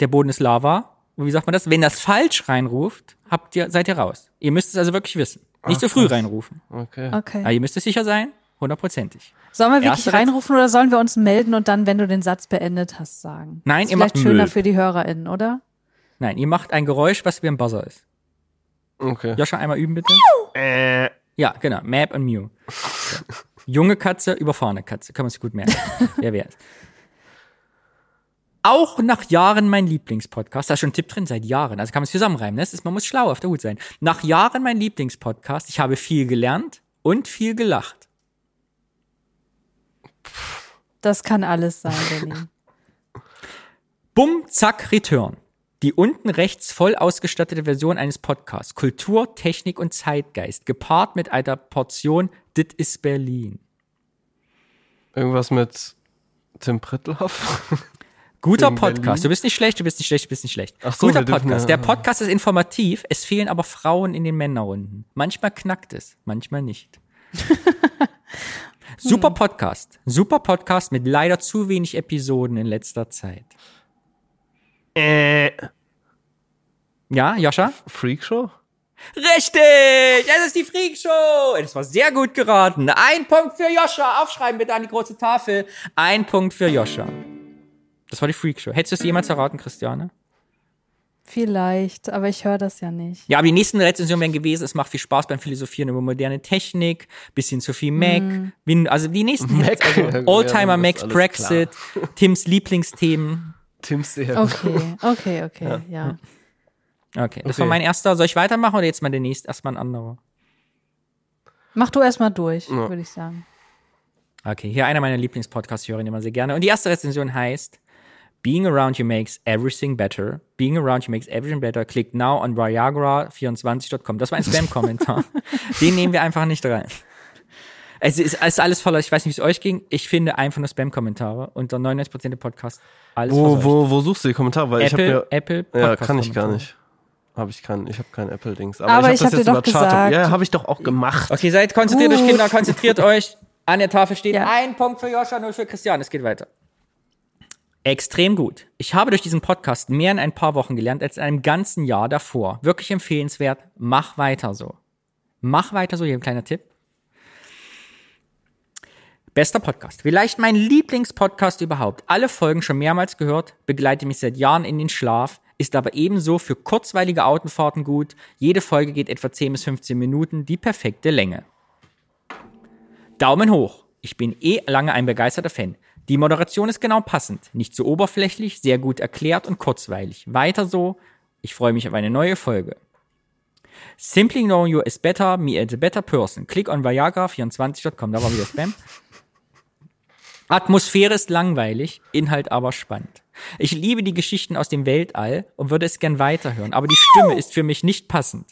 der Boden ist Lava. Und wie sagt man das? Wenn das falsch reinruft, habt ihr, seid ihr raus. Ihr müsst es also wirklich wissen. Nicht zu früh reinrufen. okay. Okay. Aber ihr müsst es sicher sein. Hundertprozentig. Sollen wir wirklich Erste reinrufen oder sollen wir uns melden und dann, wenn du den Satz beendet hast, sagen? Nein, ist ihr vielleicht macht schöner Müll. für die HörerInnen, oder? Nein, ihr macht ein Geräusch, was wie ein Buzzer ist. Okay. Joscha, einmal üben bitte. Äh, Ja, genau. Map und Mew. So. Junge Katze, überfahrene Katze. Kann man sich gut merken. Wer wär's? Auch nach Jahren mein Lieblingspodcast. Da ist schon ein Tipp drin, seit Jahren. Also kann man es zusammenreimen. Ne? Das ist, man muss schlau auf der Hut sein. Nach Jahren mein Lieblingspodcast. Ich habe viel gelernt und viel gelacht. Das kann alles sein, Danny. Bumm, zack, Return. Die unten rechts voll ausgestattete Version eines Podcasts. Kultur, Technik und Zeitgeist. Gepaart mit einer Portion Dit ist Berlin. irgendwas mit Tim Prittloff? Guter Podcast. Berlin? Du bist nicht schlecht, du bist nicht schlecht, du bist nicht schlecht. Ach so, Guter Podcast. ja- Der Podcast ist informativ, es fehlen aber Frauen in den Männerrunden. Manchmal knackt es, manchmal nicht. Super Podcast. Super Podcast mit leider zu wenig Episoden in letzter Zeit. äh, Ja, Joscha? Freakshow? Richtig! Es ist die Freak Show! Das war sehr gut geraten. Ein Punkt für Joscha. Aufschreiben bitte an die große Tafel. Ein Punkt für Joscha. Das war die Freak Show. Hättest du es jemals erraten, Christiane? Vielleicht, aber ich höre das ja nicht. Ja, aber die nächsten Rezensionen wären gewesen, es macht viel Spaß beim Philosophieren über moderne Technik, bisschen zu viel Mac, Win also die nächsten Mac. Also Ja, Oldtimer das Macs, Brexit, Tims Lieblingsthemen. Tim's sehr Okay, okay, okay, ja. Okay, das Okay. war mein erster. Soll ich weitermachen oder jetzt mal der nächste, erstmal ein anderer? Mach du erstmal durch, Ja. würde ich sagen. Okay, hier einer meiner höre ihn immer sehr gerne. Und die erste Rezension heißt Being around you makes everything better. Being around you makes everything better. Click now on Viagra24.com. Das war ein Spam-Kommentar. Den nehmen wir einfach nicht rein. Es ist, es ist alles voller, ich weiß nicht, wie es euch ging. Ich finde einfach nur Spam-Kommentare unter 99% der Podcasts. Alles Wo, wo, wo suchst du die Kommentare? Weil ich Apple, habe Apple ja, ja, kann ich gar nicht. Habe ich kein, ich habe kein Apple-Dings. Aber ich hab hab dir doch gesagt- Ja, habe ich doch auch gemacht. Okay, seid konzentriert euch, Gut. Kinder, konzentriert euch. An der Tafel steht Ja. ein Punkt für Joscha, null für Christian. Es geht weiter. Extrem gut. Ich habe durch diesen Podcast mehr in ein paar Wochen gelernt als in einem ganzen Jahr davor. Wirklich empfehlenswert. Mach weiter so. Mach weiter so, hier ein kleiner Tipp. Bester Podcast. Vielleicht mein Lieblingspodcast überhaupt. Alle Folgen schon mehrmals gehört, begleite mich seit Jahren in den Schlaf, ist aber ebenso für kurzweilige Autofahrten gut. Jede Folge geht etwa 10 bis 15 Minuten, die perfekte Länge. Daumen hoch. Ich bin eh lange ein begeisterter Fan. Die Moderation ist genau passend. Nicht zu oberflächlich, sehr gut erklärt und kurzweilig. Weiter so. Ich freue mich auf eine neue Folge. Simply knowing you is better, me as a better person. Click on Viagra24.com. Da war wieder Spam. Atmosphäre ist langweilig, Inhalt aber spannend. Ich liebe die Geschichten aus dem Weltall und würde es gern weiterhören, aber die Stimme ist für mich nicht passend.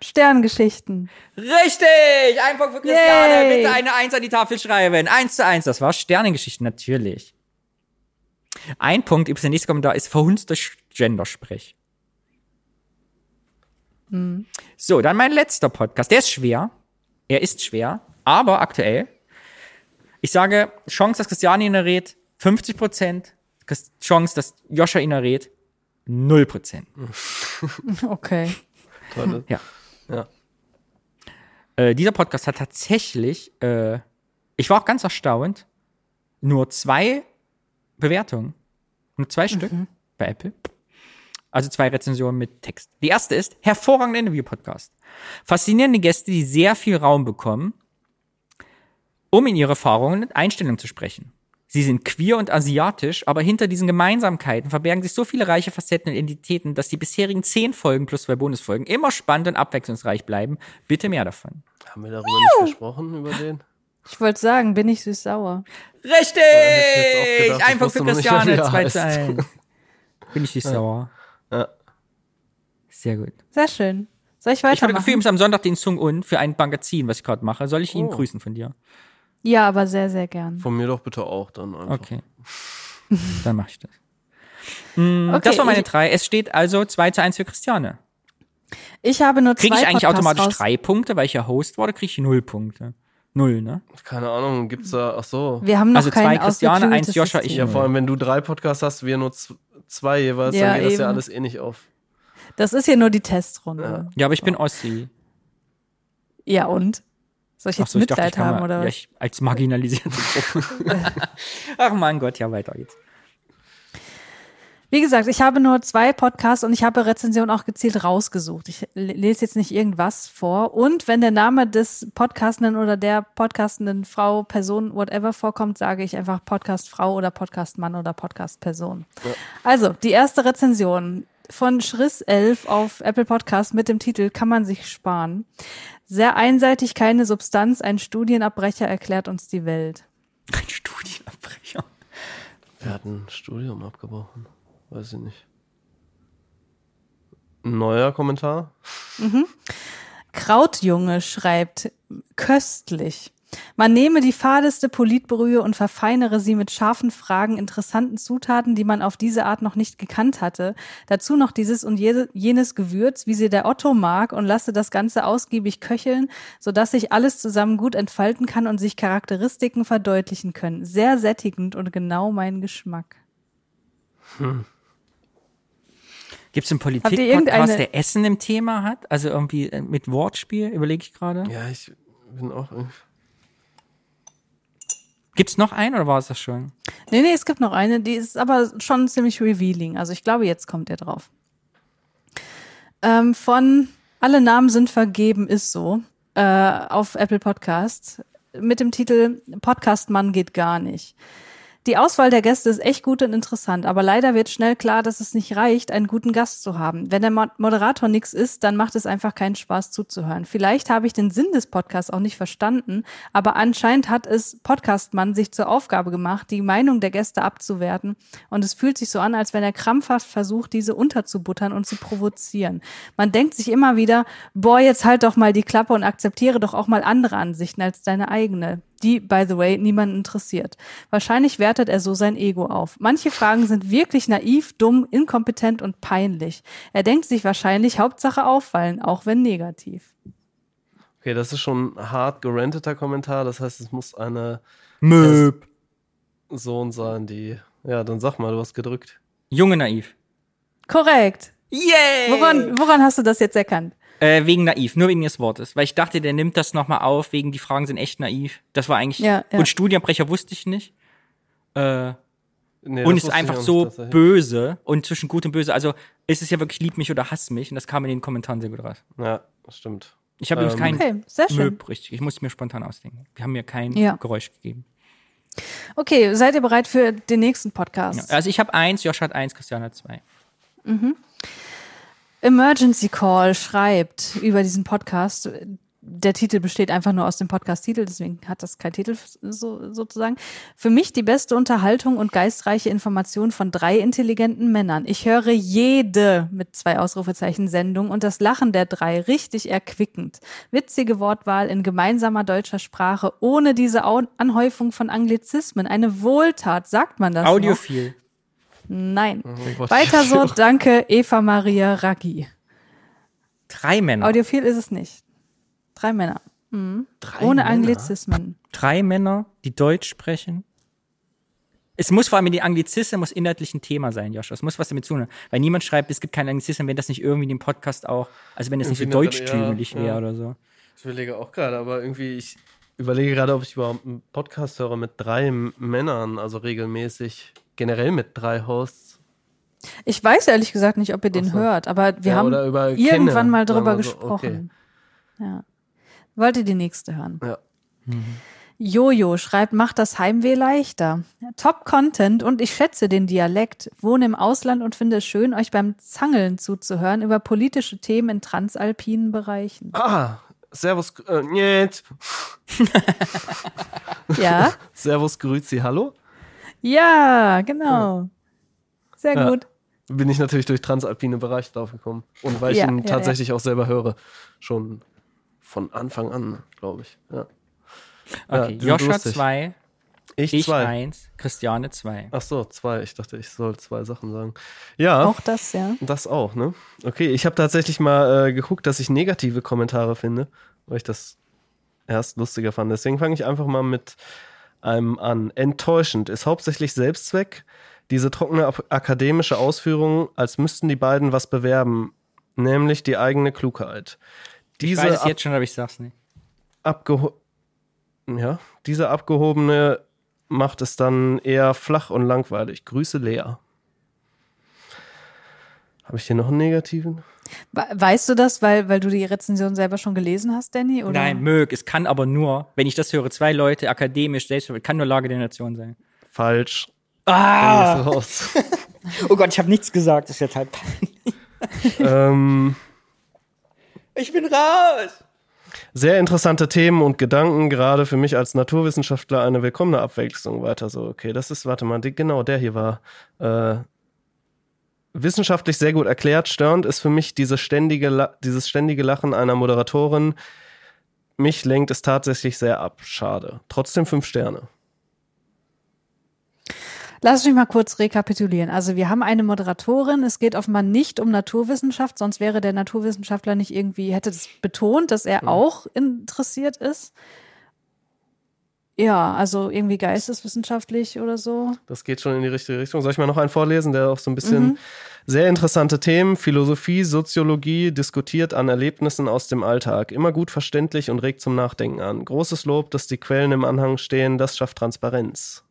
Sterngeschichten. Richtig! Ein Punkt für Christiane. Yay. Bitte eine Eins an die Tafel schreiben. Eins zu eins. Das war Sternengeschichten, natürlich. Ein Punkt, übrigens der nächste Kommentar ist verhunzter Gendersprech. So, dann mein letzter Podcast. Der ist schwer. Er ist schwer, aber aktuell. Ich sage, Chance, dass Christiane ihn errät, 50 Prozent. Chance, dass Joscha ihn errät, 0 Prozent. Okay. Toll. Ja. Ja. Äh, dieser Podcast hat tatsächlich, äh, ich war auch ganz erstaunt, nur zwei Bewertungen. Nur zwei Stück bei Apple. Also zwei Rezensionen mit Text. Die erste ist, hervorragender Interview-Podcast. Faszinierende Gäste, die sehr viel Raum bekommen, um in ihre Erfahrungen und Einstellungen zu sprechen. Sie sind queer und asiatisch, aber hinter diesen Gemeinsamkeiten verbergen sich so viele reiche Facetten und Identitäten, dass die bisherigen zehn Folgen plus zwei Bonusfolgen immer spannend und abwechslungsreich bleiben. Bitte mehr davon. Haben wir darüber nicht gesprochen, über den? Ich wollte sagen, bin ich süß sauer. Richtig! hätte ich jetzt auch gedacht, ich Ein Punkt für Christiane, 2 zu heißt. 1. Bin ich nicht sauer. Ja. Sehr gut. Sehr schön. Soll ich Ich fotografiere weitermachen? übrigens am Sonntag den Sung Un für ein Magazin, was ich gerade mache. Soll ich ihn Oh. grüßen von dir? Ja, aber sehr, sehr gern. Von mir doch bitte auch dann einfach. Okay. Dann mache ich das. Mm, Okay, das war meine ich- drei. Es steht also 2 zu 1 für Christiane. Ich habe nur zwei Kriege ich eigentlich Podcasts automatisch raus. drei Punkte, weil ich ja Host war, oder kriege ich null Punkte? Null, ne? Keine Ahnung, gibt's da, ach so. Wir haben noch Also zwei Christiane, eins Joscha, ich Ja, vor allem, wenn du drei Podcasts hast, wir nur zwei jeweils, Ja, dann geht das ja eben. alles eh nicht auf. Das ist hier nur die Testrunde. Ja, aber ich bin Ossi. Ja, und? Soll ich jetzt so, ich dachte, ich Mitleid haben mal, oder ja, ich, als marginalisierte Gruppe. Ach mein Gott, ja, weiter geht's. Wie gesagt, ich habe nur zwei Podcasts und ich habe Rezensionen auch gezielt rausgesucht. Ich le- lese jetzt nicht irgendwas vor. Und wenn der Name des Podcastenden oder der podcastenden Frau, Person, whatever vorkommt, sage ich einfach Podcast Frau oder Podcast Mann oder Podcast Person. Also, die erste Rezension von Schriss 11 auf Apple Podcast mit dem Titel Kann man sich sparen. Sehr einseitig, keine Substanz, ein Studienabbrecher erklärt uns die Welt. Ein Studienabbrecher. Wer hat ein Studium abgebrochen? Weiß ich nicht. Neuer Kommentar? Krautjunge schreibt, köstlich. Man nehme die fadeste Politbrühe und verfeinere sie mit scharfen Fragen, interessanten Zutaten, die man auf diese Art noch nicht gekannt hatte. Dazu noch dieses und je- jenes Gewürz, wie sie der Otto mag, und lasse das Ganze ausgiebig köcheln, sodass sich alles zusammen gut entfalten kann und sich Charakteristiken verdeutlichen können. Sehr sättigend und genau mein Geschmack. Gibt es einen Politik-Podcast, der Essen im Thema hat? Also irgendwie äh, mit Wortspiel, überlege ich gerade. Ja, ich bin auch irgendwie. Gibt es noch einen oder war es das schon? Nee, nee, es gibt noch eine, die ist aber schon ziemlich revealing. Also ich glaube, jetzt kommt er drauf. Ähm, von Alle Namen sind vergeben, ist so, äh, auf Apple Podcasts mit dem Titel Podcast Mann geht gar nicht. Die Auswahl der Gäste ist echt gut und interessant, aber leider wird schnell klar, dass es nicht reicht, einen guten Gast zu haben. Wenn der Mo- Moderator nichts ist, dann macht es einfach keinen Spaß zuzuhören. Vielleicht habe ich den Sinn des Podcasts auch nicht verstanden, aber anscheinend hat es Podcastmann sich zur Aufgabe gemacht, die Meinung der Gäste abzuwerten und es fühlt sich so an, als wenn er krampfhaft versucht, diese unterzubuttern und zu provozieren. Man denkt sich immer wieder, boah, jetzt halt doch mal die Klappe und akzeptiere doch auch mal andere Ansichten als deine eigene die, by the way, niemanden interessiert. Wahrscheinlich wertet er so sein Ego auf. Manche Fragen sind wirklich naiv, dumm, inkompetent und peinlich. Er denkt sich wahrscheinlich Hauptsache auffallen, auch wenn negativ. Okay, das ist schon ein hart gerenteter Kommentar. Das heißt, es muss eine Möb. Person sein, die Ja, dann sag mal, du hast gedrückt. Junge naiv. Korrekt. Yay! Woran, woran hast du das jetzt erkannt? Äh, wegen naiv, nur wegen des Wortes. Weil ich dachte, der nimmt das nochmal auf, wegen die Fragen sind echt naiv. Das war eigentlich. Ja, ja. Und Studienbrecher wusste ich nicht. Äh, Nee, und ist einfach nicht, so er- böse und zwischen gut und böse. Also ist es ja wirklich lieb mich oder hass mich und das kam in den Kommentaren sehr gut raus. Ja, das stimmt. Ich habe Ähm, übrigens kein Okay, sehr schön. Möb, richtig. Ich musste mir spontan ausdenken. Wir haben mir kein Ja. Geräusch gegeben. Okay, seid ihr bereit für den nächsten Podcast? Ja, also ich habe eins, Josh hat eins, Christian hat zwei. Emergency Call schreibt über diesen Podcast. Der Titel besteht einfach nur aus dem Podcast-Titel, deswegen hat das kein Titel so, sozusagen. Für mich die beste Unterhaltung und geistreiche Information von drei intelligenten Männern. Ich höre jede mit zwei Ausrufezeichen Sendung und das Lachen der drei richtig erquickend. Witzige Wortwahl in gemeinsamer deutscher Sprache, ohne diese Anhäufung von Anglizismen. Eine Wohltat, sagt man das? noch? Nein. Gott. Weiter so, danke, Eva Maria Raggi. Drei Männer. Audiophil ist es nicht. Drei Männer. Mhm. Drei Ohne Männer? Anglizismen. Drei Männer, die Deutsch sprechen. Es muss vor allem die Anglizismen muss inhaltlich ein Thema sein, Josh. Es muss was damit zu tun. haben. Weil niemand schreibt, es gibt keine Anglizismen, wenn das nicht irgendwie in dem Podcast auch, also wenn es nicht so deutschtümlich ja, wäre ja. oder so. Ich überlege auch gerade, aber irgendwie, ich überlege gerade, ob ich überhaupt einen Podcast höre mit drei Männern, also regelmäßig, generell mit drei Hosts. Ich weiß ehrlich gesagt nicht, ob ihr den so. hört, aber wir Ja, haben irgendwann kenne, mal drüber so, gesprochen. Ja. Wollt ihr die nächste hören? Ja. Jojo schreibt, macht das Heimweh leichter. Top Content und ich schätze den Dialekt. Wohne im Ausland und finde es schön, euch beim Zangeln zuzuhören über politische Themen in transalpinen Bereichen. Ah, Servus, äh. Ja? Servus, Grüezi, hallo. Ja, genau. Sehr Ja. gut. Bin ich natürlich durch transalpine Bereiche draufgekommen. Und weil ich Ja, ihn ja, tatsächlich auch selber höre. Schon von Anfang an, glaube ich. Ja. Ja, Okay, die sind Josh hat lustig. zwei, Ich, ich zwei. eins, Christiane zwei. Ach so, zwei. Ich dachte, ich soll zwei Sachen sagen. Ja. Auch das, ja. Das auch, ne? Okay, ich habe tatsächlich mal äh, geguckt, dass ich negative Kommentare finde, weil ich das erst lustiger fand. Deswegen fange ich einfach mal mit einem an. Enttäuschend ist hauptsächlich Selbstzweck. Diese trockene akademische Ausführung, als müssten die beiden was bewerben, nämlich die eigene Klugheit. Ich Diese weiß es jetzt schon, aber ich sag's nicht. abgeho ja, diese abgehobene macht es dann eher flach und langweilig. Grüße Lea. Habe ich hier noch einen negativen? We- Weißt du das, weil, weil du die Rezension selber schon gelesen hast, Danny? Oder? Nein, mög. Es kann aber nur, wenn ich das höre, zwei Leute akademisch selbst, kann nur Lage der Nation sein. Falsch. Ah! Oh Gott, ich habe nichts gesagt. Das ist jetzt halt peinlich. ähm, Ich bin raus. sehr interessante Themen und Gedanken, gerade für mich als Naturwissenschaftler eine willkommene Abwechslung. Weiter so, okay, das ist, warte mal, die, genau, der hier war. Äh, wissenschaftlich sehr gut erklärt. Störend ist für mich diese ständige, dieses ständige Lachen einer Moderatorin. Mich lenkt es tatsächlich sehr ab. Schade. Trotzdem fünf Sterne. Lass mich mal kurz rekapitulieren. Also wir haben eine Moderatorin. Es geht offenbar nicht um Naturwissenschaft, sonst wäre der Naturwissenschaftler nicht irgendwie, hätte das betont, dass er auch interessiert ist. Ja, also irgendwie geisteswissenschaftlich oder so. Das geht schon in die richtige Richtung. Soll ich mal noch einen vorlesen, der auch so ein bisschen sehr interessante Themen, Philosophie, Soziologie, diskutiert an Erlebnissen aus dem Alltag. Immer gut verständlich und regt zum Nachdenken an. Großes Lob, dass die Quellen im Anhang stehen, das schafft Transparenz.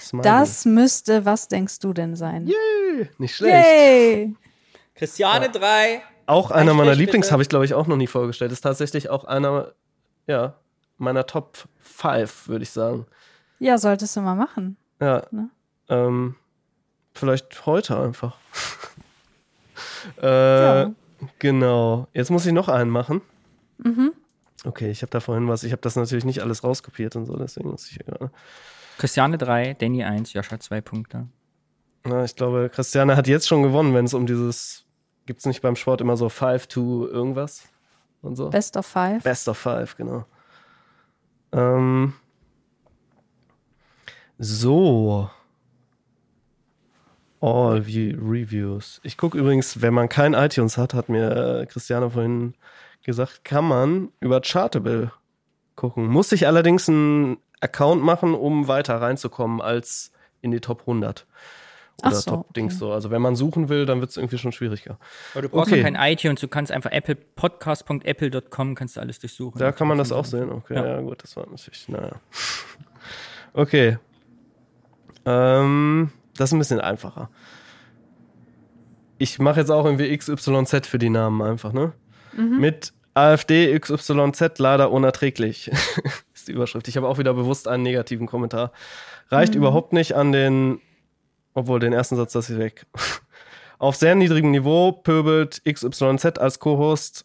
Smiley. Das müsste, was denkst du denn sein? nicht schlecht. Yay! Christiane drei. Auch einer Ein meiner Lieblings habe ich, glaube ich, auch noch nie vorgestellt. Ist tatsächlich auch einer, ja, meiner Top 5, würde ich sagen. Ja, solltest du mal machen. Ja. Ne? Ähm, vielleicht heute einfach. äh, Ja. Genau. Jetzt muss ich noch einen machen. Mhm. Okay, ich habe da vorhin was. Ich habe das natürlich nicht alles rauskopiert und so, deswegen muss ich. Ja. Christiane drei, Danny eins, Josh hat zwei Punkte. Na, ich glaube, Christiane hat jetzt schon gewonnen, wenn es um dieses. Gibt es nicht beim Sport immer so 5 to irgendwas und so? Best of five. Best of Five, genau. Ähm, so. All View Reviews. Ich gucke übrigens, wenn man kein iTunes hat, hat mir äh, Christiane vorhin gesagt, kann man über Chartable gucken. Muss ich allerdings einen Account machen, um weiter reinzukommen als in die Top 100. Oder so, Top-Dings so. Also wenn man suchen will, dann wird es irgendwie schon schwieriger. Aber du brauchst Okay. kein iTunes, du kannst einfach Apple Podcast.apple.com kannst du alles durchsuchen. Da kann man das auch sehen. Okay, ja, Ja. gut, das war natürlich, naja. Okay. Ähm, das ist ein bisschen einfacher. Ich mache jetzt auch irgendwie XYZ für die Namen einfach, ne? Mit AfD XYZ leider unerträglich. ist die Überschrift. Ich habe auch wieder bewusst einen negativen Kommentar. Reicht überhaupt nicht an den, obwohl den ersten Satz lasse ich weg. Auf sehr niedrigem Niveau pöbelt XYZ als Co-Host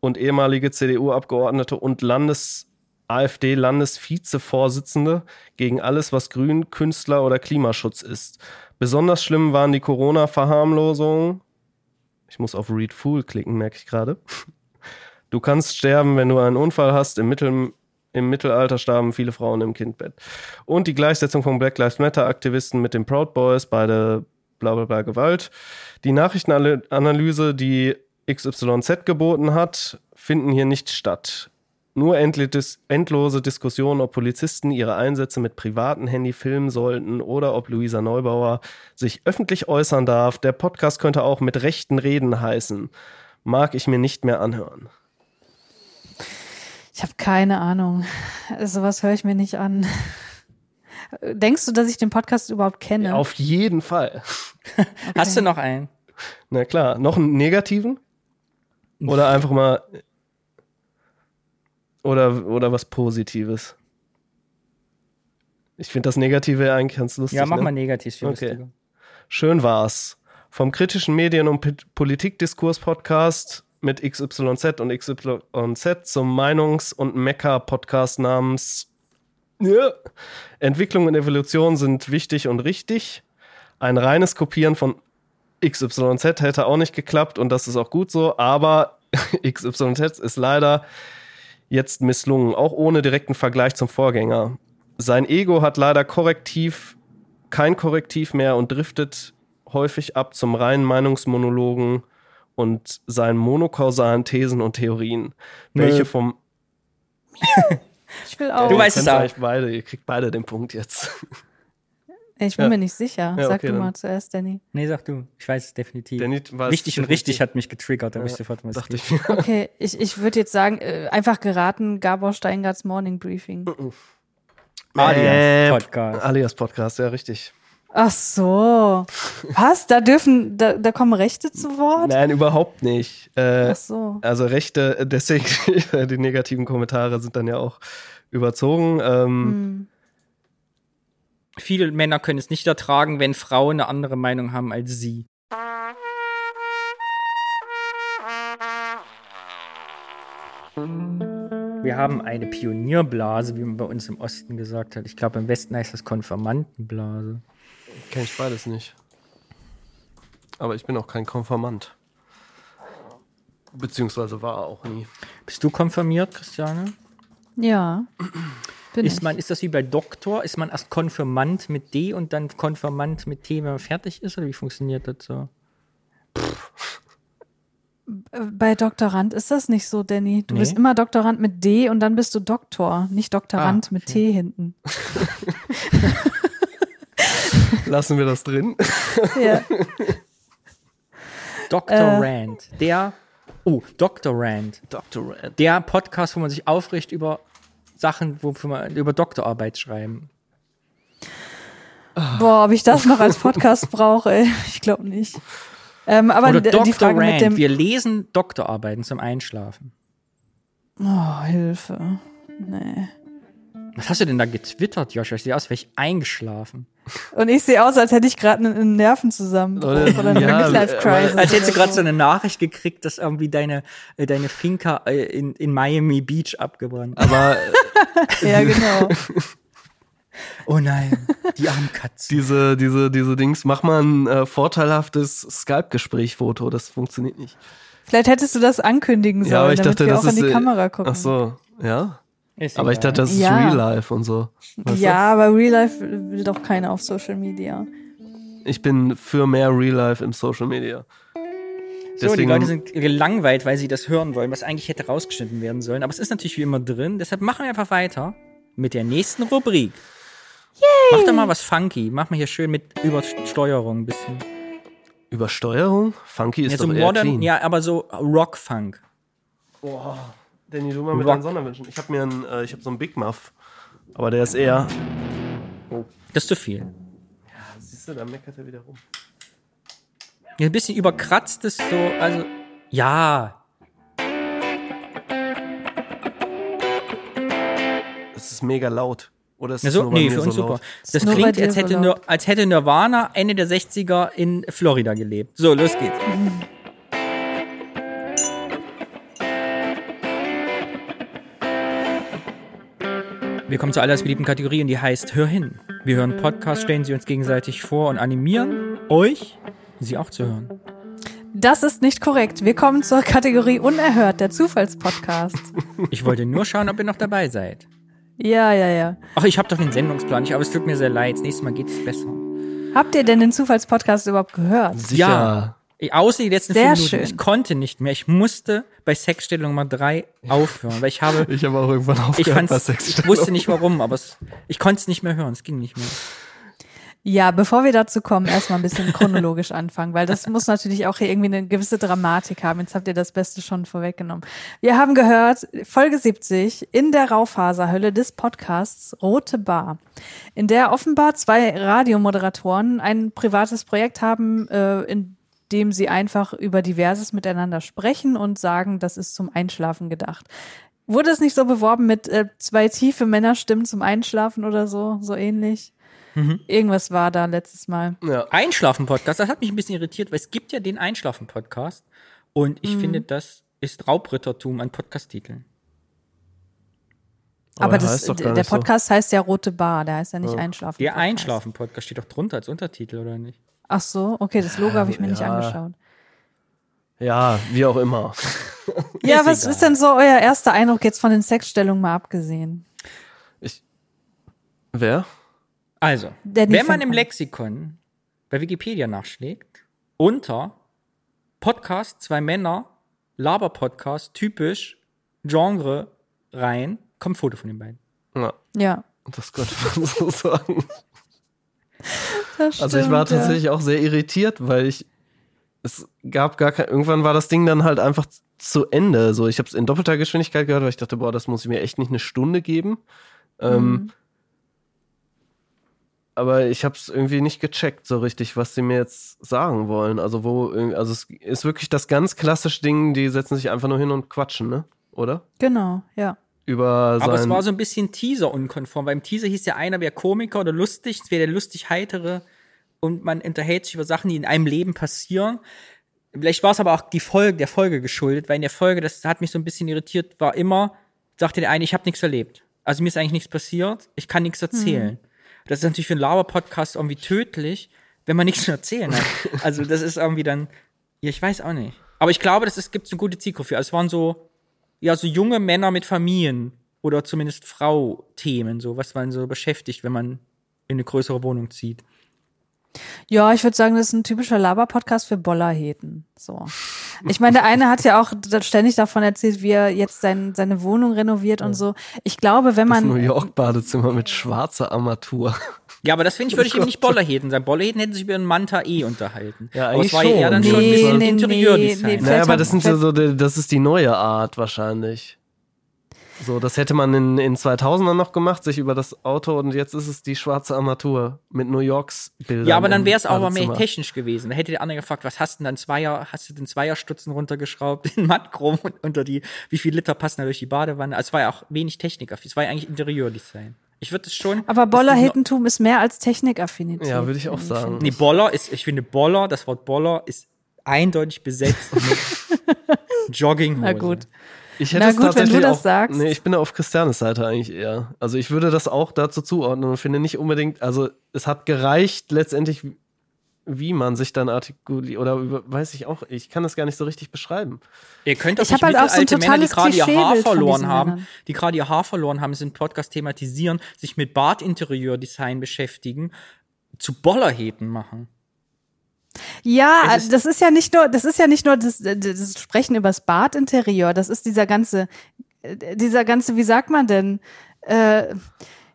und ehemalige CDU-Abgeordnete und Landes AfD-Landesvizevorsitzende gegen alles, was Grün, Künstler oder Klimaschutz ist. Besonders schlimm waren die Corona-Verharmlosungen. Ich muss auf Read Fool klicken, merke ich gerade. Du kannst sterben, wenn du einen Unfall hast. Im, Mittel, Im Mittelalter starben viele Frauen im Kindbett. Und die Gleichsetzung von Black Lives Matter-Aktivisten mit den Proud Boys, beide bla bla bla Gewalt. Die Nachrichtenanalyse, die XYZ geboten hat, finden hier nicht statt. Nur endlose Diskussionen, ob Polizisten ihre Einsätze mit privaten Handy filmen sollten oder ob Luisa Neubauer sich öffentlich äußern darf. Der Podcast könnte auch mit rechten Reden heißen. Mag ich mir nicht mehr anhören. Ich habe keine Ahnung. Sowas höre ich mir nicht an. Denkst du, dass ich den Podcast überhaupt kenne? Auf jeden Fall. Hast du noch einen? Na klar. Noch einen negativen? Oder einfach mal. Oder, oder was Positives? Ich finde das Negative eigentlich ganz lustig. Ja, mach ne? mal negativ. Viel Okay. lustiger. Schön war's. Vom kritischen Medien- und Politikdiskurs-Podcast mit XYZ und XYZ zum Meinungs- und Mecker-Podcast namens ja. Entwicklung und Evolution sind wichtig und richtig. Ein reines Kopieren von XYZ hätte auch nicht geklappt und das ist auch gut so, aber XYZ ist leider jetzt misslungen, auch ohne direkten Vergleich zum Vorgänger. Sein Ego hat leider korrektiv kein Korrektiv mehr und driftet häufig ab zum reinen Meinungsmonologen und seinen monokausalen Thesen und Theorien, welche Nö. vom ich will auch. Du weißt es auch. euch beide, ihr kriegt beide den Punkt jetzt. ich bin Ja. mir nicht sicher. Ja, Sag okay, du dann. mal zuerst, Danny. Nee, sag du. Ich weiß es definitiv. Weiß Wichtig und richtig hat mich getriggert, da wusste ich sofort, was es Dachte ich. Okay, ich, ich würde jetzt sagen, äh, einfach geraten, Gabor Steingarts Morning Briefing. Alias Podcast. Alias Podcast, ja, richtig. Ach so. Was? Da dürfen, da, da kommen Rechte zu Wort? Nein, überhaupt nicht. Äh, Ach so. Also Rechte, deswegen die negativen Kommentare sind dann ja auch überzogen. Ähm, Hm. Viele Männer können es nicht ertragen, wenn Frauen eine andere Meinung haben als sie. Wir haben eine Pionierblase, wie man bei uns im Osten gesagt hat. Ich glaube, im Westen heißt das Konfirmandenblase. Kenn ich beides nicht. Aber ich bin auch kein Konfirmant. Beziehungsweise war auch nie. Bist du konfirmiert, Christiane? Ja. Bin Ist ich. man, ist das wie bei Doktor? Ist man erst Konfirmand mit D und dann Konfirmand mit T, wenn man fertig ist? Oder wie funktioniert das so? Bei Doktorand ist das nicht so, Danny. Du Nee. bist immer Doktorand mit D und dann bist du Doktor, nicht Doktorand Ah, mit okay. T hinten. Lassen wir das drin. Ja. Dr. Äh. Rand. Der, oh, Dr. Rand. Dr. Rand. Der Podcast, wo man sich aufricht über Sachen, wofür man über Doktorarbeit schreiben. Boah, ob ich das noch als Podcast brauche, ey. ich glaube nicht. Ähm, aber Oder die, Dr. die Frage Rand. mit dem. Wir lesen Doktorarbeiten zum Einschlafen. Oh, Hilfe. Nee. Was hast du denn da getwittert, Joshua? Ich sehe aus, wäre ich eingeschlafen. Und ich sehe aus, als hätte ich gerade einen, Nervenzusammenbruch Oder- oder eine ja, Midlife-Crisis. Als hättest du gerade so eine Nachricht gekriegt, dass irgendwie deine, äh, deine Finca äh, in, in Miami Beach abgebrannt ist. Aber Ja, genau. Oh nein, die armen Katzen. diese, diese, diese Dings, mach mal ein äh, vorteilhaftes Skype-Gespräch-Foto, das funktioniert nicht. Vielleicht hättest du das ankündigen sollen, ja, aber ich damit dachte, wir das auch ist. in die äh, Kamera gucken. Ach so, ja. Ist Aber ich egal. dachte, das ist Ja. Real Life und so. Weißt du? ja, aber Real Life will doch keiner auf Social Media. Ich bin für mehr Real Life im Social Media. So, die Leute sind gelangweilt, weil sie das hören wollen, was eigentlich hätte rausgeschnitten werden sollen. Aber es ist natürlich wie immer drin. Deshalb machen wir einfach weiter mit der nächsten Rubrik. Mach doch mal was funky. Mach mal hier schön mit Übersteuerung ein bisschen. Übersteuerung? Funky ist Ja, so doch eher modern, clean. ja, aber so Rock-Funk. Boah, Danny, du mal mit Rock. deinen Sonderwünschen. Ich habe mir einen, äh, ich habe so einen Big Muff, aber der ist eher. Das ist zu viel. Siehst du, da meckert er wieder rum. Ja, ein bisschen überkratzt ist so, also, ja. Es ist mega laut. Oder ist ja es so, nur nee, für uns so super. laut? Das nur klingt, als so hätte. Nir als hätte Nirvana Ende der 60er in Florida gelebt. So, los geht's. Wir kommen zu aller beliebten Kategorie und die heißt Hör hin. Wir hören Podcasts, stellen sie uns gegenseitig vor und animieren euch, sie auch zu hören. Das ist nicht korrekt. Wir kommen zur Kategorie Unerhört, der Zufallspodcast. Ich wollte nur schauen, ob ihr noch dabei seid. Ja, ja, ja. Ach, ich habe doch den Sendungsplan nicht, aber es tut mir sehr leid. Das nächste Mal geht es besser. Habt ihr denn den Zufallspodcast überhaupt gehört? Sicher. Ja. Ich- Außer die letzten Sehr fünf Minuten. schön. Ich konnte nicht mehr. Ich musste bei Sexstellung Nummer drei aufhören, weil ich habe, Ich habe auch irgendwann aufgehört ich bei ich Sexstellung. wusste nicht warum, aber es, ich konnte es nicht mehr hören. Es ging nicht mehr. Ja, bevor wir dazu kommen, erstmal ein bisschen chronologisch anfangen, weil das muss natürlich auch hier irgendwie eine gewisse Dramatik haben. Jetzt habt ihr das Beste schon vorweggenommen. Wir haben gehört, Folge 70 in der Raufaserhölle des Podcasts Rote Bar, in der offenbar zwei Radiomoderatoren ein privates Projekt haben, äh, in dem sie einfach über Diverses miteinander sprechen und sagen, das ist zum Einschlafen gedacht. Wurde es nicht so beworben mit äh, zwei tiefe Männerstimmen zum Einschlafen oder so, so ähnlich? Irgendwas war da letztes Mal. Ja. Einschlafen-Podcast, das hat mich ein bisschen irritiert, weil es gibt ja den Einschlafen-Podcast und ich finde, das ist Raubrittertum an Podcast-Titeln. Aber Aber der das, der nicht so. Podcast heißt ja Rote Bar, der heißt ja nicht Einschlafen. Der Podcast. Einschlafen-Podcast steht doch drunter als Untertitel, oder nicht? Ach so, okay, das Logo habe ich mir nicht Ja. angeschaut. ja, wie auch immer. Ja, Ist was egal. ist denn so euer erster Eindruck jetzt von den Sexstellungen mal abgesehen? Wer? Also, Danny wenn man im. Lexikon bei Wikipedia nachschlägt, unter Podcast, zwei Männer, Laber-Podcast, typisch, Genre rein, kommt ein Foto von den beiden. Ja, Ja, das könnte man so sagen. Das Also ich war stimmt, ja. tatsächlich auch sehr irritiert, weil ich es gab gar kein irgendwann war das Ding dann halt einfach zu Ende. So, ich habe es in doppelter Geschwindigkeit gehört, weil ich dachte, boah, das muss ich mir echt nicht eine Stunde geben. Ähm, Mhm. aber ich habe es irgendwie nicht gecheckt so richtig, was sie mir jetzt sagen wollen. Also wo, also es ist wirklich das ganz klassische Ding, die setzen sich einfach nur hin und quatschen, ne? Oder? Genau, ja. Über Aber es sein, war so ein bisschen Teaser-unkonform. Beim Teaser hieß ja einer wäre Komiker oder lustig, es wäre der lustig heitere und man unterhält sich über Sachen, die in einem Leben passieren. Vielleicht war es aber auch die Folge, der Folge geschuldet, weil in der Folge, das hat mich so ein bisschen irritiert, war immer, sagte der eine, ich habe nichts erlebt. Also mir ist eigentlich nichts passiert, ich kann nichts erzählen. Das ist natürlich für einen Lauer-Podcast irgendwie tödlich, wenn man nichts zu erzählen hat. Also das ist irgendwie dann, ja, ich weiß auch nicht. Aber ich glaube, das ist, gibt eine gute Zielgruppe für. Also es waren so, ja, so junge Männer mit Familien oder zumindest Frau-Themen, so was man so beschäftigt, wenn man in eine größere Wohnung zieht. Ja, ich würde sagen, das ist ein typischer Laber-Podcast für Bollerheten. So. Ich meine, der eine hat ja auch ständig davon erzählt, wie er jetzt sein, seine Wohnung renoviert und so. Ich glaube, wenn das man New York Badezimmer mit schwarzer Armatur. Ja, aber das finde ich, würde ich eben nicht Bollerheten sein. Bollerheten hätten sich über einen Manta E unterhalten. Ja, aber es eigentlich war ja eher dann schon. schon ein Nee, bisschen nee, Interieurdesign. nee, nee, Naja, aber das sind ja so, das ist die neue Art wahrscheinlich. So, das hätte man in, in 2000ern noch gemacht, sich über das Auto und jetzt ist es die schwarze Armatur mit New Yorks Bildern. Ja, aber dann wäre es auch mal mehr technisch gewesen. Da hätte der andere gefragt, was hast du denn dann Zweier, hast du den Zweierstutzen runtergeschraubt in Mattchrom und unter die, wie viel Liter passen da durch die Badewanne? Also es war ja auch wenig Techniker. Es war ja eigentlich Interieurdesign. Ich würde es schon. aber Bollerhetentum ist mehr als Technikaffinität. Ja, würde ich auch sagen. Nee, Boller ist, ich finde Boller, das Wort Boller ist eindeutig besetzt mit Jogginghose. Na gut. Ich hätte Na es gut, wenn du tatsächlich das auch, sagst. Nee, ich bin da auf Christianes Seite eigentlich eher. Also ich würde das auch dazu zuordnen und finde nicht unbedingt, also es hat gereicht letztendlich, wie man sich dann artikuliert oder über, weiß ich auch, ich kann das gar nicht so richtig beschreiben. Ihr könnt doch Ich nicht halt auch so ein mittelalte Männer, die totales gerade ihr Haar verloren haben, Männern. die gerade ihr Haar verloren haben, sind Podcast thematisieren, sich mit Badinterieurdesign beschäftigen, zu Bollerheten machen. Ja, Es ist- das ist ja nicht nur, das ist ja nicht nur das, das Sprechen übers Badinterieur, das ist dieser ganze, dieser ganze, wie sagt man denn, äh,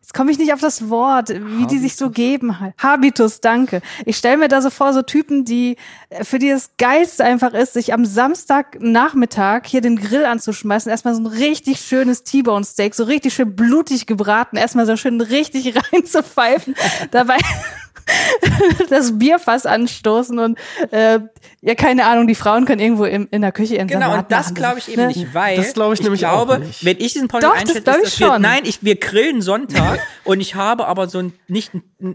Jetzt komme ich nicht auf das Wort, wie die sich so geben. Habitus, danke. Ich stelle mir da so vor, so Typen, die, äh, für die das Geilste einfach ist, sich am Samstagnachmittag hier den Grill anzuschmeißen, erstmal so ein richtig schönes T-Bone Steak, so richtig schön blutig gebraten, erstmal so schön richtig reinzupfeifen, dabei das Bierfass anstoßen und äh, ja, keine Ahnung, die Frauen können irgendwo im, in der Küche ihren Genau, Salat und das glaube ich eben Ne? nicht, weil Das glaube ich nämlich auch glaube, nicht. wenn ich diesen Doch, Podcast das einschätze, glaube ist, ich dass wir, schon. nein, ich, wir grillen Sonntag und ich habe aber so ein, nicht,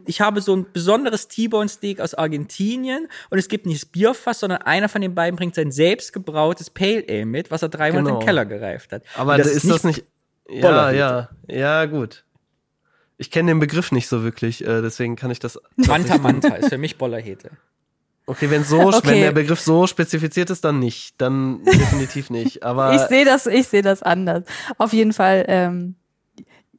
ich habe so ein besonderes T-Bone Steak aus Argentinien und es gibt nicht das Bierfass, sondern einer von den beiden bringt sein selbstgebrautes Pale Ale mit, was er drei Monate Genau. im Keller gereift hat. Aber Und ist, das nicht. Ja, Bollerhüte. ja, ja, gut. Ich kenne den Begriff nicht so wirklich, äh, deswegen kann ich das. Manta Manta ist für mich Bollerhete. Okay, wenn so, Okay. wenn der Begriff so spezifiziert ist, dann nicht. Dann definitiv nicht. Aber Ich sehe das, ich sehe das anders. Auf jeden Fall. Ähm,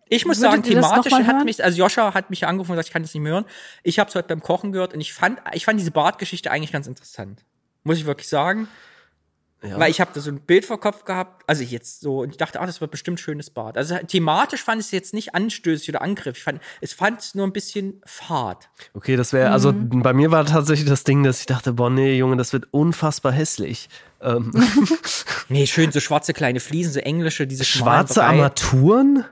Ich muss sagen, thematisch hat mich, also Joscha hat mich angerufen und gesagt, ich kann das nicht mehr hören. Ich habe es heute beim Kochen gehört und ich fand, ich fand diese Bartgeschichte eigentlich ganz interessant. Muss ich wirklich sagen. Ja. Weil ich habe da so ein Bild vor Kopf gehabt, also jetzt so, und ich dachte, ah, das wird bestimmt schönes Bad. Also thematisch fand ich es jetzt nicht anstößig oder Angriff. Ich fand, es fand es nur ein bisschen fad. Okay, das wäre, also Mhm. bei mir war tatsächlich das Ding, dass ich dachte, boah, nee, Junge, das wird unfassbar hässlich. Ähm, Nee, schön so schwarze kleine Fliesen, so englische, diese schwarze Armaturen?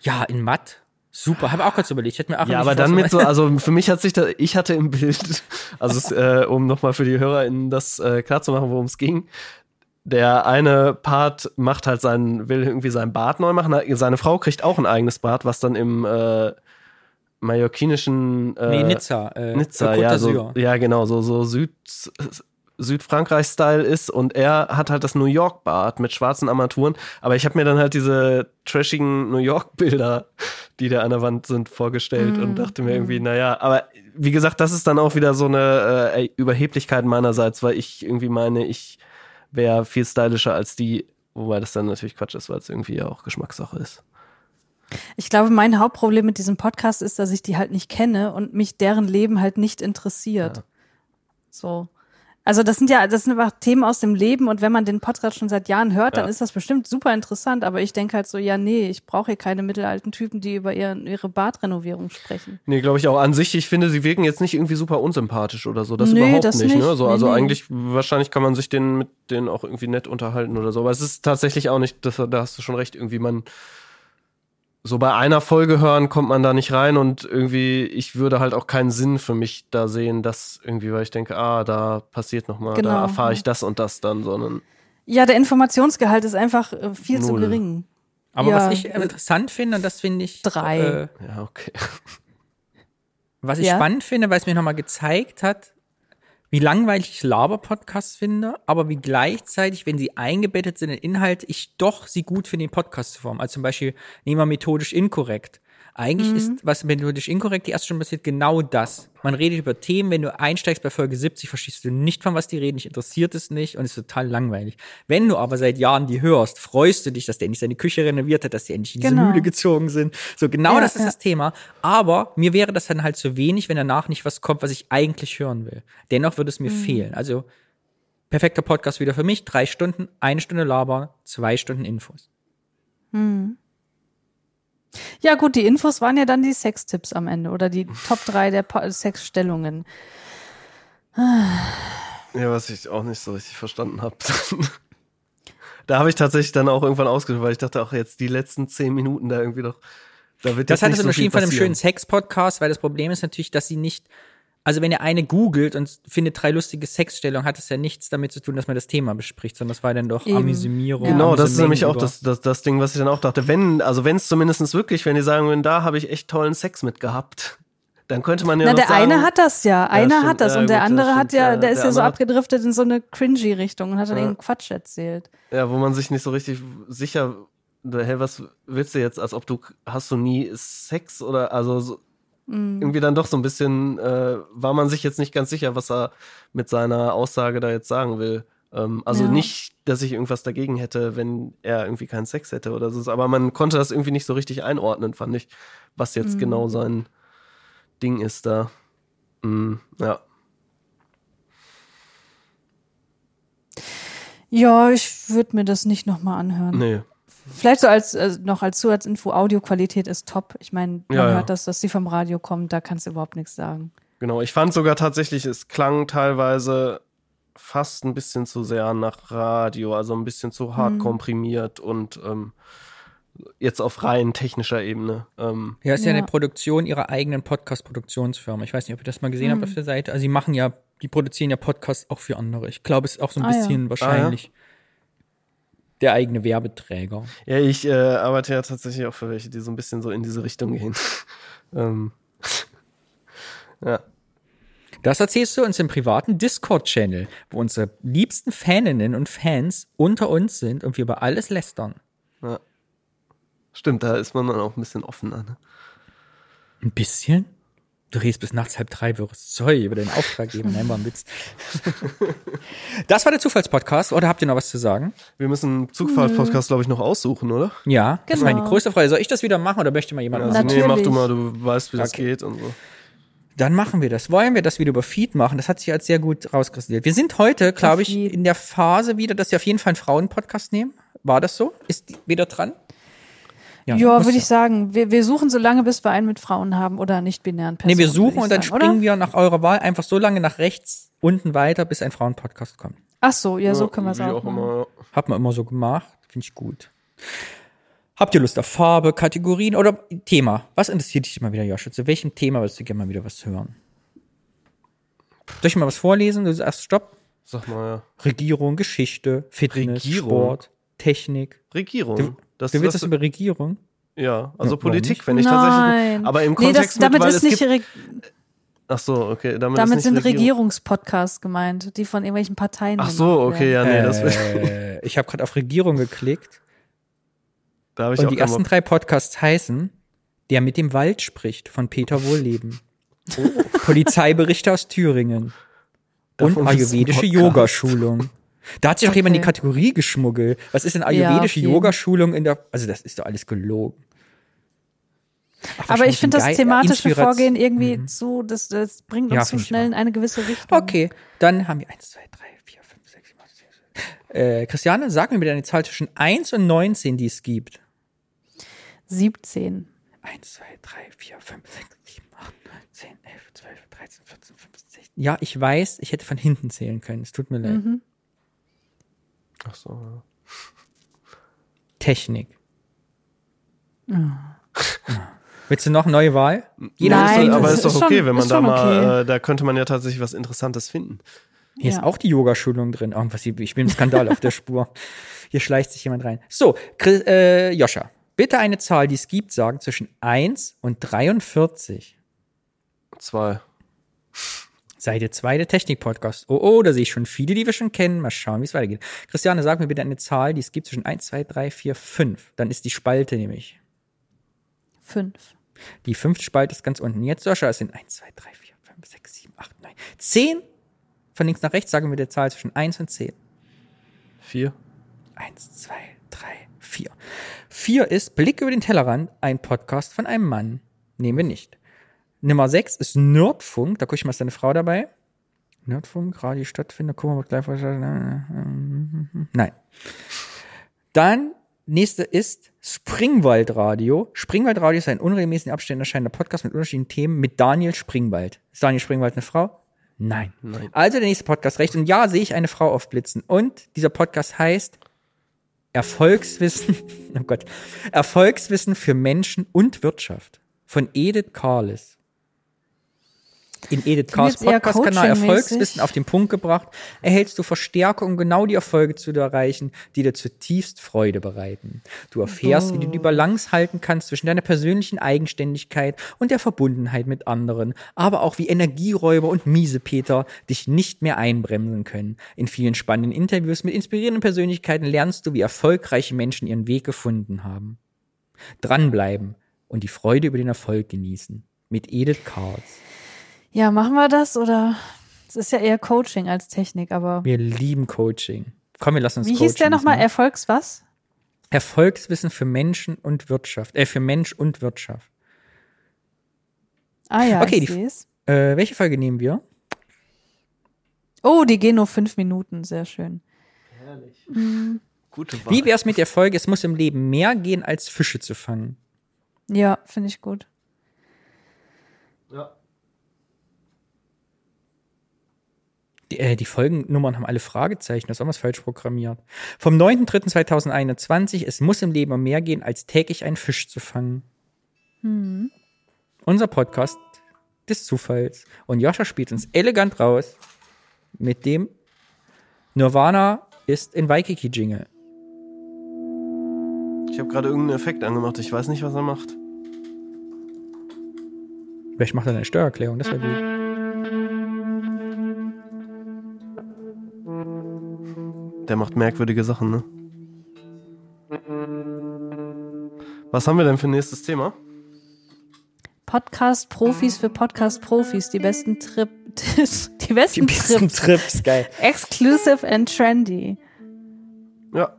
Ja, in matt. Super, habe auch kurz überlegt. Ich hätte mir auch Ja, aber dann mit so, also für mich hat sich da, ich hatte im Bild, also äh, um nochmal für die HörerInnen das äh, klar zu machen, worum es ging. Der eine Part macht halt seinen, will irgendwie sein Bad neu machen. Seine Frau kriegt auch ein eigenes Bad, was dann im äh, mallorquinischen äh, Nee, Nizza. Äh, Nizza, ja, so, ja, genau, so, so Süd, Südfrankreich-Style ist und er hat halt das New York-Bad mit schwarzen Armaturen, aber ich habe mir dann halt diese trashigen New York-Bilder, die da an der Wand sind, vorgestellt und dachte mir irgendwie, naja, aber wie gesagt, das ist dann auch wieder so eine äh, Überheblichkeit meinerseits, weil ich irgendwie meine, ich wäre viel stylischer als die, wobei das dann natürlich Quatsch ist, weil es irgendwie ja auch Geschmackssache ist. ich glaube, mein Hauptproblem mit diesem Podcast ist, dass ich die halt nicht kenne und mich deren Leben halt nicht interessiert. So. Also das sind ja, das sind einfach Themen aus dem Leben und wenn man den Podcast schon seit Jahren hört, dann Ja. ist das bestimmt super interessant. Aber ich denke halt so, ja, nee, ich brauche hier keine mittelalten Typen, die über ihren, ihre Badrenovierung sprechen. Nee, glaube ich auch an sich. Ich finde, sie wirken jetzt nicht irgendwie super unsympathisch oder so. Das Nee, überhaupt das nicht. nicht. Ne? So, Nee, also nee. eigentlich, wahrscheinlich kann man sich den mit denen auch irgendwie nett unterhalten oder so. Aber es ist tatsächlich auch nicht, das, da hast du schon recht, irgendwie man so bei einer Folge hören kommt man da nicht rein und irgendwie, ich würde halt auch keinen Sinn für mich da sehen, dass irgendwie, weil ich denke, ah, da passiert noch mal, Genau, da erfahre ich das und das dann, sondern Ja, der Informationsgehalt ist einfach äh, viel zu Null. gering. Aber Ja. was ich äh, interessant finde, und das finde ich Drei. Äh, ja, okay. Was ich Ja. spannend finde, weil es mir nochmal gezeigt hat, wie langweilig ich Laber-Podcasts finde, aber wie gleichzeitig, wenn sie eingebettet sind in Inhalte, ich doch sie gut finde in Podcast-Form. Also zum Beispiel, nehmen wir methodisch inkorrekt. Eigentlich Mhm. ist, was methodisch inkorrekt die erste Stunde passiert, genau das. Man redet über Themen, wenn du einsteigst bei Folge 70, verstehst du nicht, von was die reden, dich interessiert es nicht und es ist total langweilig. Wenn du aber seit Jahren die hörst, freust du dich, dass der endlich seine Küche renoviert hat, dass die endlich in diese Genau. Mühle gezogen sind. So, genau Ja, das ist ja. das Thema. Aber mir wäre das dann halt zu wenig, wenn danach nicht was kommt, was ich eigentlich hören will. Dennoch würde es mir fehlen. Also, perfekter Podcast wieder für mich. Drei Stunden, eine Stunde Laber, zwei Stunden Infos. Ja, gut, die Infos waren ja dann die Sextipps am Ende oder die Top 3 der Po- Sexstellungen. Ja, was ich auch nicht so richtig verstanden habe. da habe ich tatsächlich dann auch irgendwann ausgesucht, weil ich dachte, auch jetzt die letzten zehn Minuten da irgendwie doch, da wird Das hat es so unterschieden von einem schönen Sex-Podcast, weil das Problem ist natürlich, dass sie nicht, also wenn ihr eine googelt und findet drei lustige Sexstellungen, hat es ja nichts damit zu tun, dass man das Thema bespricht, sondern das war dann doch Eben. Amüsimierung. Genau, das ist nämlich auch das, das, das Ding, was ich dann auch dachte. Wenn, also wenn es zumindest wirklich, wenn die sagen würden, da habe ich echt tollen Sex mit gehabt, dann könnte man ja Na, noch der sagen, eine hat das ja, einer stimmt, hat das ja, und der gut, andere hat stimmt, ja, ja, der ist der ja so abgedriftet in so eine cringy Richtung und hat dann Ja. irgendeinen Quatsch erzählt. Ja, wo man sich nicht so richtig sicher, hey, was willst du jetzt, als ob du, hast du nie Sex oder, also so, Mhm. irgendwie dann doch so ein bisschen, äh, war man sich jetzt nicht ganz sicher, was er mit seiner Aussage da jetzt sagen will. Ähm, also Ja. nicht, dass ich irgendwas dagegen hätte, wenn er irgendwie keinen Sex hätte oder so, aber man konnte das irgendwie nicht so richtig einordnen, fand ich, was Mhm. jetzt genau sein Ding ist da. Mm, ja. Ja, ich würde mir das nicht nochmal anhören. Nee. Vielleicht so als äh, noch als Zusatzinfo, Audioqualität ist top. Ich meine, man Ja, ja. hört das, dass die vom Radio kommen, da kannst du überhaupt nichts sagen. Genau, ich fand sogar tatsächlich, es klang teilweise fast ein bisschen zu sehr nach Radio, also ein bisschen zu hart komprimiert und ähm, jetzt auf rein technischer Ebene. Ähm, Ja, ist ja, Ja. eine Produktion ihrer eigenen Podcast-Produktionsfirma. Ich weiß nicht, ob ihr das mal gesehen Hm. habt auf der Seite. Also sie machen ja, die produzieren ja Podcasts auch für andere. Ich glaube, es ist auch so ein Ah, ja. bisschen wahrscheinlich der eigene Werbeträger. ja, ich äh, arbeite ja tatsächlich auch für welche, die so ein bisschen so in diese Richtung gehen. ähm, ja. Das erzählst du uns im privaten Discord-Channel, wo unsere liebsten Faninnen und Fans unter uns sind und wir über alles lästern. Stimmt, da ist man dann auch ein bisschen offener. Ne? Ein bisschen? Du redest bis nachts halb drei wirres Zeug über den Auftraggeber. Nein, war ein Witz. Das war der Zufallspodcast. Oder habt ihr noch was zu sagen? Wir müssen einen Zugfahrt-Podcast, glaube ich, noch aussuchen, oder? Ja, das war Genau. meine größte Frage. Soll ich das wieder machen oder möchte mal jemand Also, machen? nee, mach Natürlich. du mal, du weißt, wie das Okay. geht und so. Dann machen wir das. Wollen wir das wieder über Feed machen? Das hat sich als sehr gut rauskristallisiert. Wir sind heute, glaube ich, in der Phase wieder, dass wir auf jeden Fall einen Frauenpodcast nehmen. War das so? Ist die wieder dran? Ja, muss würde ja. ich sagen. Wir, wir suchen so lange, bis wir einen mit Frauen haben oder nicht-binären Personen. Nee, wir suchen und dann sagen, springen oder? wir nach eurer Wahl einfach so lange nach rechts unten weiter, bis ein Frauenpodcast kommt. Ach so, ja, so können wir es auch, immer. Hat man immer so gemacht. Finde ich gut. Habt ihr Lust auf Farbe, Kategorien oder Thema? Was interessiert dich mal wieder, Joshua? Zu welchem Thema würdest du gerne mal wieder was hören? Soll ich mal was vorlesen? Du sagst Stopp. Sag mal, ja. Regierung, Geschichte, Fitness, Regierung? Sport, Technik. Regierung. Du, das, du willst das, das über Regierung? ja, also Ja, Politik, wenn ich Nein. tatsächlich. Aber im nee, Kontext das, damit mit, weil ist es nicht, gibt, Ach so, okay. Damit, damit ist sind Regierung. Regierungspodcasts gemeint, die von irgendwelchen Parteien Ach so, okay, werden. ja, nee, das äh, ich habe gerade auf Regierung geklickt da habe ich und auch die ersten drei Podcasts heißen Der mit dem Wald spricht von Peter Wohlleben. Polizeiberichte aus Thüringen. Davon und ayurvedische. Yogaschulung. Da hat sich doch jemand die Okay. Kategorie geschmuggelt. Was ist denn Ja, ayurvedische jeden. Yogaschulung in der, also das ist doch alles gelogen. Ach, Aber ich finde das thematische Inspiration- Vorgehen irgendwie zu, das, das bringt uns Ja, zu schnell in eine gewisse Richtung. Okay, dann haben wir eins, zwei, drei, vier, fünf, sechs, sieben, acht, zehn. Äh, Christiane, sag mir bitte eine Zahl zwischen 1 und 19, die es gibt. 17. 1, 2, 3, 4, 5, 6, 7, 8, 9, 10, 11, 12, 13, 14, 15, 16. Ja, ich weiß, ich hätte von hinten zählen können. Es tut mir leid. Mhm. Ach so, ja. Technik. Willst du noch eine neue Wahl? Jeder Nein, ist, aber ist ist doch schon- okay, wenn man ist da schon mal, okay. äh, da könnte man ja tatsächlich was Interessantes finden. Hier ist Ja. auch die Yogaschulung drin. Irgendwas, hier- ich bin im Skandal auf der Spur. Hier schleicht sich jemand rein. So, Chris, äh, Joscha, bitte eine Zahl, die es gibt, sagen zwischen 1 und 43. Zwei. Seite 2 der Technik-Podcast. Oh, oh, da sehe ich schon viele, die wir schon kennen. Mal schauen, wie es weitergeht. Christiane, sag mir bitte eine Zahl, die es gibt zwischen 1, 2, 3, 4, 5. Dann ist die Spalte nämlich. 5. Die fünfte Spalte ist ganz unten. Jetzt, Joscha, es sind 1, 2, 3, 4, 5, 6, 7, 8, 9, 10. Von links nach rechts sagen wir die Zahl zwischen 1 und 10. Vier. 1, 2, 3, 4. 4 ist Blick über den Tellerrand, ein Podcast von einem Mann. Nehmen wir nicht. Nummer 6 ist Nerdfunk. Da gucke ich mal, ist deine Frau dabei? Nerdfunk, Radio Stadtfinder, gucken wir mal gleich. Nein. Dann, nächste ist Springwaldradio. Springwaldradio ist ein unregelmäßig in Abständen erscheinender Podcast mit unterschiedlichen Themen mit Daniel Springwald. Ist Daniel Springwald eine Frau? Nein. Nein. Also der nächste Podcast recht. Und ja, sehe ich eine Frau aufblitzen. Und dieser Podcast heißt Erfolgswissen, oh Gott, Erfolgswissen für Menschen und Wirtschaft von Edith Carlis. In Edith eher Podcast-Kanal. Erfolgswissen auf den Punkt gebracht, erhältst du Verstärkung, um genau die Erfolge zu erreichen, die dir zutiefst Freude bereiten. Du erfährst, wie du die Balance halten kannst zwischen deiner persönlichen Eigenständigkeit und der Verbundenheit mit anderen, aber auch wie Energieräuber und Miesepeter dich nicht mehr einbremsen können. In vielen spannenden Interviews mit inspirierenden Persönlichkeiten lernst du, wie erfolgreiche Menschen ihren Weg gefunden haben. Dranbleiben und die Freude über den Erfolg genießen. Mit Edith Karls. Ja, machen wir das oder? Es ist ja eher Coaching als Technik, aber. Wir lieben Coaching. Komm, wir lassen uns Wie coachen hieß der nochmal? lassen. Erfolgs was? Erfolgswissen für Menschen und Wirtschaft. Äh, für Mensch und Wirtschaft. Ah ja, Okay, ich die-. Äh, welche Folge nehmen wir? Oh, die gehen nur fünf Minuten, sehr schön. Gute Wie wär's mit der Folge, es muss im Leben mehr gehen, als Fische zu fangen? Ja, finde ich gut. Die, äh, die Folgennummern haben alle Fragezeichen, das ist auch was falsch programmiert. Vom 9.3.2021, es muss im Leben um mehr gehen, als täglich einen Fisch zu fangen. Unser Podcast des Zufalls. Und Joscha spielt uns elegant raus mit dem Nirvana ist in Waikiki Jingle. Ich habe gerade irgendeinen Effekt angemacht. Ich weiß nicht, was er macht. Vielleicht macht er eine Steuererklärung, das wäre gut. Der macht merkwürdige Sachen, ne? Was haben wir denn für nächstes Thema? Podcast-Profis für Podcast-Profis. Die besten Trip, die besten, Trips. Trips, geil. Exclusive and trendy. Ja.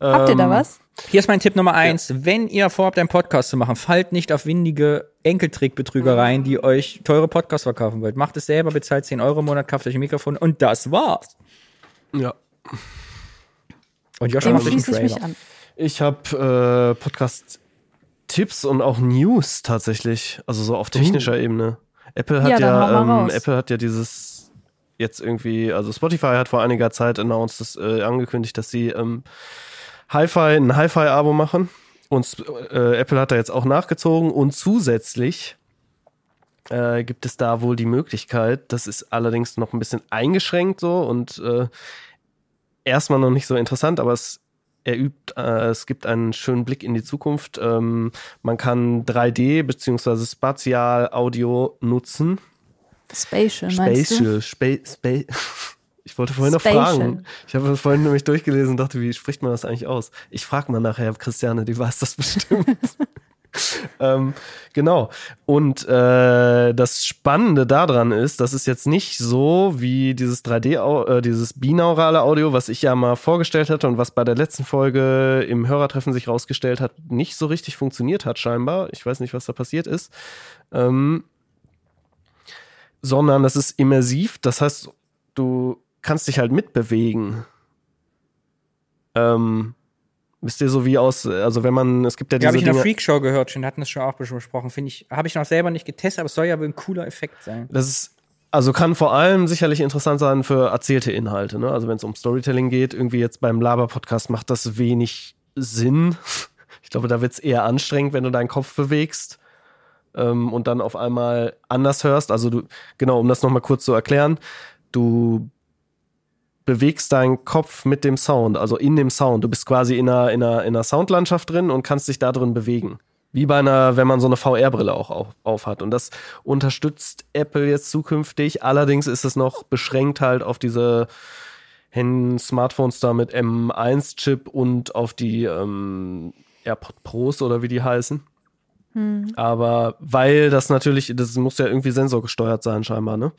Habt ihr da Ähm, was? Hier ist mein Tipp Nummer eins. Wenn ihr vorhabt, einen Podcast zu machen, fallt nicht auf windige Enkeltrickbetrügereien, die euch teure Podcasts verkaufen wollt. Macht es selber, bezahlt 10 Euro im Monat, kauft euch ein Mikrofon und das war's. Ja. Und Dem macht euch einen schließe ich mich Trailer. an. Ich habe äh, Podcast-Tipps und auch News tatsächlich, also so auf technischer Ebene. Apple hat Ja, ja, ähm. Apple hat ja dieses jetzt irgendwie, also Spotify hat vor einiger Zeit announced, das, äh, angekündigt, dass sie ähm, Hi-Fi, ein Hi-Fi-Abo machen. Und äh, Apple hat da jetzt auch nachgezogen und zusätzlich äh, gibt es da wohl die Möglichkeit, das ist allerdings noch ein bisschen eingeschränkt so und äh, erstmal noch nicht so interessant, aber es er übt, äh, es gibt einen schönen Blick in die Zukunft. Ähm, man kann 3D beziehungsweise Spatial-Audio nutzen. Spatial, meinst du? Spatial, Spa Spa Ich wollte vorhin noch Spatial. fragen. Ich habe vorhin nämlich durchgelesen und dachte, wie spricht man das eigentlich aus? Ich frage mal nachher Christiane, die weiß das bestimmt. ähm, genau. Und äh, das Spannende daran ist, das ist jetzt nicht so wie dieses 3D, au- äh, dieses binaurale Audio, was ich ja mal vorgestellt hatte und was bei der letzten Folge im Hörertreffen sich rausgestellt hat, nicht so richtig funktioniert hat scheinbar. Ich weiß nicht, was da passiert ist. Ähm, sondern das ist immersiv. Das heißt, du kannst dich halt mitbewegen. Ähm, wisst ihr so wie aus, also wenn man, es gibt ja Ja, diese habe ich in der Freakshow gehört, schon hatten das schon auch besprochen. Finde ich, habe ich noch selber nicht getestet, aber es soll ja wohl ein cooler Effekt sein. das ist, also kann vor allem sicherlich interessant sein für erzählte Inhalte, ne? Also wenn es um Storytelling geht, irgendwie jetzt beim Laber-Podcast macht das wenig Sinn. Ich glaube, da wird es eher anstrengend, wenn du deinen Kopf bewegst ähm, und dann auf einmal anders hörst. Also du, genau, um das nochmal kurz zu erklären, du bewegst deinen Kopf mit dem Sound, also in dem Sound. Du bist quasi in einer, in einer, in einer Soundlandschaft drin und kannst dich da drin bewegen. Wie bei einer, wenn man so eine VR-Brille auch auf, auf hat. Und das unterstützt Apple jetzt zukünftig. Allerdings ist es noch beschränkt halt auf diese Smartphones da mit M1-Chip und auf die ähm, AirPod Pros oder wie die heißen. Aber weil das natürlich, das muss ja irgendwie sensorgesteuert sein scheinbar, ne?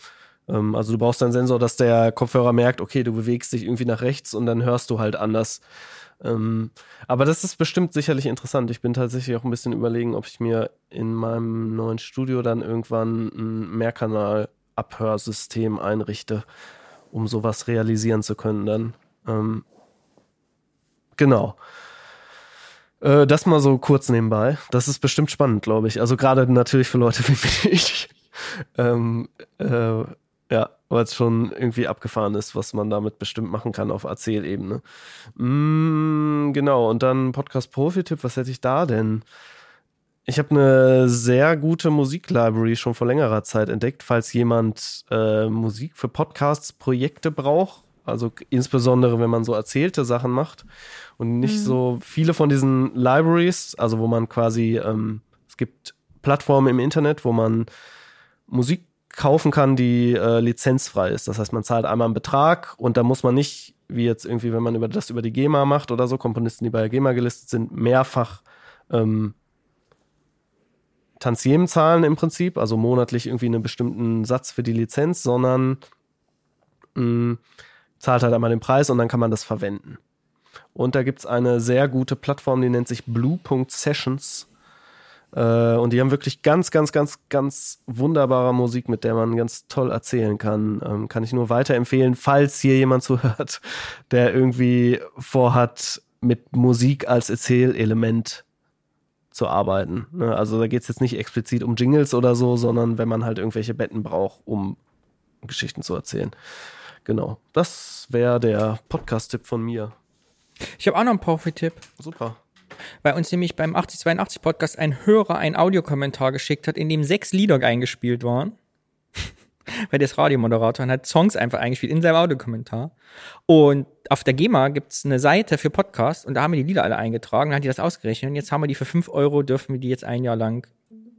Ähm, also du brauchst einen Sensor, dass der Kopfhörer merkt, okay, du bewegst dich irgendwie nach rechts und dann hörst du halt anders. Ähm, aber das ist bestimmt sicherlich interessant. Ich bin tatsächlich auch ein bisschen überlegen, ob ich mir in meinem neuen Studio dann irgendwann ein Mehrkanal-Abhörsystem einrichte, um sowas realisieren zu können dann. Ähm, genau. Äh, das mal so kurz nebenbei. Das ist bestimmt spannend, glaube ich. Also gerade natürlich für Leute wie mich. ähm, äh, ja, weil es schon irgendwie abgefahren ist, was man damit bestimmt machen kann auf Erzählebene. Mm, genau, und dann Podcast-Profi-Tipp, was hätte ich da denn? Ich habe eine sehr gute Musiklibrary schon vor längerer Zeit entdeckt, falls jemand äh, Musik für Podcasts, Projekte braucht. Also insbesondere, wenn man so erzählte Sachen macht und nicht so viele von diesen Libraries, also wo man quasi, ähm, es gibt Plattformen im Internet, wo man Musik kaufen kann, die äh, lizenzfrei ist. Das heißt, man zahlt einmal einen Betrag und da muss man nicht, wie jetzt irgendwie, wenn man über das über die GEMA macht oder so, Komponisten, die bei der GEMA gelistet sind, mehrfach ähm, Tantiemen zahlen im Prinzip, also monatlich irgendwie einen bestimmten Satz für die Lizenz, sondern mh, zahlt halt einmal den Preis und dann kann man das verwenden. Und da gibt's eine sehr gute Plattform, die nennt sich blue.sessions. Äh, und die haben wirklich ganz, ganz, ganz, ganz wunderbare Musik, mit der man ganz toll erzählen kann. Ähm, kann ich nur weiterempfehlen, falls hier jemand zuhört, der irgendwie vorhat, mit Musik als Erzählelement zu arbeiten. Ne? Also da geht es jetzt nicht explizit um Jingles oder so, sondern wenn man halt irgendwelche Betten braucht, um Geschichten zu erzählen. Genau. Das wäre der Podcast-Tipp von mir. Ich habe auch noch einen Profi-Tipp. Super. Weil uns nämlich beim 8082 Podcast ein Hörer einen Audiokommentar geschickt hat, in dem sechs Lieder eingespielt waren. Weil der ist Radiomoderator und hat Songs einfach eingespielt in seinem Audiokommentar. Und auf der GEMA gibt's eine Seite für Podcasts und da haben wir die Lieder alle eingetragen, dann hat die das ausgerechnet und jetzt haben wir die für fünf Euro, dürfen wir die jetzt ein Jahr lang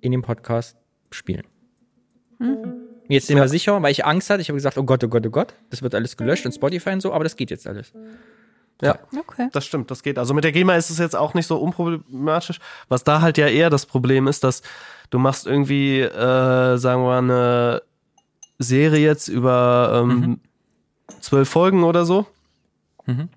in dem Podcast spielen. Jetzt sind wir sicher, weil ich Angst hatte. Ich habe gesagt, oh Gott, oh Gott, oh Gott, das wird alles gelöscht und Spotify und so, aber das geht jetzt alles. Ja, Okay. das stimmt, das geht. Also mit der GEMA ist es jetzt auch nicht so unproblematisch. Was da halt ja eher das Problem ist, dass du machst irgendwie, äh, sagen wir mal, eine Serie jetzt über ähm, zwölf Folgen oder so. Mhm.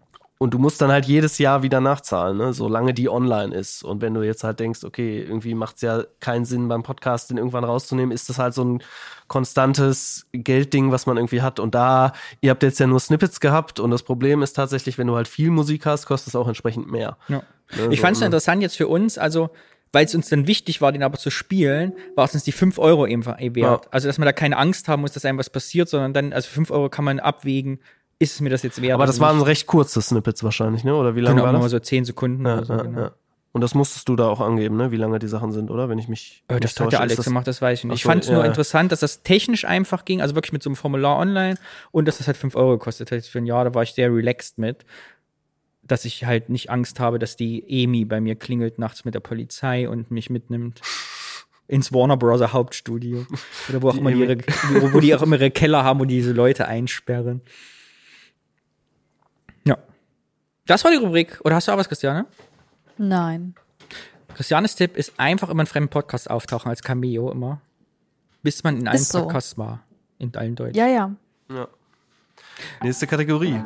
Und du musst dann halt jedes Jahr wieder nachzahlen, ne? solange die online ist. Und wenn du jetzt halt denkst, okay, irgendwie macht es ja keinen Sinn beim Podcast, den irgendwann rauszunehmen, ist das halt so ein konstantes Geldding, was man irgendwie hat. Und da, ihr habt jetzt ja nur Snippets gehabt und das Problem ist tatsächlich, wenn du halt viel Musik hast, kostet es auch entsprechend mehr. Ja. Ne, Ich so, fand es ne? interessant jetzt für uns, also weil es uns dann wichtig war, den aber zu spielen, war es uns die 5 Euro eben wert. Ja. Also, dass man da keine Angst haben muss, dass einem was passiert, sondern dann, also 5 Euro kann man abwägen, ist es mir das jetzt wert? Aber das waren nicht? recht kurze Snippets wahrscheinlich, ne? Oder wie lange genau, war nur das? so 10 Sekunden Ja, oder so. ja, genau. ja. Und das musstest du da auch angeben, ne? Wie lange die Sachen sind, oder? Wenn ich mich. Äh, Das hat der Alex das- gemacht, das weiß ich nicht. Ach Ich so, fand es nur ja, ja. interessant, dass das technisch einfach ging, also wirklich mit so einem Formular online und dass das halt 5 Euro gekostet hat für ein Jahr. Da war ich sehr relaxed mit, dass ich halt nicht Angst habe, dass die Emi bei mir klingelt nachts mit der Polizei und mich mitnimmt ins Warner Bros. Hauptstudio. Oder wo auch Die immer die ihre, wo, wo die auch immer ihre Keller haben und diese Leute einsperren. Das war die Rubrik. Oder hast du auch was, Christiane? Nein. Christianes Tipp ist einfach immer in fremden Podcasts auftauchen als Cameo immer. Bis man in allen so. Podcasts war. In allen Deutschen. Ja, ja. Ja. Nächste Kategorie.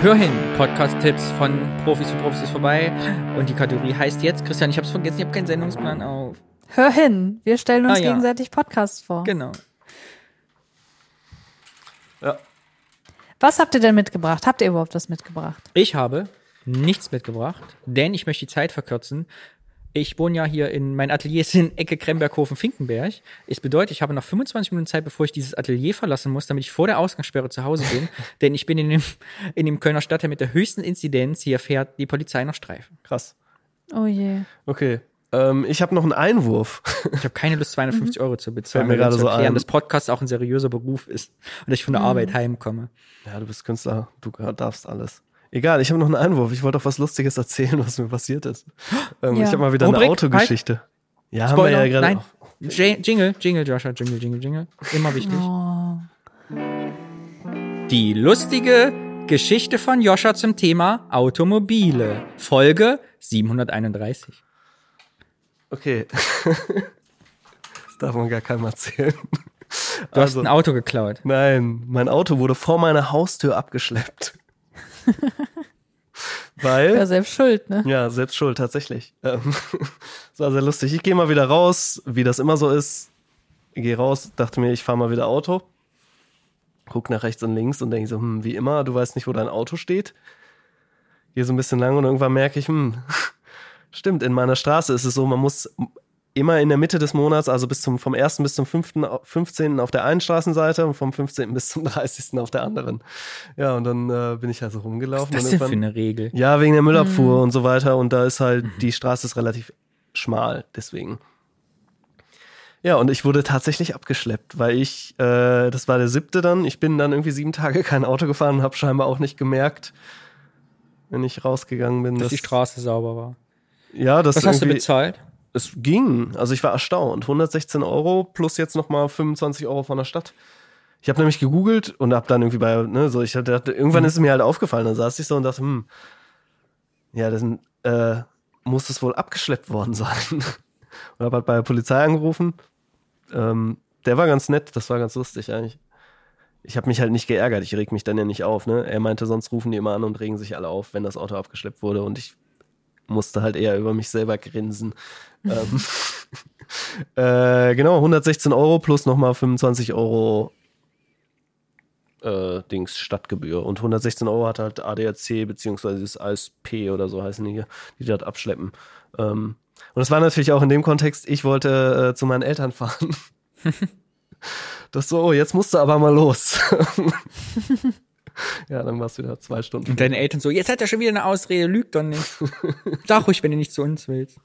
Hör hin, Podcast-Tipps von Profis für Profis ist vorbei. Und die Kategorie heißt jetzt, Christian, ich hab's vergessen, ich habe keinen Sendungsplan auf. Hör hin. Wir stellen uns Ah, ja. gegenseitig Podcasts vor. Genau. Ja. Was habt ihr denn mitgebracht? Habt ihr überhaupt was mitgebracht? Ich habe nichts mitgebracht, denn ich möchte die Zeit verkürzen. Ich wohne ja hier in, mein Atelier ist in Ecke Kremberghofen-Finkenberg. Es bedeutet, ich habe noch 25 Minuten Zeit, bevor ich dieses Atelier verlassen muss, damit ich vor der Ausgangssperre zu Hause bin. denn ich bin in dem, in dem Kölner Stadtteil mit der höchsten Inzidenz. Hier fährt die Polizei noch Streifen. Krass. Oh je. Okay. Ähm, ich habe noch einen Einwurf. Ich habe keine Lust, 250 Euro zu bezahlen, Fällt mir gerade so erklären, ein. dass Podcast auch ein seriöser Beruf ist und ich von der Arbeit heimkomme. Ja, du bist Künstler, du darfst alles. Egal, ich habe noch einen Einwurf. Ich wollte doch was Lustiges erzählen, was mir passiert ist. Ähm, Ja. Ich habe mal wieder Rubrik, eine Autogeschichte. Ja, haben wir Spoiler, ja gerade. nein. Jingle, Jingle, Joshua, Jingle, Jingle, Jingle. Immer wichtig. Oh. Die lustige Geschichte von Joscha zum Thema Automobile. Folge 731. Okay. das darf man gar keinem erzählen. Du Also- hast ein Auto geklaut. Nein, mein Auto wurde vor meiner Haustür abgeschleppt. Weil. Ja, selbst schuld, ne? Ja, selbst schuld, tatsächlich. Ähm, das war sehr lustig. Ich gehe mal wieder raus, wie das immer so ist. Ich gehe raus, dachte mir, ich fahre mal wieder Auto. Guck nach rechts und links und denke so, hm, wie immer, du weißt nicht, wo dein Auto steht. Gehe so ein bisschen lang und irgendwann merke ich, hm, stimmt, in meiner Straße ist es so, man muss immer in der Mitte des Monats, also bis zum, vom 1. bis zum 5., au- 15. auf der einen Straßenseite und vom 15. bis zum 30. auf der anderen. Ja, und dann äh, bin ich also rumgelaufen. Was ist das denn für eine Regel? ja, wegen der Müllabfuhr und so weiter. Und da ist halt, die Straße ist relativ schmal, deswegen. Ja, und ich wurde tatsächlich abgeschleppt, weil ich, äh, das war der siebte dann, ich bin dann irgendwie sieben Tage kein Auto gefahren und habe scheinbar auch nicht gemerkt, wenn ich rausgegangen bin. Dass die Straße sauber war. Ja, das Was hast du bezahlt? es ging. Also ich war erstaunt. 116 Euro plus jetzt nochmal 25 Euro von der Stadt. Ich habe nämlich gegoogelt und habe dann irgendwie bei, ne, so, ich hatte, irgendwann ist es mir halt aufgefallen. Dann saß ich so und dachte, hm, ja, das äh, muss es wohl abgeschleppt worden sein. und habe halt bei der Polizei angerufen. Ähm, der war ganz nett, das war ganz lustig eigentlich. ich habe mich halt nicht geärgert, ich reg mich dann ja nicht auf. Ne? Er meinte, sonst rufen die immer an und regen sich alle auf, wenn das Auto abgeschleppt wurde und ich musste halt eher über mich selber grinsen. ähm, äh, genau, 116 Euro plus nochmal 25 Euro äh, Dings Stadtgebühr. Und 116 Euro hat halt ADAC beziehungsweise das ASP oder so heißen die hier, die das abschleppen. Ähm, und es war natürlich auch in dem Kontext, ich wollte äh, zu meinen Eltern fahren. das so, oh, jetzt musst du aber mal los. ja, dann war es wieder zwei Stunden. Und deine Eltern so, jetzt hat er schon wieder eine Ausrede, lügt doch nicht. Sag ruhig, wenn du nicht zu uns willst.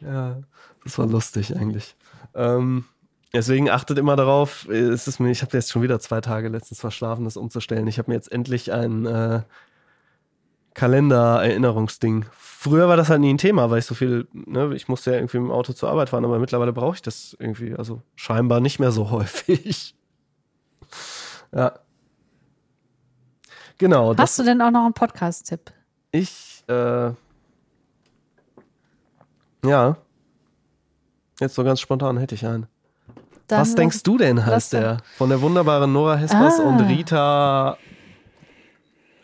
Ja, das war lustig eigentlich. Ähm, deswegen achtet immer darauf, es ist mir, ich habe jetzt schon wieder zwei Tage letztens verschlafen, das umzustellen. Ich habe mir jetzt endlich ein äh, Kalender-Erinnerungsding. Früher war das halt nie ein Thema, weil ich so viel, ne, ich musste ja irgendwie im Auto zur Arbeit fahren, aber mittlerweile brauche ich das irgendwie, also scheinbar nicht mehr so häufig. ja. Genau. Hast du denn auch noch einen Podcast-Tipp? Ich, äh, ja. Jetzt so ganz spontan hätte ich einen. Dann Was denkst du denn, heißt der? Von der wunderbaren Nora Hespers Ah. und Rita.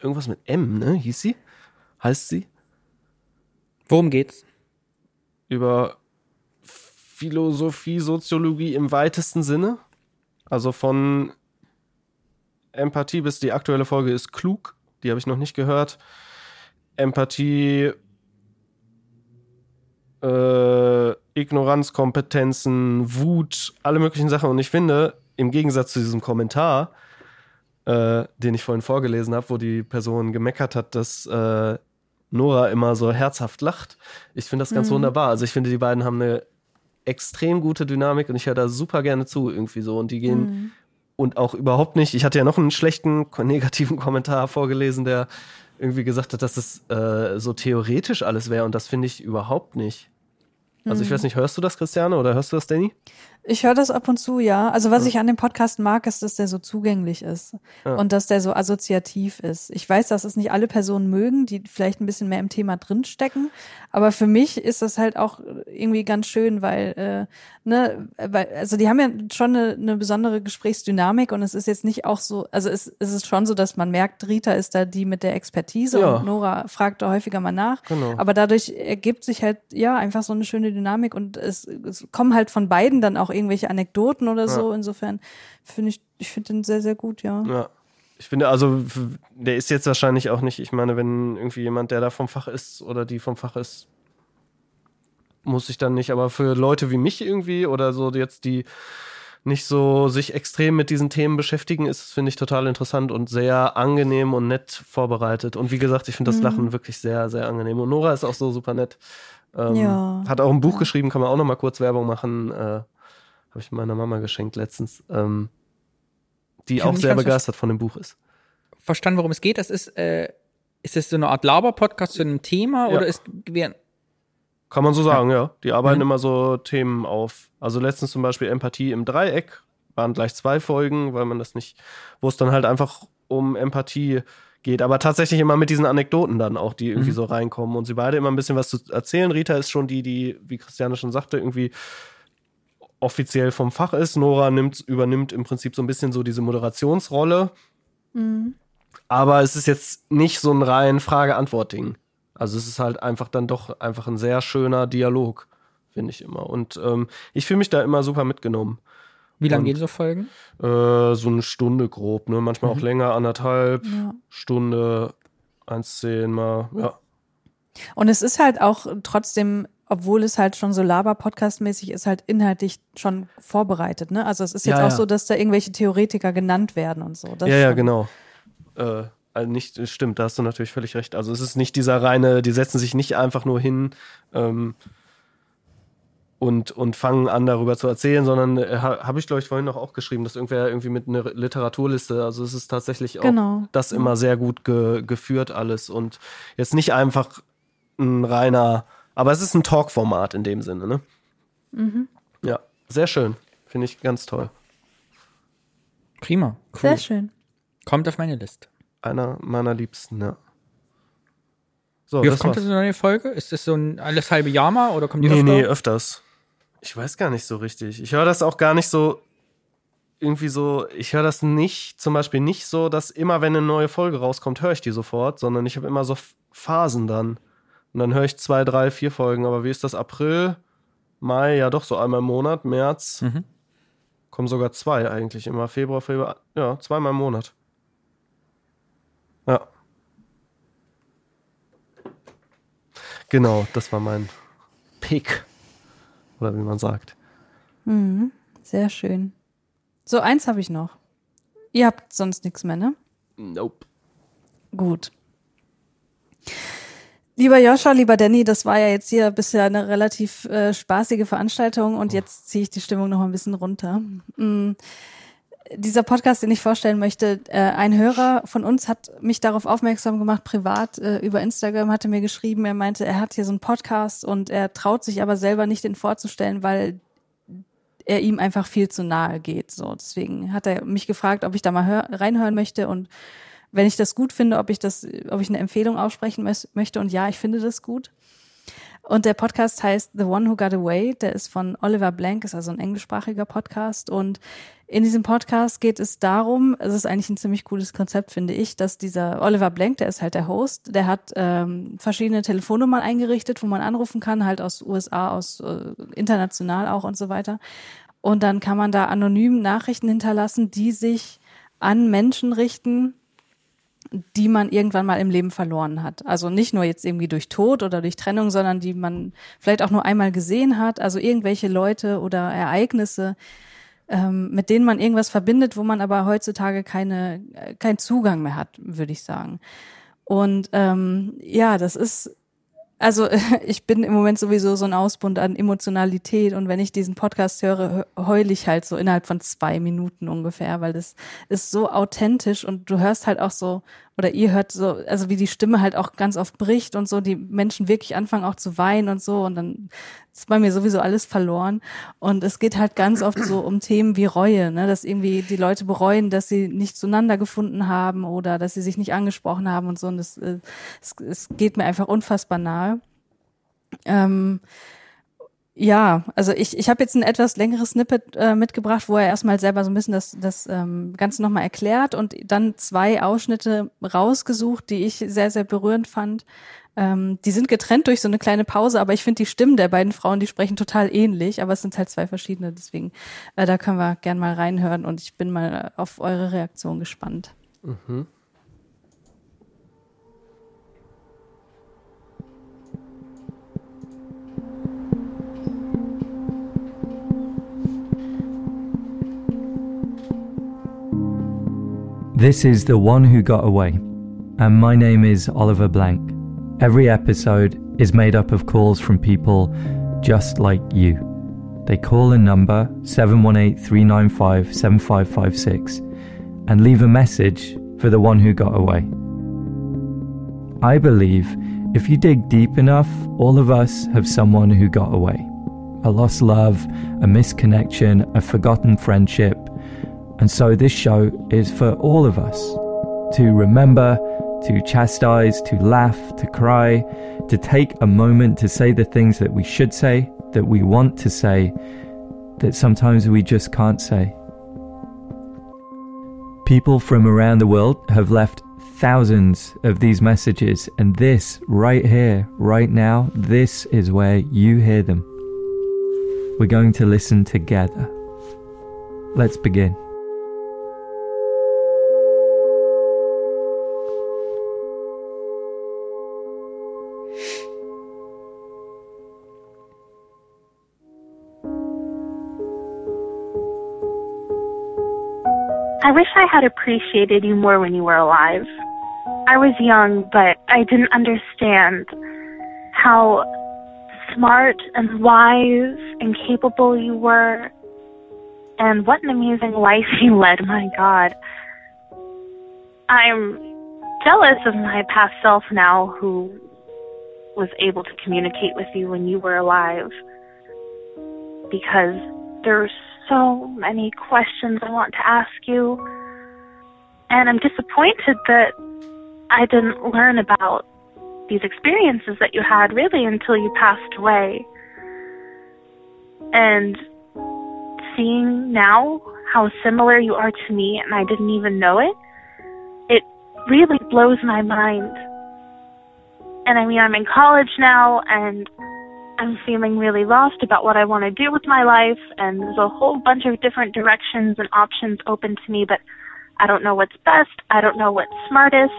Irgendwas mit M, ne? Hieß sie? Heißt sie? Worum geht's? Über Philosophie, Soziologie im weitesten Sinne. Also von Empathie bis die aktuelle Folge ist klug. Die habe ich noch nicht gehört. Empathie, äh, Ignoranz, Kompetenzen, Wut, alle möglichen Sachen. Und ich finde, im Gegensatz zu diesem Kommentar, äh, den ich vorhin vorgelesen habe, wo die Person gemeckert hat, dass äh, Nora immer so herzhaft lacht, ich finde das ganz wunderbar. Also ich finde, die beiden haben eine extrem gute Dynamik und ich höre da super gerne zu irgendwie so. Und die gehen und auch überhaupt nicht. Ich hatte ja noch einen schlechten, negativen Kommentar vorgelesen, der irgendwie gesagt hat, dass es äh, so theoretisch alles wäre und das finde ich überhaupt nicht. Also ich weiß nicht, hörst du das, Christiane, oder hörst du das, Danny? Ich höre das ab und zu, ja. Also was ich an dem Podcast mag, ist, dass der so zugänglich ist Ja. und dass der so assoziativ ist. Ich weiß, dass es nicht alle Personen mögen, die vielleicht ein bisschen mehr im Thema drinstecken, aber für mich ist das halt auch irgendwie ganz schön, weil, äh, ne, weil, also die haben ja schon eine, eine besondere Gesprächsdynamik und es ist jetzt nicht auch so, also es, es ist schon so, dass man merkt, Rita ist da die mit der Expertise Ja. und Nora fragt da häufiger mal nach. Genau. Aber dadurch ergibt sich halt, ja, einfach so eine schöne Dynamik und es, es kommen halt von beiden dann auch irgendwelche Anekdoten oder so. Insofern finde ich, ich finde den sehr, sehr gut, ja. Ja. Ich finde, also, der ist jetzt wahrscheinlich auch nicht, ich meine, wenn irgendwie jemand, der da vom Fach ist oder die vom Fach ist, muss ich dann nicht, aber für Leute wie mich irgendwie oder so jetzt, die nicht so sich extrem mit diesen Themen beschäftigen, ist, finde ich, total interessant und sehr angenehm und nett vorbereitet. Und wie gesagt, ich finde das Lachen wirklich sehr, sehr angenehm. Und Nora ist auch so super nett. Ähm, Ja. Hat auch ein Buch geschrieben, kann man auch noch mal kurz Werbung machen. Äh, Habe ich meiner Mama geschenkt letztens. Ähm, die auch sehr begeistert von dem Buch ist. Verstanden, worum es geht? Das ist, äh, ist das so eine Art Laber-Podcast zu einem Thema Ja. oder ist, Kann man so sagen, ja. Die arbeiten Mhm. immer so Themen auf. Also letztens zum Beispiel Empathie im Dreieck, waren gleich zwei Folgen, weil man das nicht, wo es dann halt einfach um Empathie geht. Aber tatsächlich immer mit diesen Anekdoten dann auch, die irgendwie so reinkommen und sie beide immer ein bisschen was zu erzählen. Rita ist schon die, die, wie Christiane schon sagte, irgendwie offiziell vom Fach ist. Nora nimmt, übernimmt im Prinzip so ein bisschen so diese Moderationsrolle. Aber es ist jetzt nicht so ein rein Frage-Antwort-Ding. Also es ist halt einfach dann doch einfach ein sehr schöner Dialog, finde ich immer. Und ähm, ich fühle mich da immer super mitgenommen. wie lange gehen so Folgen? Äh, so eine Stunde grob, ne? Manchmal auch länger, anderthalb, Ja. Stunde, eins, zehn mal, ja. Und es ist halt auch trotzdem, obwohl es halt schon so Laber-Podcast-mäßig ist, halt inhaltlich schon vorbereitet, ne? Also es ist jetzt Ja, auch ja. so, dass da irgendwelche Theoretiker genannt werden und so. Das ja, ja, genau. Äh, also nicht, stimmt, da hast du natürlich völlig recht. Also es ist nicht dieser reine, die setzen sich nicht einfach nur hin ähm, und, und fangen an, darüber zu erzählen, sondern äh, ha, habe ich, glaube ich, vorhin noch auch geschrieben, dass irgendwer irgendwie mit einer Literaturliste, also es ist tatsächlich auch Genau. das immer sehr gut ge, geführt alles und jetzt nicht einfach ein reiner, aber es ist ein Talk-Format in dem Sinne, ne? Mhm. Ja, sehr schön. Finde ich ganz toll. Prima. Cool. Sehr schön. Kommt auf meine Liste. Einer meiner Liebsten, ja. So, Wie oft kommt war's. das eine neue Folge? Ist das so ein alles halbe Jahr mal oder kommt die Nee, öfter? nee, öfters. Ich weiß gar nicht so richtig. Ich höre das auch gar nicht so. irgendwie so, ich höre das nicht, zum Beispiel nicht so, dass immer, wenn eine neue Folge rauskommt, höre ich die sofort, sondern ich habe immer so Phasen dann. Und dann höre ich zwei, drei, vier Folgen. Aber wie ist das? April, Mai, ja doch so einmal im Monat, März. Mhm. Kommen sogar zwei eigentlich immer. Februar, Februar, ja, zweimal im Monat. Ja. Genau, das war mein Pick. Oder wie man sagt. Mhm. Sehr schön. So, eins habe ich noch. Ihr habt sonst nichts mehr, ne? Nope. Gut. Lieber Joscha, lieber Danny, das war ja jetzt hier bisher eine relativ äh, spaßige Veranstaltung und jetzt ziehe ich die Stimmung noch ein bisschen runter. Mm. Dieser Podcast, den ich vorstellen möchte, äh, ein Hörer von uns hat mich darauf aufmerksam gemacht, privat äh, über Instagram, hatte mir geschrieben, er meinte, er hat hier so einen Podcast und er traut sich aber selber nicht, den vorzustellen, weil er ihm einfach viel zu nahe geht. So, deswegen hat er mich gefragt, ob ich da mal hör reinhören möchte und wenn ich das gut finde, ob ich das, ob ich eine Empfehlung aussprechen möchte. Und ja, ich finde das gut. Und der Podcast heißt The One Who Got Away. Der ist von Oliver Blank, ist also ein englischsprachiger Podcast. Und in diesem Podcast geht es darum, es ist eigentlich ein ziemlich cooles Konzept, finde ich, dass dieser Oliver Blank, der ist halt der Host, der hat ähm, verschiedene Telefonnummern eingerichtet, wo man anrufen kann, halt aus USA, aus äh, international auch und so weiter. Und dann kann man da anonym Nachrichten hinterlassen, die sich an Menschen richten, die man irgendwann mal im Leben verloren hat. Also nicht nur jetzt irgendwie durch Tod oder durch Trennung, sondern die man vielleicht auch nur einmal gesehen hat. Also irgendwelche Leute oder Ereignisse, ähm, mit denen man irgendwas verbindet, wo man aber heutzutage keine, äh, keinen Zugang mehr hat, würde ich sagen. Und ähm, ja, das ist also ich bin im Moment sowieso so ein Ausbund an Emotionalität und wenn ich diesen Podcast höre, heule ich halt so innerhalb von zwei Minuten ungefähr, weil das ist so authentisch und du hörst halt auch so, oder ihr hört so, also wie die Stimme halt auch ganz oft bricht und so, die Menschen wirklich anfangen auch zu weinen und so und dann ist bei mir sowieso alles verloren. Und es geht halt ganz oft so um Themen wie Reue, ne? dass irgendwie die Leute bereuen, dass sie nicht zueinander gefunden haben oder dass sie sich nicht angesprochen haben und so. Und das, äh, es, es geht mir einfach unfassbar nahe. Ähm, ja, also ich, ich habe jetzt ein etwas längeres Snippet äh, mitgebracht, wo er erstmal selber so ein bisschen das, das ähm, Ganze nochmal erklärt und dann zwei Ausschnitte rausgesucht, die ich sehr, sehr berührend fand. Ähm, die sind getrennt durch so eine kleine Pause, aber ich finde die Stimmen der beiden Frauen, die sprechen total ähnlich, aber es sind halt zwei verschiedene, deswegen äh, da können wir gern mal reinhören und ich bin mal auf eure Reaktion gespannt. Mhm. This is The One Who Got Away, and my name is Oliver Blank. Every episode is made up of calls from people just like you. They call a number 718 395 7556 and leave a message for the one who got away. I believe if you dig deep enough, all of us have someone who got away. A lost love, a misconnection, a forgotten friendship. And so this show is for all of us to remember to chastise, to laugh, to cry, to take a moment to say the things that we should say, that we want to say, that sometimes we just can't say. People from around the world have left thousands of these messages, and this right here, right now, this is where you hear them. We're going to listen together. Let's begin. I wish I had appreciated you more when you were alive. I was young, but I didn't understand how smart and wise and capable you were. And what an amazing life you led, my God. I'm jealous of my past self now who was able to communicate with you when you were alive because there's so many questions I want to ask you. And I'm disappointed that I didn't learn about these experiences that you had really until you passed away. And seeing now how similar you are to me and I didn't even know it, it really blows my mind. And I mean, I'm in college now and I'm feeling really lost about what I want to do with my life, and there's a whole bunch of different directions and options open to me, but I don't know what's best. I don't know what's smartest.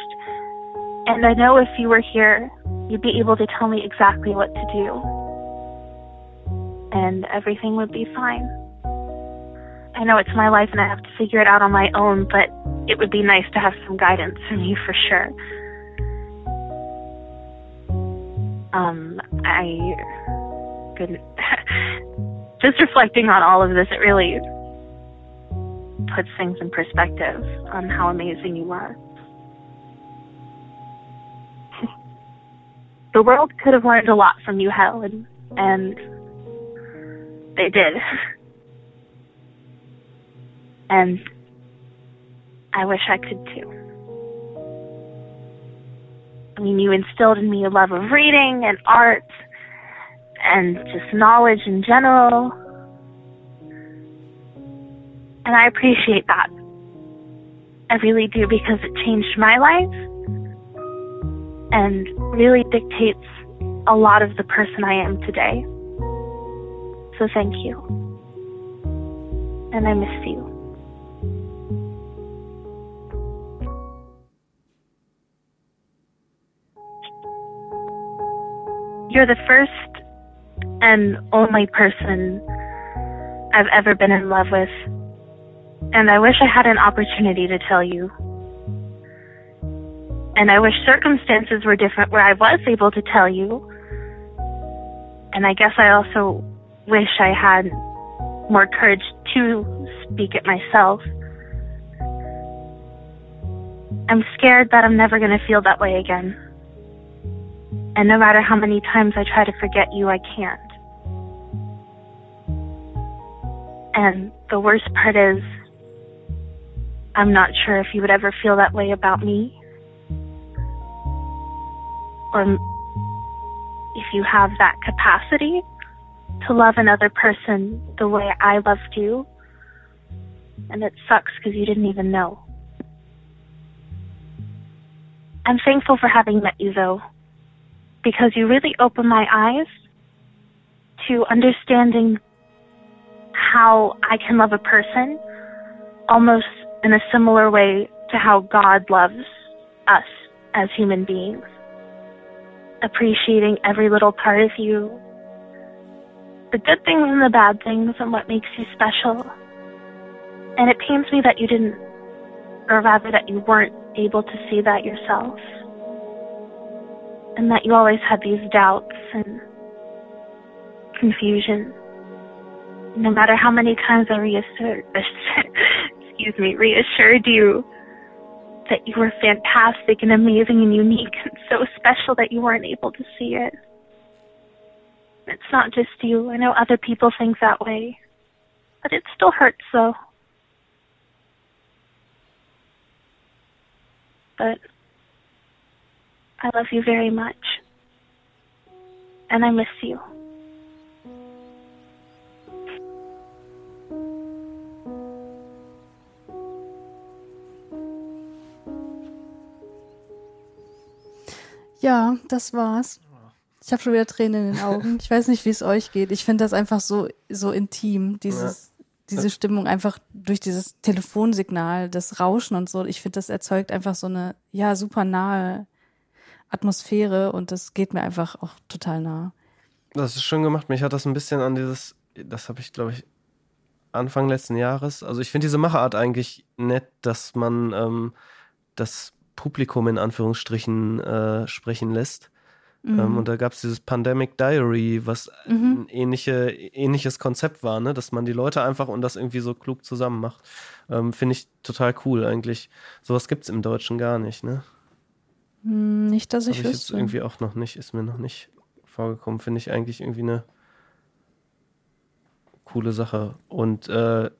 And I know if you were here, you'd be able to tell me exactly what to do. And everything would be fine. I know it's my life and I have to figure it out on my own, but it would be nice to have some guidance from you for sure. Um, I could just reflecting on all of this, it really puts things in perspective on how amazing you are. the world could have learned a lot from you, Helen, and they did. And I wish I could too. I mean, you instilled in me a love of reading and art and just knowledge in general. And I appreciate that. I really do because it changed my life and really dictates a lot of the person I am today. So thank you. And I miss you. You're the first and only person I've ever been in love with. And I wish I had an opportunity to tell you. And I wish circumstances were different where I was able to tell you. And I guess I also wish I had more courage to speak it myself. I'm scared that I'm never going to feel that way again. And no matter how many times I try to forget you, I can't. And the worst part is, I'm not sure if you would ever feel that way about me. Or if you have that capacity to love another person the way I loved you. And it sucks because you didn't even know. I'm thankful for having met you though, because you really opened my eyes to understanding how I can love a person almost in a similar way to how God loves us as human beings. Appreciating every little part of you, the good things and the bad things, and what makes you special. And it pains me that you didn't, or rather that you weren't able to see that yourself. And that you always had these doubts and confusion no matter how many times I reassured, excuse me, reassured you that you were fantastic and amazing and unique and so special that you weren't able to see it. It's not just you. I know other people think that way. But it still hurts though. But I love you very much. And I miss you. Ja, das war's. Ich habe schon wieder Tränen in den Augen. Ich weiß nicht, wie es euch geht. Ich finde das einfach so so intim, dieses ja. diese Stimmung einfach durch dieses Telefonsignal, das Rauschen und so. Ich finde, das erzeugt einfach so eine ja super nahe Atmosphäre und das geht mir einfach auch total nah. Das ist schön gemacht. Mich hat das ein bisschen an dieses, das habe ich glaube ich Anfang letzten Jahres. Also ich finde diese Machart eigentlich nett, dass man ähm, das Publikum in Anführungsstrichen äh, sprechen lässt. Mhm. Ähm, und da gab es dieses Pandemic Diary, was mhm. ein ähnliche, ähnliches Konzept war, ne? dass man die Leute einfach und das irgendwie so klug zusammen macht. Ähm, Finde ich total cool eigentlich. Sowas gibt es im Deutschen gar nicht, ne? Hm, nicht, dass ich, ich wüsste. jetzt irgendwie auch noch nicht, ist mir noch nicht vorgekommen. Finde ich eigentlich irgendwie eine coole Sache. Und äh,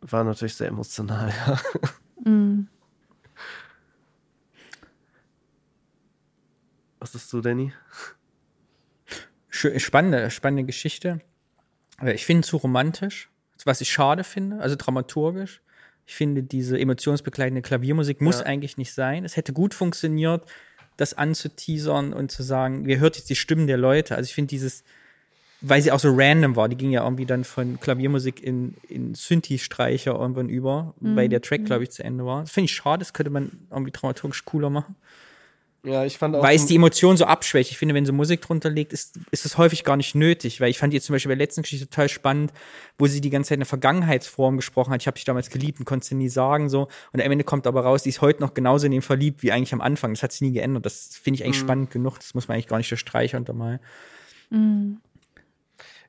war natürlich sehr emotional, ja. Mhm. Was ist so, Danny? Spannende, spannende Geschichte. Ich finde es zu romantisch. was ich schade finde, also dramaturgisch. Ich finde, diese emotionsbegleitende Klaviermusik muss Ja. eigentlich nicht sein. Es hätte gut funktioniert, das anzuteasern und zu sagen, ihr hört jetzt die Stimmen der Leute. Also ich finde dieses, weil sie auch so random war, die ging ja irgendwie dann von Klaviermusik in, in Synthi-Streicher irgendwann über, Mhm. weil der Track, glaube ich, zu Ende war. Das finde ich schade, das könnte man irgendwie dramaturgisch cooler machen. Ja, ich fand auch. Weil es die Emotionen so abschwächt. Ich finde, wenn so Musik drunter liegt, ist, ist es häufig gar nicht nötig. Weil ich fand jetzt zum Beispiel bei der letzten Geschichte total spannend, wo sie die ganze Zeit in der Vergangenheitsform gesprochen hat. Ich habe dich damals geliebt und konnte sie nie sagen so. Und am Ende kommt aber raus, die ist heute noch genauso in ihn verliebt wie eigentlich am Anfang. Das hat sich nie geändert. Das finde ich eigentlich Mhm. spannend genug. Das muss man eigentlich gar nicht unterstreichen untermal. Mhm.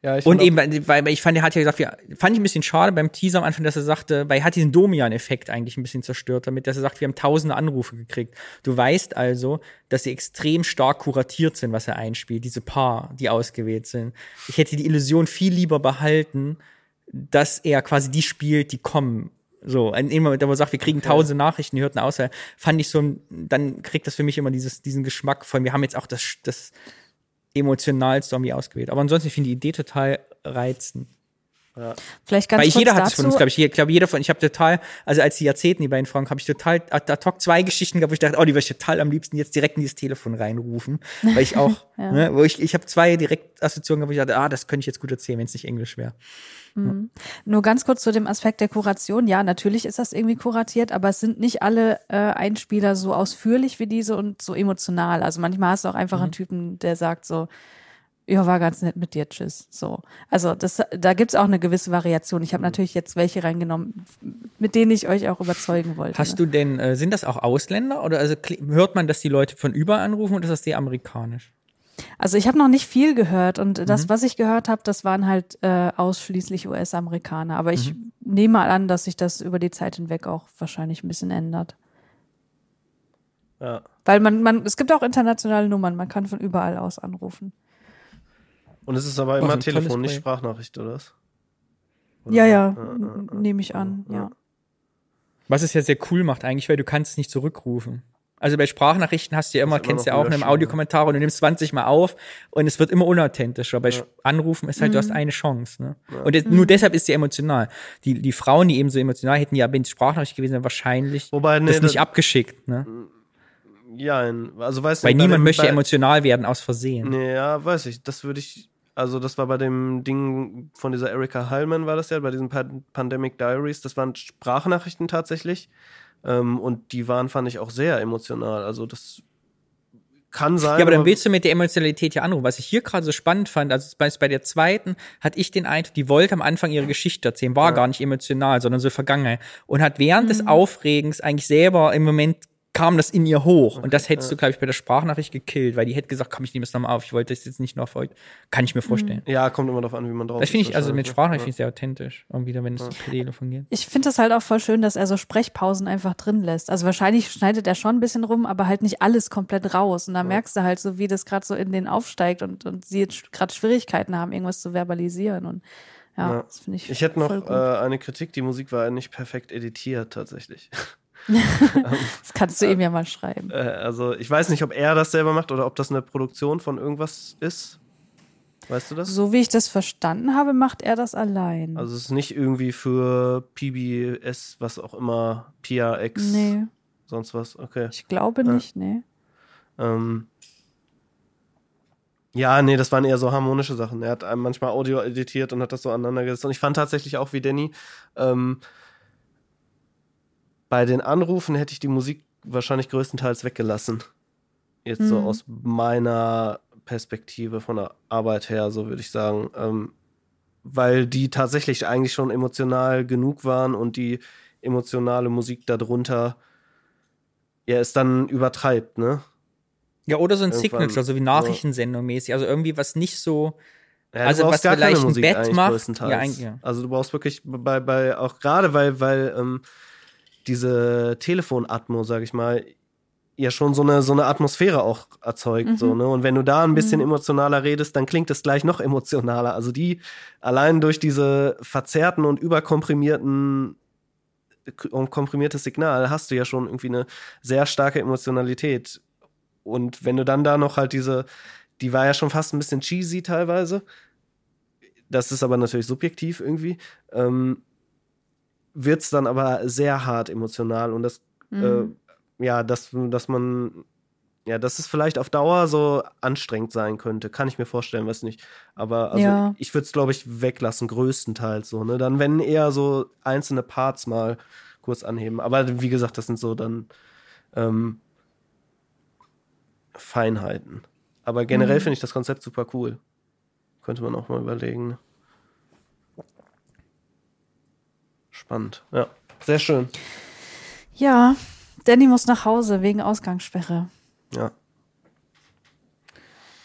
Ja, Und eben, weil, weil ich fand, er hat ja gesagt, wir, fand ich ein bisschen schade beim Teaser am Anfang, dass er sagte, weil er hat diesen Domian-Effekt eigentlich ein bisschen zerstört damit, dass er sagt, wir haben tausende Anrufe gekriegt. Du weißt also, dass sie extrem stark kuratiert sind, was er einspielt, diese Paar, die ausgewählt sind. Ich hätte die Illusion viel lieber behalten, dass er quasi die spielt, die kommen. So, in dem Moment, wo er sagt, wir kriegen tausende Nachrichten, die hörten aus, fand ich so, dann kriegt das für mich immer dieses, diesen Geschmack von, wir haben jetzt auch das, das emotionalste irgendwie ausgewählt. Aber ansonsten, ich finde die Idee total reizend. Vielleicht ganz Weil jeder hat es von uns, glaube ich. Ich glaube, jeder von, ich habe total, also als die Jahrzehnten, die beiden Fragen, habe ich total ad hoc zwei Geschichten gehabt, wo ich dachte, oh, die würde ich total am liebsten jetzt direkt in dieses Telefon reinrufen. Weil ich auch, Ja. ne, wo ich, ich habe zwei direkt Assoziationen gehabt, wo ich dachte, ah, das könnte ich jetzt gut erzählen, wenn es nicht Englisch wäre. Mhm. Nur ganz kurz zu dem Aspekt der Kuration. Ja, natürlich ist das irgendwie kuratiert, aber es sind nicht alle äh, Einspieler so ausführlich wie diese und so emotional. Also manchmal hast du auch einfach Mhm. einen Typen, der sagt so, ja, war ganz nett mit dir, tschüss. So. Also das, da gibt's auch eine gewisse Variation. Ich habe natürlich jetzt welche reingenommen, mit denen ich euch auch überzeugen wollte. Hast ne? du denn, äh, sind das auch Ausländer oder also hört man, dass die Leute von überall anrufen oder ist das sehr amerikanisch? Also ich habe noch nicht viel gehört und das, Mhm. was ich gehört habe, das waren halt äh, ausschließlich US-Amerikaner. Aber ich Mhm. nehme mal an, dass sich das über die Zeit hinweg auch wahrscheinlich ein bisschen ändert. ja. Weil man, man, es gibt auch internationale Nummern, man kann von überall aus anrufen. Und es ist aber immer Telefon, nicht. Sprachnachricht, oder was? Oder? Ja, ja, ja, n- nehme ich an, ja. Was es ja sehr cool macht eigentlich, weil du kannst es nicht zurückrufen. Also bei Sprachnachrichten hast du ja immer, immer kennst du ja auch in einem löschen, Audiokommentar und du nimmst 20 Mal auf und es wird immer unauthentischer. Bei Ja. Anrufen ist halt, du hast Mhm. eine Chance. Ne? Und das, nur deshalb ist sie emotional. Die, die Frauen, die eben so emotional hätten, ja, wenn es Sprachnachricht gewesen wäre, wahrscheinlich Wobei, nee, das nicht das- abgeschickt. Ne? Ja, also weiß Weil nicht, bei niemand dem- möchte bei, emotional werden aus Versehen. Nee, ja, weiß ich. Das würde ich. Also, das war bei dem Ding von dieser Erika Hallman, war das ja, bei diesen Pan Pandemic Diaries. Das waren Sprachnachrichten tatsächlich. Ähm, und die waren, fand ich, auch sehr emotional. Also, das kann sein. Ja, aber dann willst du mit der Emotionalität ja anrufen. Was ich hier gerade so spannend fand, also bei, bei der zweiten hatte ich den Eindruck, die wollte am Anfang ihre Geschichte erzählen, war Ja. gar nicht emotional, sondern so Vergangenheit. Und hat während des Mhm. Aufregens eigentlich selber im Moment kam das in ihr hoch. und das hättest ja. du, glaube ich, bei der Sprachnachricht gekillt, weil die hätte gesagt, komm, ich nehme es nochmal auf, ich wollte das jetzt nicht noch heute. Kann ich mir vorstellen. Ja, kommt immer darauf an, wie man drauf Das finde ist ich, also mit Sprachnachricht ne? finde ich sehr authentisch. Irgendwie, wenn es per Telefon geht. Ich finde das halt auch voll schön, dass er so Sprechpausen einfach drin lässt. Also wahrscheinlich schneidet er schon ein bisschen rum, aber halt nicht alles komplett raus. Und da merkst du halt so, wie das gerade so in den aufsteigt und, und sie jetzt gerade Schwierigkeiten haben, irgendwas zu verbalisieren. Und ja, Ja. das finde ich. Ich hätte noch äh, eine Kritik, die Musik war nicht perfekt editiert tatsächlich. das kannst du ihm ja mal schreiben. Äh, also ich weiß nicht, ob er das selber macht oder ob das eine Produktion von irgendwas ist. Weißt du das? So wie ich das verstanden habe, macht er das allein. Also es ist nicht irgendwie für PBS, was auch immer, PRX, nee, sonst was. Okay. ich glaube Ja. nicht, nee. Ähm, ja, nee, das waren eher so harmonische Sachen. Er hat manchmal Audio editiert und hat das so aneinander gesetzt. Und ich fand tatsächlich auch wie Danny, ähm, bei den Anrufen hätte ich die Musik wahrscheinlich größtenteils weggelassen. Jetzt so Mhm. aus meiner Perspektive von der Arbeit her, so würde ich sagen. Ähm, weil die tatsächlich eigentlich schon emotional genug waren und die emotionale Musik darunter ja es dann übertreibt, ne? Ja, oder so ein Irgendwann, Signature, so wie ja. Nachrichtensendung mäßig. Also irgendwie was nicht so. Ja, Also, was gar vielleicht ein Bett macht. Ja, ja. Also du brauchst wirklich bei, bei auch gerade weil, weil ähm, diese Telefonatmo, sag ich mal, ja schon so eine, so eine Atmosphäre auch erzeugt. Mhm. So, ne? Und wenn du da ein bisschen Mhm. emotionaler redest, dann klingt es gleich noch emotionaler. Also die allein durch diese verzerrten und überkomprimierten komprimiertes Signal hast du ja schon irgendwie eine sehr starke Emotionalität. Und wenn du dann da noch halt diese, die war ja schon fast ein bisschen cheesy teilweise. das ist aber natürlich subjektiv irgendwie, ähm, wird es dann aber sehr hart emotional und das, Mhm. äh, ja, dass, dass man, ja, dass es vielleicht auf Dauer so anstrengend sein könnte, kann ich mir vorstellen, weiß nicht. Aber also Ja. ich würde es, glaube ich, weglassen, größtenteils so, ne? Dann, wenn eher so einzelne Parts mal kurz anheben. Aber wie gesagt, das sind so dann ähm, Feinheiten. Aber generell Mhm. finde ich das Konzept super cool. Könnte man auch mal überlegen. ne? Spannend, ja. Sehr schön. Ja, Danny muss nach Hause wegen Ausgangssperre. Ja.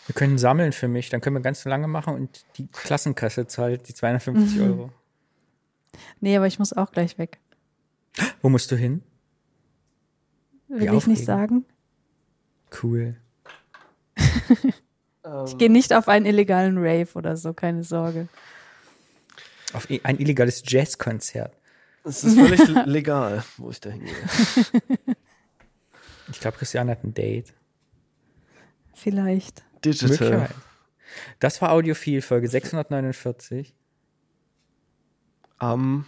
Wir können sammeln für mich, dann können wir ganz lange machen und die Klassenkasse zahlt die 250 Mhm. Euro. Nee, aber ich muss auch gleich weg. Wo musst du hin? Will ich nicht sagen. Cool. Ich gehe nicht auf einen illegalen Rave oder so, keine Sorge. Auf i- ein illegales Jazzkonzert. Es ist völlig legal, wo ich da hingehe. Ich glaube, Christian hat ein Date. Vielleicht. Digital. Das war Audiophil, Folge 649. Am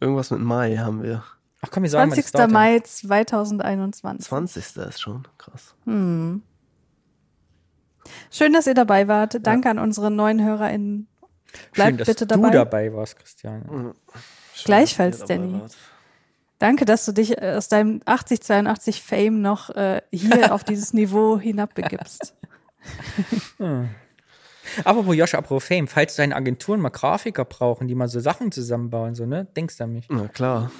irgendwas mit Mai haben wir. Ach komm, wir sagen mal das 20. Datum. Mai 2021. 20. ist schon krass. Hm. Schön, dass ihr dabei wart. Danke an unsere neuen HörerInnen. Bleibt Schön, dass bitte du dabei. dabei warst, Christian. Mhm. Gleichfalls, Danny. Danke, dass du dich äh, aus deinem 8082 Fame noch äh, hier auf dieses Niveau hinabbegibst. Hm. Apropos Josh, apropos Fame, falls deine Agenturen mal Grafiker brauchen, die mal so Sachen zusammenbauen, so, ne? Denkst du an mich? Na klar.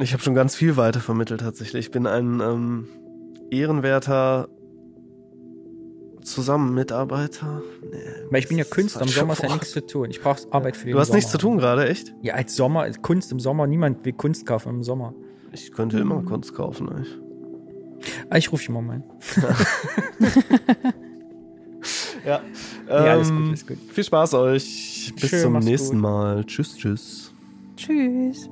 Ich habe schon ganz viel weitervermittelt tatsächlich. Ich bin ein ähm, ehrenwerter Zusammenmitarbeiter. Nee, Weil ich bin ja Künstler, im Sommer ist ja nichts zu tun. Ich brauche Arbeit für den Du hast Sommer. nichts zu tun gerade, echt? Ja, als Sommer, als Kunst im Sommer, niemand will Kunst kaufen im Sommer. Ich könnte immer Kunst kaufen. Eigentlich. Ah, ich rufe dich mal mal. Ja, Ja, alles ähm, gut, alles gut. Viel Spaß euch. Bis Schön, zum nächsten gut. Mal. Tschüss, tschüss. Tschüss.